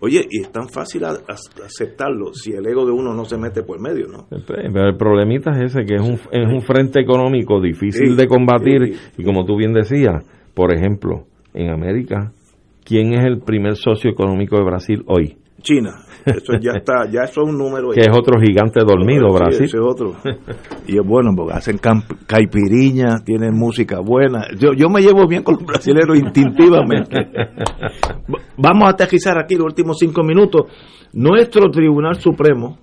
Oye, y es tan fácil a- a- aceptarlo si el ego de uno no se mete por medio, ¿no? Pero el problemita es ese, que es un, es un frente económico difícil Sí, de combatir. sí. Y como tú bien decías, por ejemplo, en América, ¿quién es el primer socio económico de Brasil hoy? China. Eso ya está, ya eso es un número. Que es otro gigante dormido, Sí, Brasil. ese es otro. Y es bueno porque hacen caipiriña, tienen música buena. Yo, yo me llevo bien con los brasileños instintivamente. Va- Vamos a aterrizar aquí los últimos cinco minutos. Nuestro Tribunal Supremo,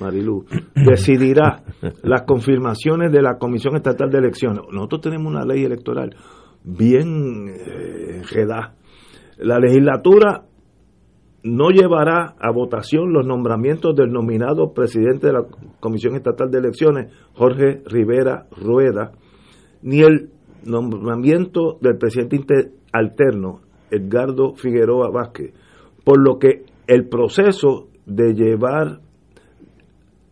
Marilu, decidirá las confirmaciones de la Comisión Estatal de Elecciones. Nosotros tenemos una ley electoral bien eh, enredada. La legislatura no llevará a votación los nombramientos del nominado presidente de la Comisión Estatal de Elecciones, Jorge Rivera Rueda, ni el nombramiento del presidente alterno, Edgardo Figueroa Vázquez, por lo que el proceso de llevar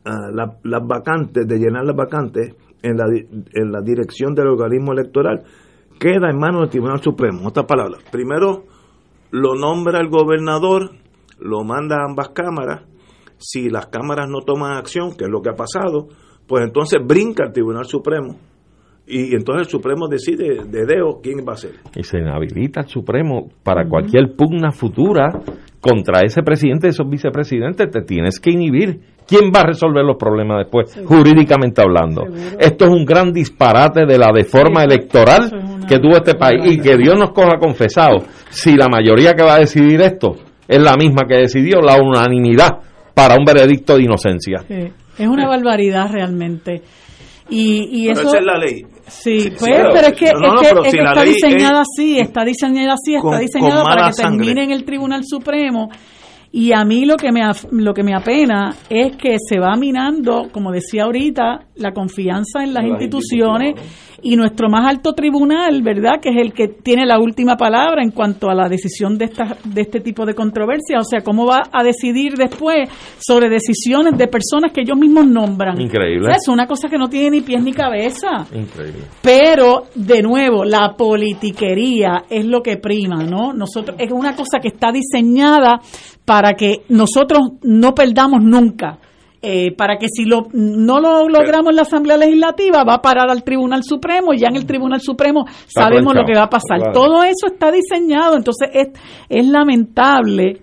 ah, la- las vacantes, de llenar las vacantes en la, en la dirección del organismo electoral, queda en manos del Tribunal Supremo. En otras palabras, primero lo nombra el gobernador, lo manda a ambas cámaras, si las cámaras no toman acción, que es lo que ha pasado, pues entonces brinca el Tribunal Supremo y entonces el Supremo decide de deo quién va a ser. Y se inhabilita el Supremo para cualquier pugna futura contra ese presidente, esos vicepresidentes, te tienes que inhibir. ¿Quién va a resolver los problemas después, jurídicamente hablando? Esto es un gran disparate de la deforma electoral que tuvo este país y que Dios nos coja confesado. Si la mayoría que va a decidir esto es la misma que decidió la unanimidad para un veredicto de inocencia. Sí, es una barbaridad realmente. Y, y Pero eso esa es la ley. Sí, Sí, pues, claro. pero es que, No, no, es que- pero es si que la está diseñada es- así, está diseñada así, está Con- diseñada con para que termine sangre. en el Tribunal Supremo. Y a mí lo que me lo que me apena es que se va minando, como decía ahorita, la confianza en las Las instituciones y nuestro más alto tribunal, ¿verdad? Que es el que tiene la última palabra en cuanto a la decisión de esta, de este tipo de controversia. O sea, cómo va a decidir después sobre decisiones de personas que ellos mismos nombran. Increíble. O sea, es una cosa que no tiene ni pies ni cabeza. Increíble. Pero, de nuevo, la politiquería es lo que prima, ¿no? Nosotros, es una cosa que está diseñada para que nosotros no perdamos nunca. Eh, para que si lo, no lo logramos en la Asamblea Legislativa, va a parar al Tribunal Supremo y ya en el Tribunal Supremo sabemos lo que va a pasar. Claro. Todo eso está diseñado, entonces es, es lamentable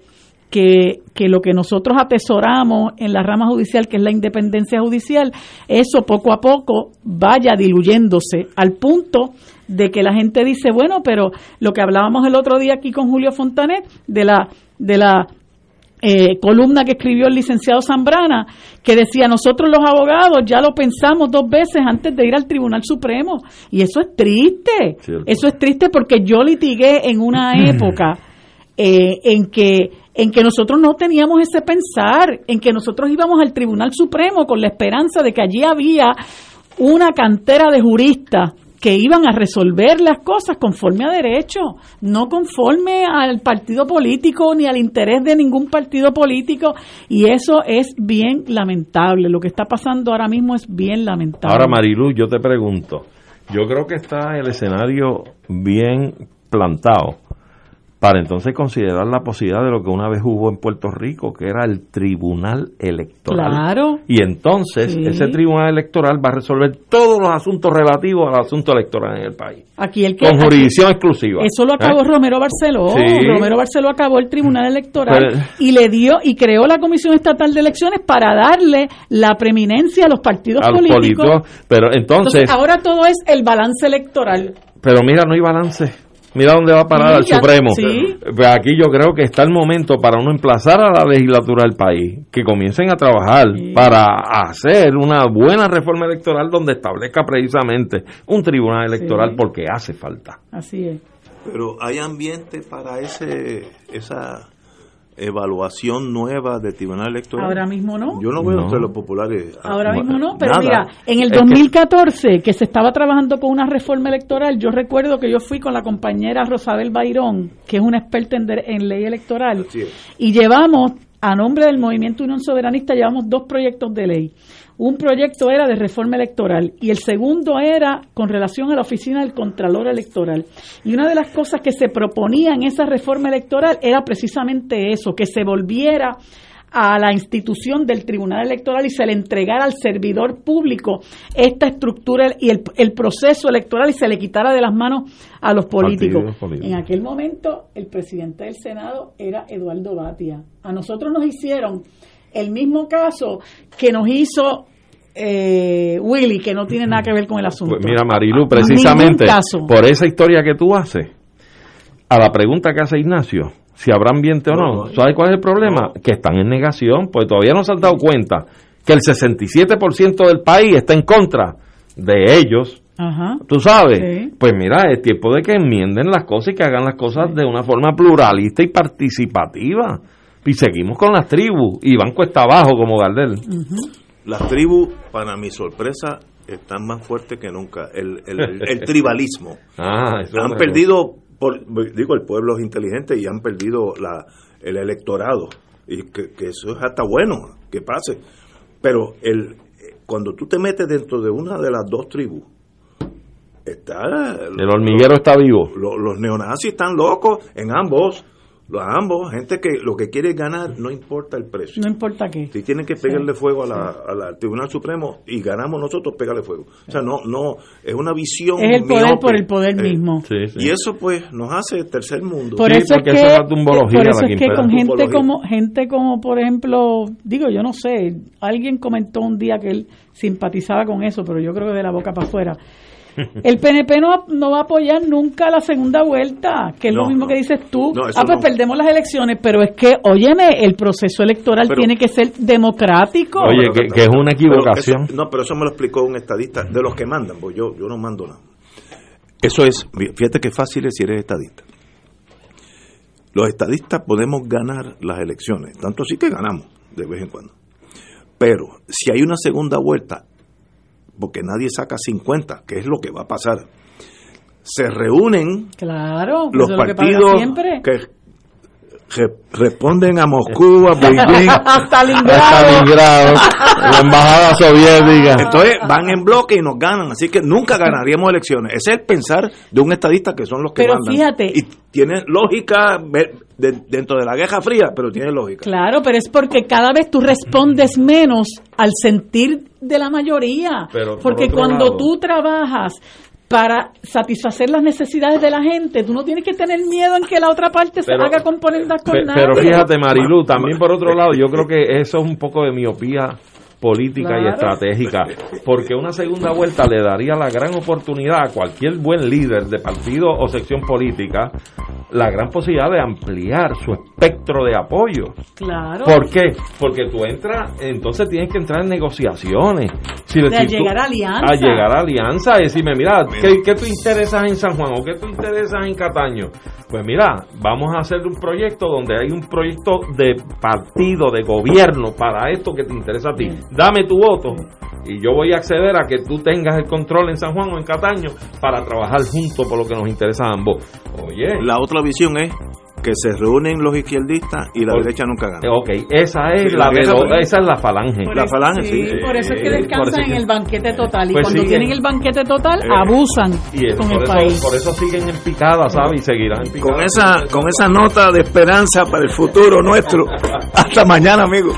que, que lo que nosotros atesoramos en la rama judicial, que es la independencia judicial, eso poco a poco vaya diluyéndose al punto de que la gente dice, bueno, pero lo que hablábamos el otro día aquí con Julio Fontanet, de la, de la eh, columna que escribió el licenciado Zambrana, que decía, nosotros los abogados ya lo pensamos dos veces antes de ir al Tribunal Supremo. Y eso es triste. Cierto. Eso es triste porque yo litigué en una época eh, en que en que nosotros no teníamos ese pensar, en que nosotros íbamos al Tribunal Supremo con la esperanza de que allí había una cantera de juristas que iban a resolver las cosas conforme a derecho, no conforme al partido político ni al interés de ningún partido político y eso es bien lamentable. Lo que está pasando ahora mismo es bien lamentable. Ahora, Marilu, yo te pregunto, yo creo que está el escenario bien plantado para entonces considerar la posibilidad de lo que una vez hubo en Puerto Rico, que era el Tribunal Electoral. Claro. Y entonces Sí. ese Tribunal Electoral va a resolver todos los asuntos relativos al asunto electoral en el país. Aquí el que Con aquí- jurisdicción exclusiva. Eso lo acabó ¿Eh? Romero Barceló. Sí. Romero Barceló acabó el Tribunal Electoral Pero- y le dio y creó la Comisión Estatal de Elecciones para darle la preeminencia a los partidos a los políticos. políticos. Pero entonces, Entonces, ahora todo es el balance electoral. pero mira, no hay balance. Mira dónde va a parar ya- Supremo. sí. Pues aquí yo creo que está el momento para uno emplazar a la legislatura del país que comiencen a trabajar para hacer una buena reforma electoral donde establezca precisamente un tribunal electoral Sí. porque hace falta. Así es. Pero hay ambiente para ese esa evaluación nueva del Tribunal Electoral. Ahora mismo no. Yo no veo No. entre los populares. Ahora ah, mismo no, pero nada. mira, en el Es que- 2014 que, se estaba trabajando con una reforma electoral, yo recuerdo que yo fui con la compañera Rosabel Bayrón, que es una experta en, de- en ley electoral, y llevamos, a nombre del Movimiento Unión Soberanista, llevamos dos proyectos de ley. Un proyecto era de reforma electoral y el segundo era con relación a la oficina del Contralor Electoral. Y una de las cosas que se proponía en esa reforma electoral era precisamente eso, que se volviera a la institución del Tribunal Electoral y se le entregara al servidor público esta estructura y el, el proceso electoral y se le quitara de las manos a los políticos. En aquel momento el presidente del Senado era Eduardo Batia. A nosotros nos hicieron el mismo caso que nos hizo eh, Willy, que no tiene nada que ver con el asunto. Pues mira, Marilu, precisamente por esa historia que tú haces, a la pregunta que hace Ignacio, si habrá ambiente o no. ¿Sabes cuál es el problema? Que están en negación, pues todavía no se han dado cuenta que el 67% del país está en contra de ellos. ¿Tú sabes? Pues mira, es tiempo de que enmienden las cosas y que hagan las cosas de una forma pluralista y participativa. Y seguimos con las tribus y van cuesta abajo como Gardel. Las tribus, para mi sorpresa, están más fuertes que nunca. El, el, tribalismo. Ah, han perdido digo, el pueblo es inteligente y han perdido la, el electorado. Y que, eso es hasta bueno que pase. Pero el, cuando tú te metes dentro de una de las dos tribus, está... El hormiguero está vivo. los neonazis están locos en ambos ambos, gente que lo que quiere ganar no importa el precio. No importa qué. Si tienen que pegarle fuego a la, al Tribunal Supremo y ganamos nosotros, pégale fuego. O sea, no, no, es una visión. Es el poder por el poder eh, mismo. y eso pues nos hace tercer mundo. Por eso es que, por eso es que con gente como, gente como, por ejemplo, digo, yo no sé, alguien comentó un día que él simpatizaba con eso, pero yo creo que de la boca para afuera el PNP no, no va a apoyar nunca la segunda vuelta, que es lo mismo que dices tú. ah, pues perdemos las elecciones, pero es que, óyeme, el proceso electoral tiene que ser democrático. Oye, que, es una equivocación. no, pero eso me lo explicó un estadista, de los que mandan, pues yo, yo no mando nada. Eso es, fíjate qué fácil es si eres estadista. Los estadistas podemos ganar las elecciones, tanto sí que ganamos de vez en cuando. Pero si hay una segunda vuelta, porque nadie saca 50, que es lo que va a pasar. Se reúnen claro, los partidos que, responden a Moscú, a Beijing, a Stalingrado, la embajada soviética. Entonces van en bloque y nos ganan, así que nunca ganaríamos elecciones. Ese es el pensar de un estadista que son los que pero mandan. Fíjate, y tiene lógica dentro de la Guerra Fría, pero tiene lógica. Claro, pero es porque cada vez tú respondes menos al sentir de la mayoría. porque cuando tú trabajas para satisfacer las necesidades de la gente. Tú no tienes que tener miedo en que la otra parte se haga componentes con nada. Pero fíjate, Marilu, también por otro lado, yo creo que eso es un poco de miopía política y estratégica, porque una segunda vuelta le daría la gran oportunidad a cualquier buen líder de partido o sección política la gran posibilidad de ampliar su espectro de apoyo. Claro. ¿Por qué? Porque tú entras, entonces tienes que entrar en negociaciones. Si de llegar a alianza. A llegar a alianza, decirme, mira, ¿qué, ¿qué, tú interesas en San Juan o qué tú interesas en Cataño? Pues mira, vamos a hacer un proyecto donde hay un proyecto de partido, de gobierno para esto que te interesa a ti. Dame tu voto y yo voy a acceder a que tú tengas el control en San Juan o en Cataño para trabajar juntos por lo que nos interesa a ambos. Oye. La otra visión es que se reúnen los izquierdistas y la derecha nunca gana. Ok, esa es la, esa es la falange. la falange, sí. Por eso es que descansan en el banquete total y pues cuando tienen el banquete total eh, abusan con el país. Por eso siguen en picada, ¿sabes? Y seguirán en picada. Con esa con esa nota de esperanza para el futuro nuestro. Hasta mañana, amigos.